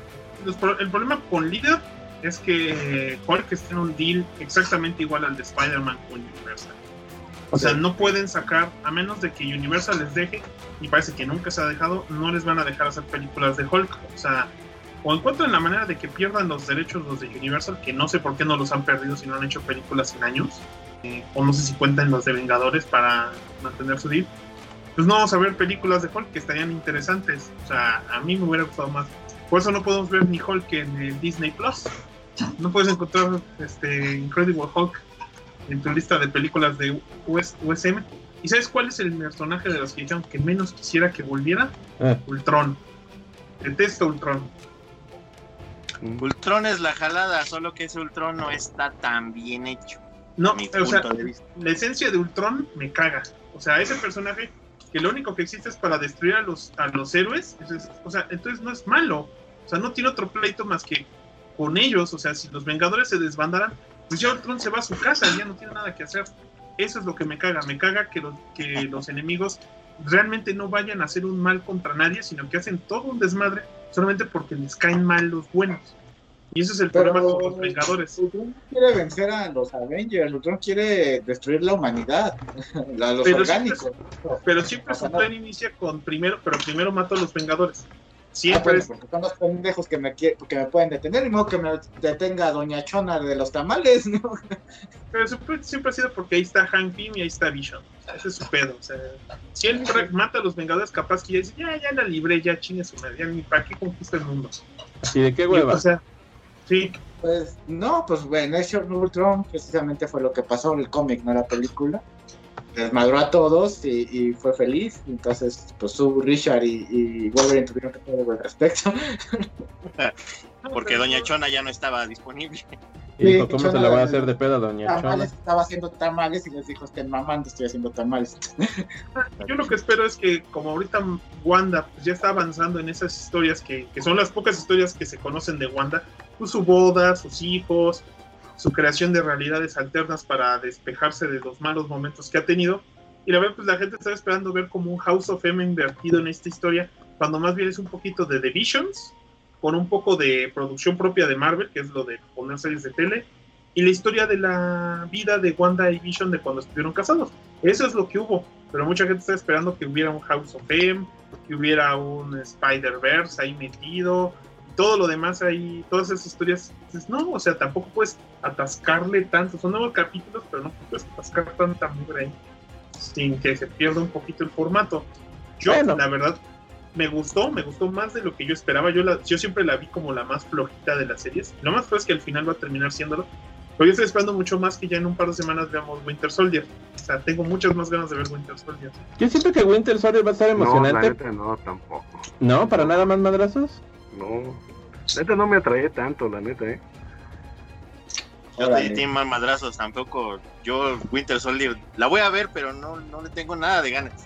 el problema con Líder es que Hulk está en un deal exactamente igual al de Spider-Man con Universal. O sea, no pueden sacar, a menos de que Universal les deje, y parece que nunca se ha dejado, no les van a dejar hacer películas de Hulk. O sea, o encuentran la manera de que pierdan los derechos los de Universal, que no sé por qué no los han perdido si no han hecho películas en años, eh, o no sé si cuentan los de Vengadores para mantener su deal. Pues no vamos a ver películas de Hulk que estarían interesantes. O sea, a mí me hubiera gustado más. Por eso no podemos ver ni Hulk en el Disney Plus. No puedes encontrar este Incredible Hulk en tu lista de películas de US USM. ¿Y sabes cuál es el personaje de los que dijeron que menos quisiera que volviera? Ah, Ultron. Detesto Ultron. Ultron es la jalada, solo que ese Ultron no está tan bien hecho. No, o sea, la esencia de Ultron me caga. O sea, ese personaje que lo único que existe es para destruir a los, a los héroes. eso es- o sea, entonces no es malo. O sea, no tiene otro pleito más que con ellos. O sea, si los Vengadores se desbandaran, pues ya Ultron se va a su casa, ya no tiene nada que hacer. Eso es lo que me caga. Me caga que los, que los enemigos realmente no vayan a hacer un mal contra nadie, sino que hacen todo un desmadre solamente porque les caen mal los buenos. Y ese es el Pero- problema con los Vengadores. Ultron no quiere vencer a los Avengers, Ultron quiere destruir la humanidad, (laughs) a los Pero orgánicos. Pero siempre su plan inicia con primero, pero primero mato a los Vengadores. Ah, Siempre bueno, es, porque son los pendejos que me, que me pueden detener, y modo que me detenga Doña Chona de los tamales, ¿no? (laughs) pero siempre, siempre ha sido porque ahí está Hank Pym y ahí está Vision. Ese es su pedo. O sea, si él mata a los Vengadores, capaz que ya dice, ya, ya la libré, ya chingue su madre, ya ni para qué conquista el mundo. así de qué Y, hueva. o sea, sí, Pues no, pues bueno, Age of Ultron precisamente fue lo que pasó en el cómic, no la película. Desmadró a todos y, y fue feliz. Entonces, pues su Richard y, y Wolverine tuvieron que hacer algo al respecto. (laughs) Porque Doña Chona ya no estaba disponible. y dijo, sí, ¿cómo se la va a hacer de pedo a Doña Tamales Chona? estaba haciendo tamales y les dijo, estén mamando, estoy haciendo tamales. yo lo que espero es que como ahorita Wanda pues, ya está avanzando en esas historias que, que son las pocas historias que se conocen de Wanda, su boda, sus hijos, su creación de realidades alternas para despejarse de los malos momentos que ha tenido. Y la verdad, pues la gente está esperando ver como un House of M invertido en esta historia, cuando más bien es un poquito de The Visions, con un poco de producción propia de Marvel, que es lo de poner series de tele, y la historia de la vida de Wanda y Vision de cuando estuvieron casados. Eso es lo que hubo, pero mucha gente está esperando que hubiera un House of M, que hubiera un Spider-Verse ahí metido, todo lo demás ahí, todas esas historias, dices, no, o sea, tampoco puedes atascarle tanto, son nuevos capítulos, pero no puedes atascar tanta mugre ahí, sin que se pierda un poquito el formato. Yo, Bueno. la verdad, me gustó, me gustó más de lo que yo esperaba, yo, la, yo siempre la vi como la más flojita de las series, lo más fue es que al final va a terminar siéndolo, pero yo estoy esperando mucho más que ya en un par de semanas veamos Winter Soldier, o sea, tengo muchas más ganas de ver Winter Soldier. Yo siento que Winter Soldier va a estar No, la emocionante. neta no, tampoco. No, para nada más madrazos. No. Neta no me atrae tanto, la neta, ¿eh? Yo de Team Madrazos tampoco. Yo, Winter Soldier, la voy a ver, pero no, no le tengo nada de ganas.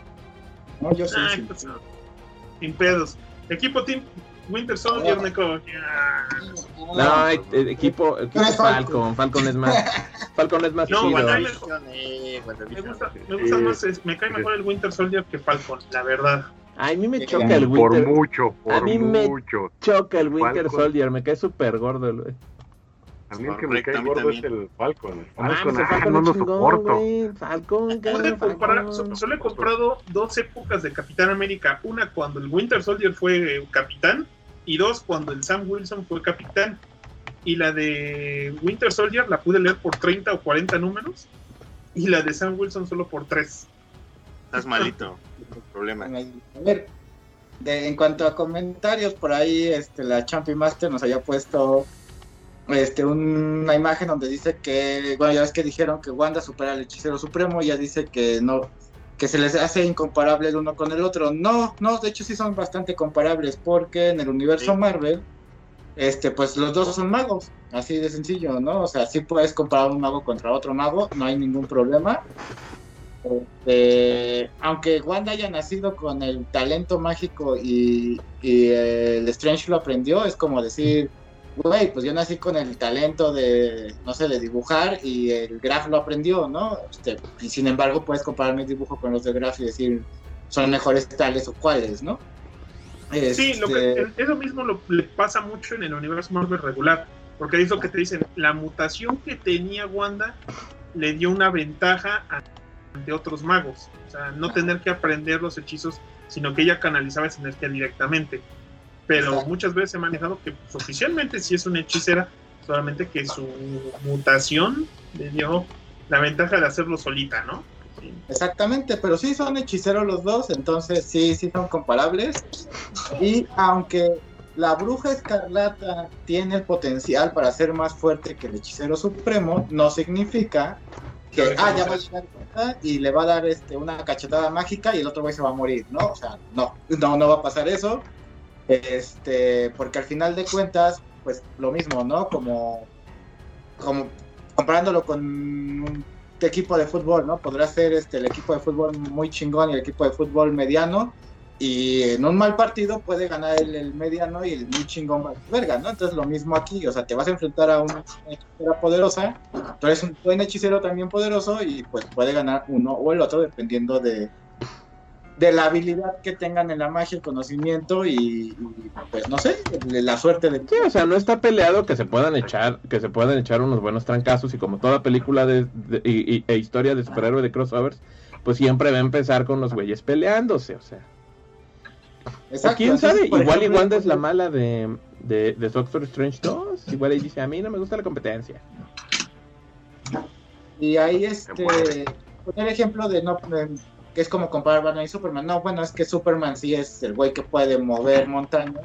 No, yo sí, Ay, sí. pues, sin pedos. Equipo Team Winter Soldier Ah. me como ah, No, hay- eh, equipo, equipo Falcon. Falcon es más. (laughs) Falcon es más No, chido. bueno, WandaVision, eh, me gusta, me más, es- me cae mejor el Winter Soldier que Falcon, la verdad. A mí me choca el Por Winter. mucho, por mí me- mucho. Choca el Winter Falcon. Soldier, me cae súper gordo. el- A mí el que me Correcto, a cae mí gordo es el Falcon. El Ah, Falcon, no lo chingón, soporto. güey. Falcon, comparar, solo he comprado dos épocas de Capitán América. Una cuando el Winter Soldier fue eh, capitán y dos cuando el Sam Wilson fue capitán. Y la de Winter Soldier la pude leer por 30 o 40 números y la de Sam Wilson solo por 3. Estás malito. (laughs) Problema. A ver, de- en cuanto a comentarios, por ahí este, la Champion Master nos había puesto este, una imagen donde dice que, bueno, ya ves que dijeron que Wanda supera al hechicero supremo, ya dice que no, que se les hace incomparable el uno con el otro. No, no, de hecho sí son bastante comparables, porque en el universo Sí. Marvel, este, pues los dos son magos, así de sencillo, ¿no? O sea, sí puedes comparar un mago contra otro mago, no hay ningún problema. Este, aunque Wanda haya nacido con el talento mágico y, y el Strange lo aprendió, es como decir, güey, pues yo nací con el talento de, no sé, de dibujar y el Graf lo aprendió, ¿no? Este, y sin embargo puedes comparar mi dibujo con los de Graf y decir, son mejores tales o cuales, ¿no? Sí, lo Este, que, eso mismo lo, le pasa mucho en el universo Marvel regular, porque es lo que te dicen, la mutación que tenía Wanda le dio una ventaja a- ante otros magos, o sea, no tener que aprender los hechizos, sino que ella canalizaba esa energía directamente. Pero muchas veces he manejado que pues, oficialmente sí es una hechicera, solamente que su mutación le dio la ventaja de hacerlo solita, ¿no? Sí. Exactamente, pero sí son hechiceros los dos, entonces sí, sí son comparables. Y aunque la bruja escarlata tiene el potencial para ser más fuerte que el hechicero supremo, no significa que, ah, ya va a llegar y le va a dar este, una cachetada mágica y el otro güey se va a morir, ¿no? O sea, no, no, no va a pasar eso. Este, porque al final de cuentas, pues lo mismo, ¿no? Como, como comparándolo con un equipo de fútbol, ¿no? Podrá ser este, el equipo de fútbol muy chingón y el equipo de fútbol mediano. Y en un mal partido puede ganar el, el mediano y el muy chingón verga, ¿no? Entonces lo mismo aquí, o sea, te vas a enfrentar a una hechicera poderosa, tú eres un buen hechicero también poderoso y pues puede ganar uno o el otro dependiendo de, de la habilidad que tengan en la magia, el conocimiento y, pues no sé, la suerte de... Sí, o sea, no está peleado que se puedan echar, que se puedan echar unos buenos trancazos y como toda película de, de- y- y- e historia de superhéroe de crossovers, pues siempre va a empezar con los güeyes peleándose, o sea. Exacto, quién sabe, igual y ejemplo, Wanda es la mala de, de, de Doctor Strange 2, igual ahí dice, a mí no me gusta la competencia. Y ahí, este, poner ejemplo de no, que es como comparar Batman y Superman. No, bueno, es que Superman sí es el güey que puede mover montañas.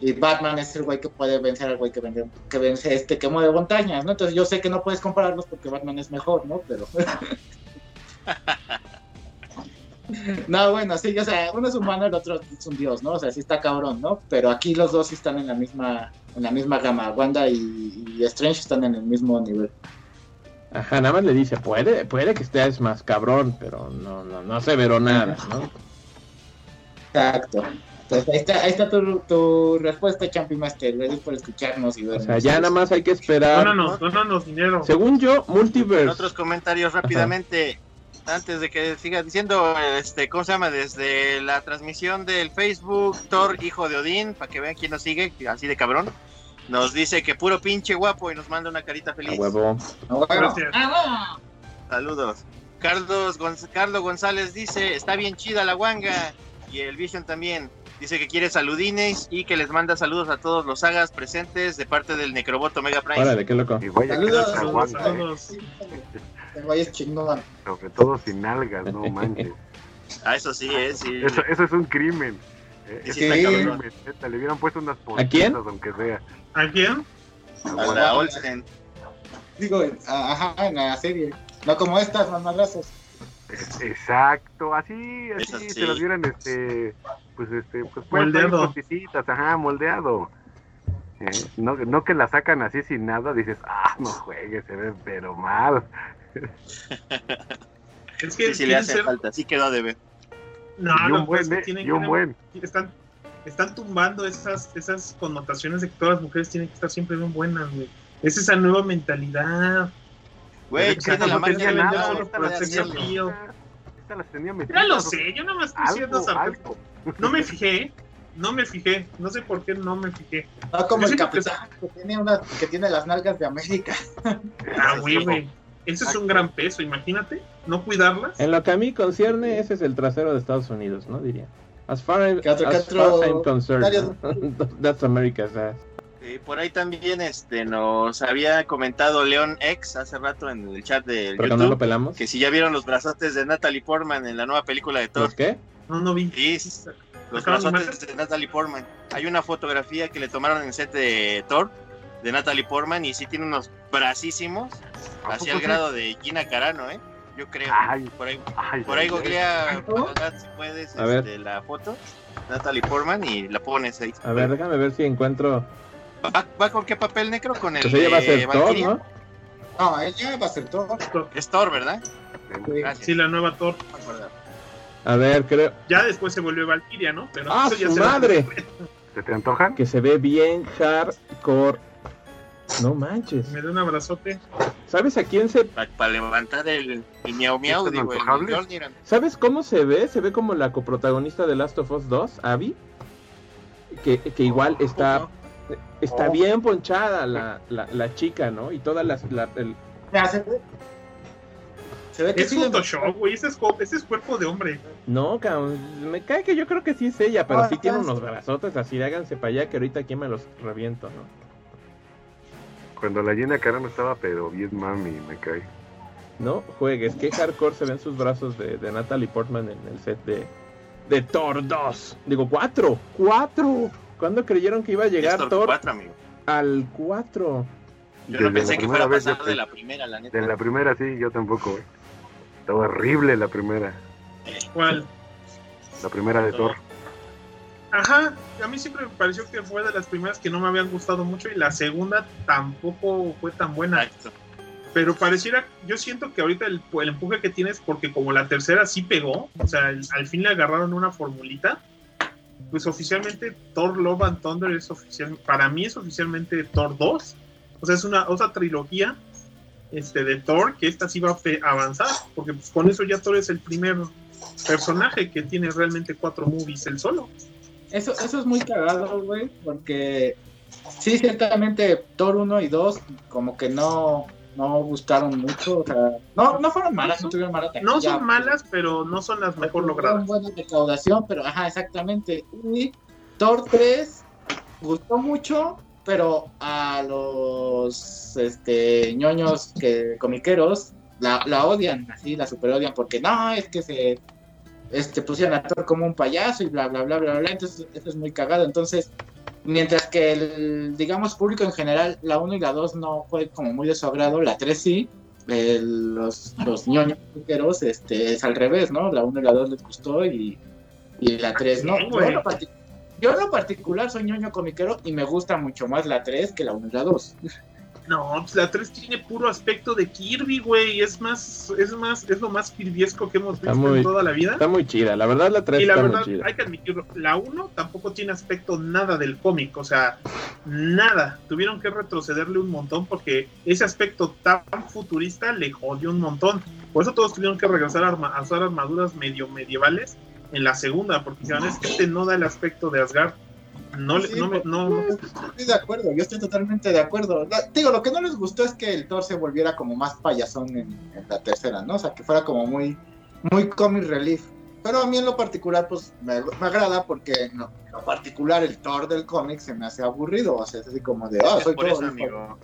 Y Batman es el güey que puede vencer al güey que, vende- que vence este que mueve montañas, ¿no? Entonces yo sé que no puedes compararlos porque Batman es mejor, ¿no? Pero. (laughs) (laughs) no, bueno, sí, o sea, uno es humano, el otro es un dios, ¿no? O sea, sí está cabrón, ¿no? Pero aquí los dos sí están en la misma, en la misma gama. Wanda y, y Strange están en el mismo nivel. Ajá, nada más le dice, puede, puede que estés más cabrón, pero no, no, no aseveró nada, ¿no? Exacto. Entonces, ahí está, ahí está tu, tu respuesta, Champi Master. Gracias por escucharnos y O vernos. sea, ya nada más hay que esperar. Dónanos, dónanos dinero. Según yo, En Multiverse. otros comentarios rápidamente, antes de que siga diciendo, este, ¿cómo se llama? Desde la transmisión del Facebook, Thor, hijo de Odín, para que vean quién nos sigue, así de cabrón, nos dice que puro pinche guapo y nos manda una carita A feliz. huevo. Ah, bueno. Gracias. Ah, Saludos. Carlos Gonz- Carlos González dice, está bien chida la guanga. Y el Vision también. Dice que quiere saludines y que les manda saludos a todos los sagas presentes de parte del Necroboto Mega Prime. Órale, qué loco. Y vaya que Saludos, no se Saludos a ¿eh? El güey es chingón. sobre todo sin algas, no manches. (laughs) Ah, eso sí, eh, sí. Eso, eso es un crimen. Eh, Sí, es un crimen, le hubieran puesto unas ¿A quién? pollitas, aunque sea. ¿A quién? A la Olsen. Digo, ajá, en la serie. No como estas, mamadrazos. Es- Exacto, así, así se las hubieran, este, pues, este, pues, Moldeado. cortecitas, ajá, moldeado. Eh, No, no que la sacan así sin nada, dices, ah, no juegues, se ve pero mal. Es que Sí, sí le hace ser- falta. Sí quedó de ver. No, y lo un que buen, pasa es eh, que tienen y un que- buen. están, están tumbando esas, esas connotaciones de que todas las mujeres tienen que estar siempre bien buenas, güey. Es esa nueva mentalidad. Güey, O sea, tiene la tampoco máquina tenía nada, solo por el sexo las tenía metidas. Ya lo sé, yo nada más estoy diciendo Algo, esa- algo. No me fijé, no me fijé, no sé por qué no me fijé. No como Yo el que capitán que tiene, una, que tiene las nalgas de América. Ah, (laughs) güey, güey. Ese es un gran peso, imagínate, no cuidarlas. En lo que a mí concierne, ese es el trasero de Estados Unidos, ¿no? Diría. As far, as, ¿Qué otro- qué as far as I'm concerned, (laughs) that's America's ass. Eh, por ahí también este nos había comentado León X hace rato en el chat de ¿Por qué no lo YouTube pelamos? que si ya vieron los brazotes de Natalie Portman en la nueva película de Thor. ¿Los qué? No, no vi. Sí, sí, los ¿Sacaron brazotes de Natalie Portman. Hay una fotografía que le tomaron en el set de Thor de Natalie Portman y sí tiene unos bracísimos ¿A hacia el grado de Gina Carano, ¿eh? Yo creo. Ay, por ahí, ay, por ahí googlea si puedes A ver. este, la foto Natalie Portman y la pones ahí. A ver, déjame ver si encuentro. ¿Va, va con qué papel negro? Con el Pues ella va a ser Thor? ¿no? No, ella va a ser todo. Es Thor, ¿verdad? Gracias. Sí, la nueva Thor. A ver, creo. Ya después se volvió Valkyria, ¿no? Pero ¡Ah, ya su madre! ¿Se te antojan? Que se ve bien hardcore. No manches. Me da un abrazote. ¿Sabes a quién se Para levantar el, el miau miau, ¿Están digo, el. ¿Sabes cómo se ve? Se ve como la coprotagonista de Last of Us 2, Abby. Que, que igual está, está Oh. bien ponchada la, la, la chica, ¿no? Y todas las. la- el- se ve. Se ve que Es Photoshop, güey. Ese es, ese es cuerpo de hombre. No, cabrón, me cae que yo creo que sí es ella, pero Ah, sí tiene unos brazotes así, háganse para allá que ahorita aquí me los reviento, ¿no? Cuando la Gina Carano estaba, pero bien mami, me cae. No juegues, qué hardcore se ven sus brazos de, de Natalie Portman en el set de, de Thor 2. Digo, 4, 4. ¿Cuándo creyeron que iba a llegar Thor Thor 4, amigo. al 4? Yo Desde no pensé que fuera vez yo pasar de la primera, la neta. De la primera sí, yo tampoco, güey. Estaba horrible la primera. ¿Cuál? La primera de Thor. Ajá, a mí siempre me pareció que fue de las primeras que no me habían gustado mucho y la segunda tampoco fue tan buena. Pero pareciera, yo siento que ahorita el, el empuje que tienes, porque como la tercera sí pegó, o sea, el- al fin le agarraron una formulita, pues oficialmente Thor Love and Thunder es oficial, para mí es oficialmente Thor 2. O sea, es una otra trilogía este, de Thor que esta sí va a avanzar, porque pues, con eso ya Thor es el primer personaje que tiene realmente cuatro movies el solo. Eso, eso es muy cagado, güey, porque sí, ciertamente Thor 1 y 2 como que no, no gustaron mucho, o sea, no, no fueron malas, no tuvieron mala No son malas, pero no son las mejor logradas. Buena recaudación, pero ajá, exactamente. Y Thor 3 gustó mucho, pero a los este ñoños que comiqueros la, la odian, así la super odian, porque no, es que se este pusieron a Thor como un payaso y bla bla bla bla bla, entonces eso es muy cagado. Entonces, mientras que el digamos público en general, la 1 y la 2 no fue como muy de su agrado, la 3 sí. el- los, los ñoños comiqueros, este, es al revés, ¿no? La 1 y la 2 les gustó y, y la 3 no. Sí, Yo en, lo yo en lo particular soy ñoño comiquero y me gusta mucho más la 3 que la 1 y la 2. No, pues la 3 tiene puro aspecto de Kirby, güey. Es más, es más, es lo más kirbyesco que hemos Está visto muy- en toda la vida. Está muy chida, la verdad la 3 Y la está verdad, muy chida. hay que admitirlo, la 1 tampoco tiene aspecto nada del cómic, o sea, nada. Tuvieron que retrocederle un montón porque ese aspecto tan futurista le jodió un montón. Por eso todos tuvieron que regresar a, arma- a usar armaduras medio medievales en la segunda, porque dijeron, es que este no da el aspecto de Asgard. No, le- Sí, no, me- pues, no, no- Estoy de acuerdo, yo estoy totalmente de acuerdo. La- digo, lo que no les gustó es que el Thor se volviera como más payasón en, en la tercera, ¿no? O sea, que fuera como muy, muy comic relief. Pero a mí en lo particular, pues me, me agrada porque no, en lo particular el Thor del cómic se me hace aburrido. O sea, es así como de, ah, soy por Thor. eso, amigo.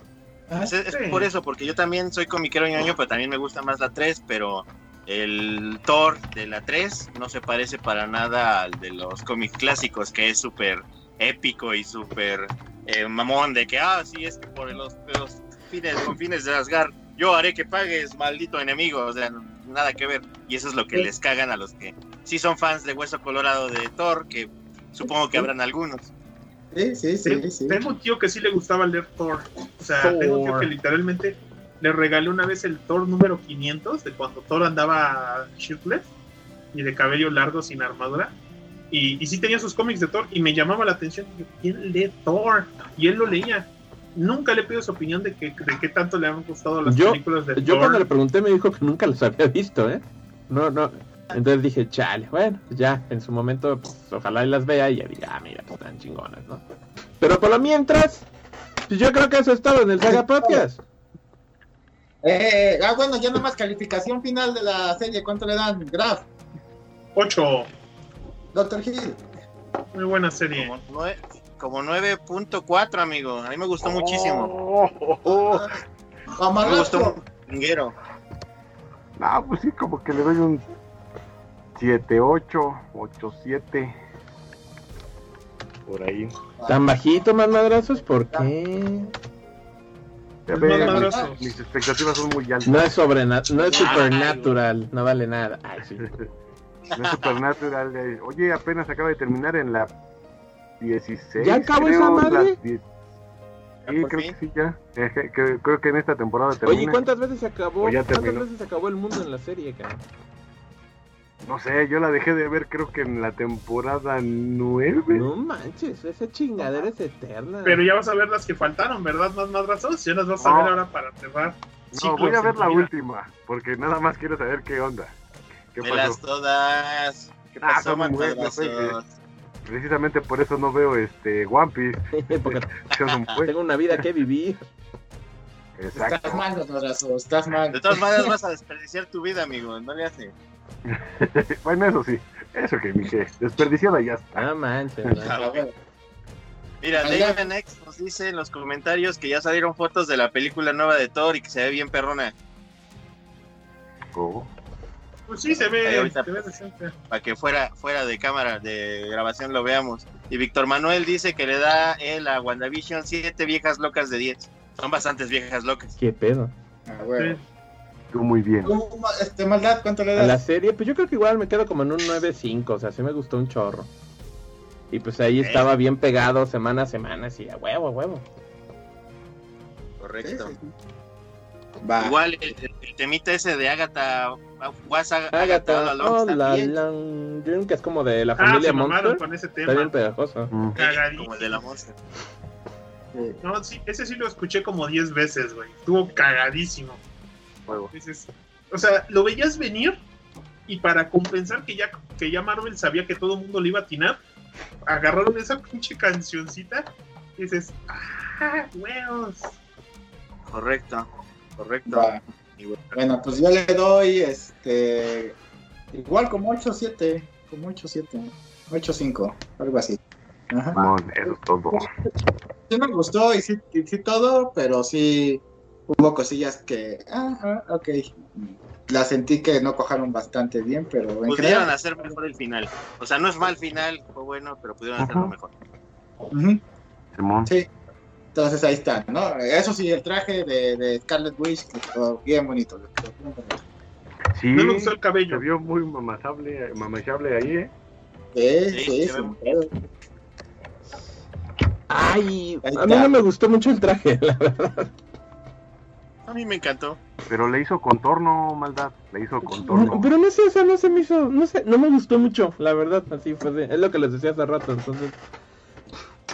Ah, Es, es Sí. por eso, porque yo también soy comiquero ñoño, pero también me gusta más la 3, pero el Thor de la 3 no se parece para nada al de los cómics clásicos, que es súper épico y súper eh, mamón, de que, ah, sí, es que por los, los fines, con fines de Asgard, yo haré que pagues, maldito enemigo, o sea, nada que ver. Y eso es lo que Sí. les cagan a los que sí son fans de Hueso Colorado de Thor, que supongo que habrán algunos. Sí, sí, sí, Tengo- sí. Tengo un tío que sí le gustaba leer Thor. O sea, Thor. tengo un tío que literalmente le regalé una vez el Thor número 500, de cuando Thor andaba shirtless y de cabello largo sin armadura. Y, y sí tenía sus cómics de Thor y me llamaba la atención. ¿Quién lee Thor? Y él lo leía. Nunca le pido su opinión de, que, de qué tanto le han gustado las Yo- películas de Yo Thor. cuando le pregunté me dijo que nunca los había visto, ¿eh? No, no. Entonces dije, chale, bueno, pues ya, en su momento, pues, ojalá y las vea y ya diga, ah, mira, pues, están chingonas, ¿no? Pero por lo mientras, pues, yo creo que eso es todo en el Saga Podcast. Eh, ah, bueno, ya nomás calificación final de la serie. ¿Cuánto le dan? Graf, 8. Doctor Hill. Muy buena serie. Como, nue- como 9.4, amigo. A mí me gustó muchísimo. Oh, oh, oh. Ah, Me gustó un. No, pues sí, como que le doy un 7, 8, 8, 7. Por ahí. ¿Tan bajito, más madrazos? ¿Por qué? Ya Es ves, más mis, expectativas son muy altas. No es sobrenatural, no es supernatural, no vale nada. Ay, sí. (laughs) No es Supernatural. Oye, apenas acaba de terminar en la 16. ¿Ya acabó creo, esa madre? las 10. ¿Ya Sí, creo fin? que sí, ya. Eh, que- que- creo que en esta temporada termina. Oye, ¿cuántas veces se acabó? Ya ¿Cuántas terminó. veces se acabó el mundo en la serie, cara? No sé, yo la dejé de ver creo que en la temporada 9. No manches, esa chingadera es eterna. Pero ya vas a ver las que faltaron, ¿verdad? Más madrazos. Ya las vas a No. ver ahora para cerrar. No, voy a ver la vida. última, porque nada más quiero saber qué onda. ¿Qué Velas pasó? todas. ¿Qué Ah, pasó, matadrazos? Precisamente por eso no veo este One Piece. (laughs) Porque que son muy- tengo una vida que vivir. Estás Exacto. mal, Mamarracho. Estás mal. De todas maneras vas a desperdiciar tu vida, amigo. No le hace. (laughs) bueno, eso sí. Eso que dije. Desperdiciada ya está. Ah, manches. (laughs) ¿no? A ver, Mira, David. Nex nos dice en los comentarios que ya salieron fotos de la película nueva de Thor y que se ve bien perrona. Oh. Pues sí, se ve, ahorita, se ve decente. Para que fuera, fuera de cámara de grabación lo veamos. Y Víctor Manuel dice que le da él a WandaVision siete viejas locas de 10. Son bastantes viejas locas. ¿Qué pedo? a ver. Sí. Muy bien. ¿Tú, este, maldad, ¿cuánto le A la das? serie, pues yo creo que igual me quedo como en un 9.5, o sea, sí me gustó un chorro. Y pues ahí estaba bien pegado semana a semana, así, a huevo, a huevo. Correcto. Sí, sí, sí. Va. Igual el, el- temita ese de Agatha, was Agatha, Agatha, all along oh, la, que es como de la Ah, familia se mamaron Monster. con ese Está bien tema. pegajoso. Mm. Cagadísimo. como el de la Monster. Sí. No, sí, ese sí lo escuché como 10 veces, güey. Estuvo cagadísimo. Juego. O sea, lo veías venir y para compensar que ya, que ya Marvel sabía que todo el mundo le iba a atinar, agarraron esa pinche cancioncita y dices, ¡ah, huevos! Correcto, correcto. Va. Bueno, pues yo le doy este igual como 8 7, como 8 7, 8 5, algo así. Ajá. Simón, eso es todo. Sí me gustó y sí, y sí todo, pero sí hubo cosillas que ah, ah, ok. La sentí que no cojaron bastante bien, pero en pudieron general hacer mejor el final. O sea, no es mal final, fue bueno, pero pudieron hacerlo Ajá. mejor. ujú, Simón. sí. Entonces ahí está, ¿no? Eso sí, el traje de, de Scarlet Witch que quedó bien bonito. le quedó bien bonito. Sí, No me gustó el se cabello. vio muy mamachable, mamachable ahí, ¿eh? Sí, Sí, sí, se. Ay, a mí no me gustó mucho el traje, (laughs) la verdad. A mí me encantó. Pero le hizo contorno, maldad. Le hizo contorno. Pero no sé, o sea, no se me hizo, no sé, no me gustó mucho, la verdad, así fue de, es lo que les decía hace rato, entonces,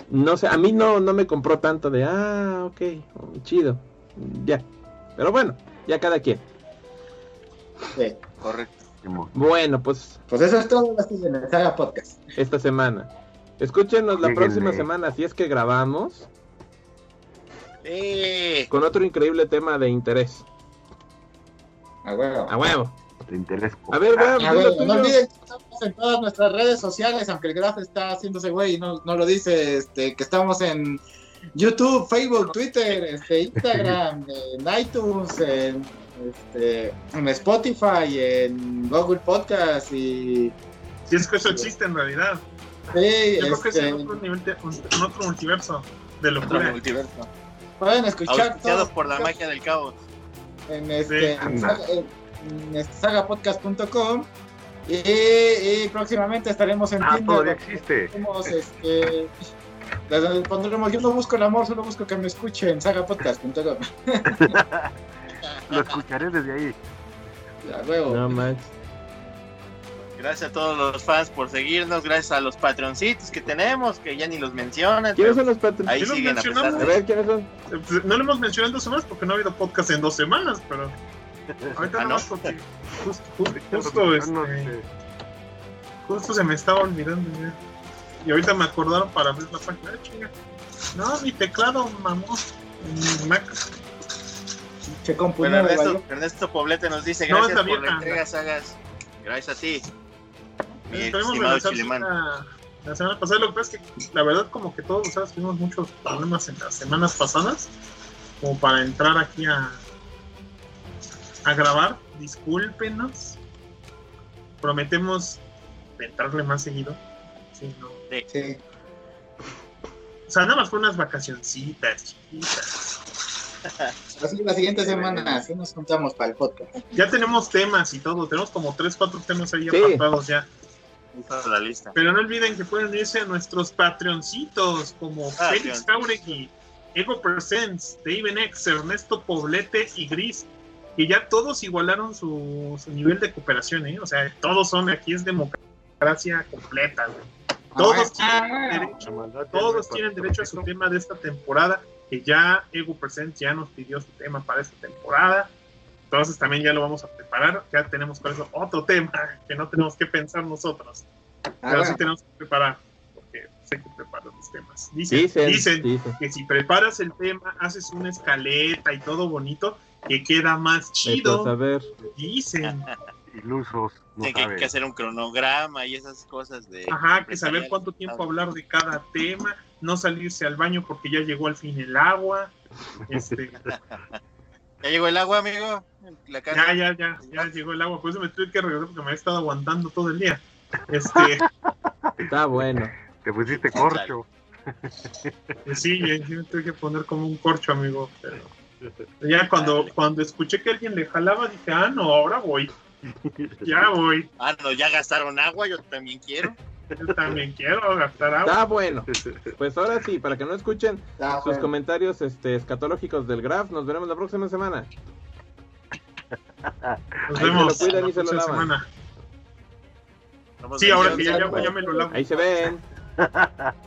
no sé, a mí no, no me compró tanto de, ah, ok, chido, ya, pero bueno, ya cada quien. Sí. Correcto. Bueno, pues Pues eso es todo Saga Podcast. esta semana. Escúchenos la próxima semana, si es que grabamos, ¡Eh! con otro increíble tema de interés. A huevo. A huevo. Interés. A ver, no olviden que estamos en todas nuestras redes sociales, aunque el Graf está haciéndose güey y no, no lo dice, este, que estamos en YouTube, Facebook, Twitter, este, Instagram, (laughs) en iTunes, en, este, en Spotify, en Google Podcast y Si es que eso existe en realidad. sí, Yo creo que es este, en otro, nivel de- en otro multiverso de Otro locura. multiverso. pueden escuchar todos por la magia del caos. en este Sí. en saga- en- en sagapodcast.com y, y próximamente estaremos en Ah, Tinder todavía donde existe. pondremos, este donde pondremos yo no busco el amor solo busco que me escuchen sagapodcast.com (laughs) Lo escucharé desde ahí. Ya, huevo. No manches. Gracias a todos los fans por seguirnos. Gracias a los patroncitos que tenemos, que ya ni los mencionan. ¿Quiénes son los patrons? Ahí Sí los siguen a pesar A ver, ¿quiénes son? No lo hemos mencionado en dos semanas porque no ha habido podcast en dos semanas, pero ahorita Ah, no ¿no? justo, ju- justo, este, justo se me estaba olvidando. ya. Y ahorita me acordaron para abrir la página. Ah, chinga. No, mi teclado, mamón. Mi Mac. Che compu Bueno, Ernesto, Ernesto Poblete nos dice No, gracias está por la entrega, Sagas. Gracias a ti. Mi estimado Chilemán. la, la semana pasada. Lo que pasa es que la verdad como que todos ¿sabes? tuvimos muchos problemas en las semanas pasadas como para entrar aquí a, a grabar. Discúlpenos. Prometemos entrarle más seguido. Sí, no. sí. O sea, nada más fue unas vacacioncitas chiquitas. Así la siguiente semana así nos juntamos para el podcast Ya tenemos temas y todo. Tenemos como 3, 4 temas ahí Sí. apartados ya. La lista. Pero no olviden que pueden unirse a nuestros Patreoncitos como Ah, Félix. Jauregui, Ego Presents, David X, Ernesto Poblete y Gris. Que ya todos igualaron su, su nivel de cooperación, ¿eh? O sea, todos son, aquí es democracia completa, güey. Todos Ah, tienen derecho, todos tienen derecho a su tema de esta temporada, que ya Ego Presents ya nos pidió su tema para esta temporada. Entonces también ya lo vamos a preparar. Ya tenemos con eso otro tema que no tenemos que pensar nosotros. ah, Pero sí bueno. tenemos que preparar, porque sé que preparan los temas. Dicen, Dicen, dicen dicen. que si preparas el tema, haces una escaleta y todo bonito, que queda más Vete a chido. saber. Dicen, Ilusos, no que, saben. que hacer un cronograma y esas cosas de. ajá, que saber cuánto tiempo hablar de cada tema, no salirse al baño porque ya llegó al fin el agua. Este, (laughs) ¿Ya llegó el agua, amigo? La ya, ya, ya, ya llegó el agua. Por eso me tuve que regresar porque me he estado aguantando todo el día. Este, Está bueno. Te pusiste corcho. Sí, sí me tuve que poner como un corcho, amigo. Pero ya cuando, cuando escuché que alguien le jalaba, dije, ah, no, ahora voy. (laughs) Ya voy. Ah, no, ya gastaron agua, yo también quiero. Yo también quiero gastar agua. Está bueno. (laughs) Pues ahora sí, para que no escuchen Ah, sus bueno. comentarios este, escatológicos del Graf, nos veremos la próxima semana. Nos ahí se vemos lo cuidan la y se lo lavan. semana. Sí, ahora bendiciones. ya, ya, ya me lo lavo. Ahí se ven. (laughs)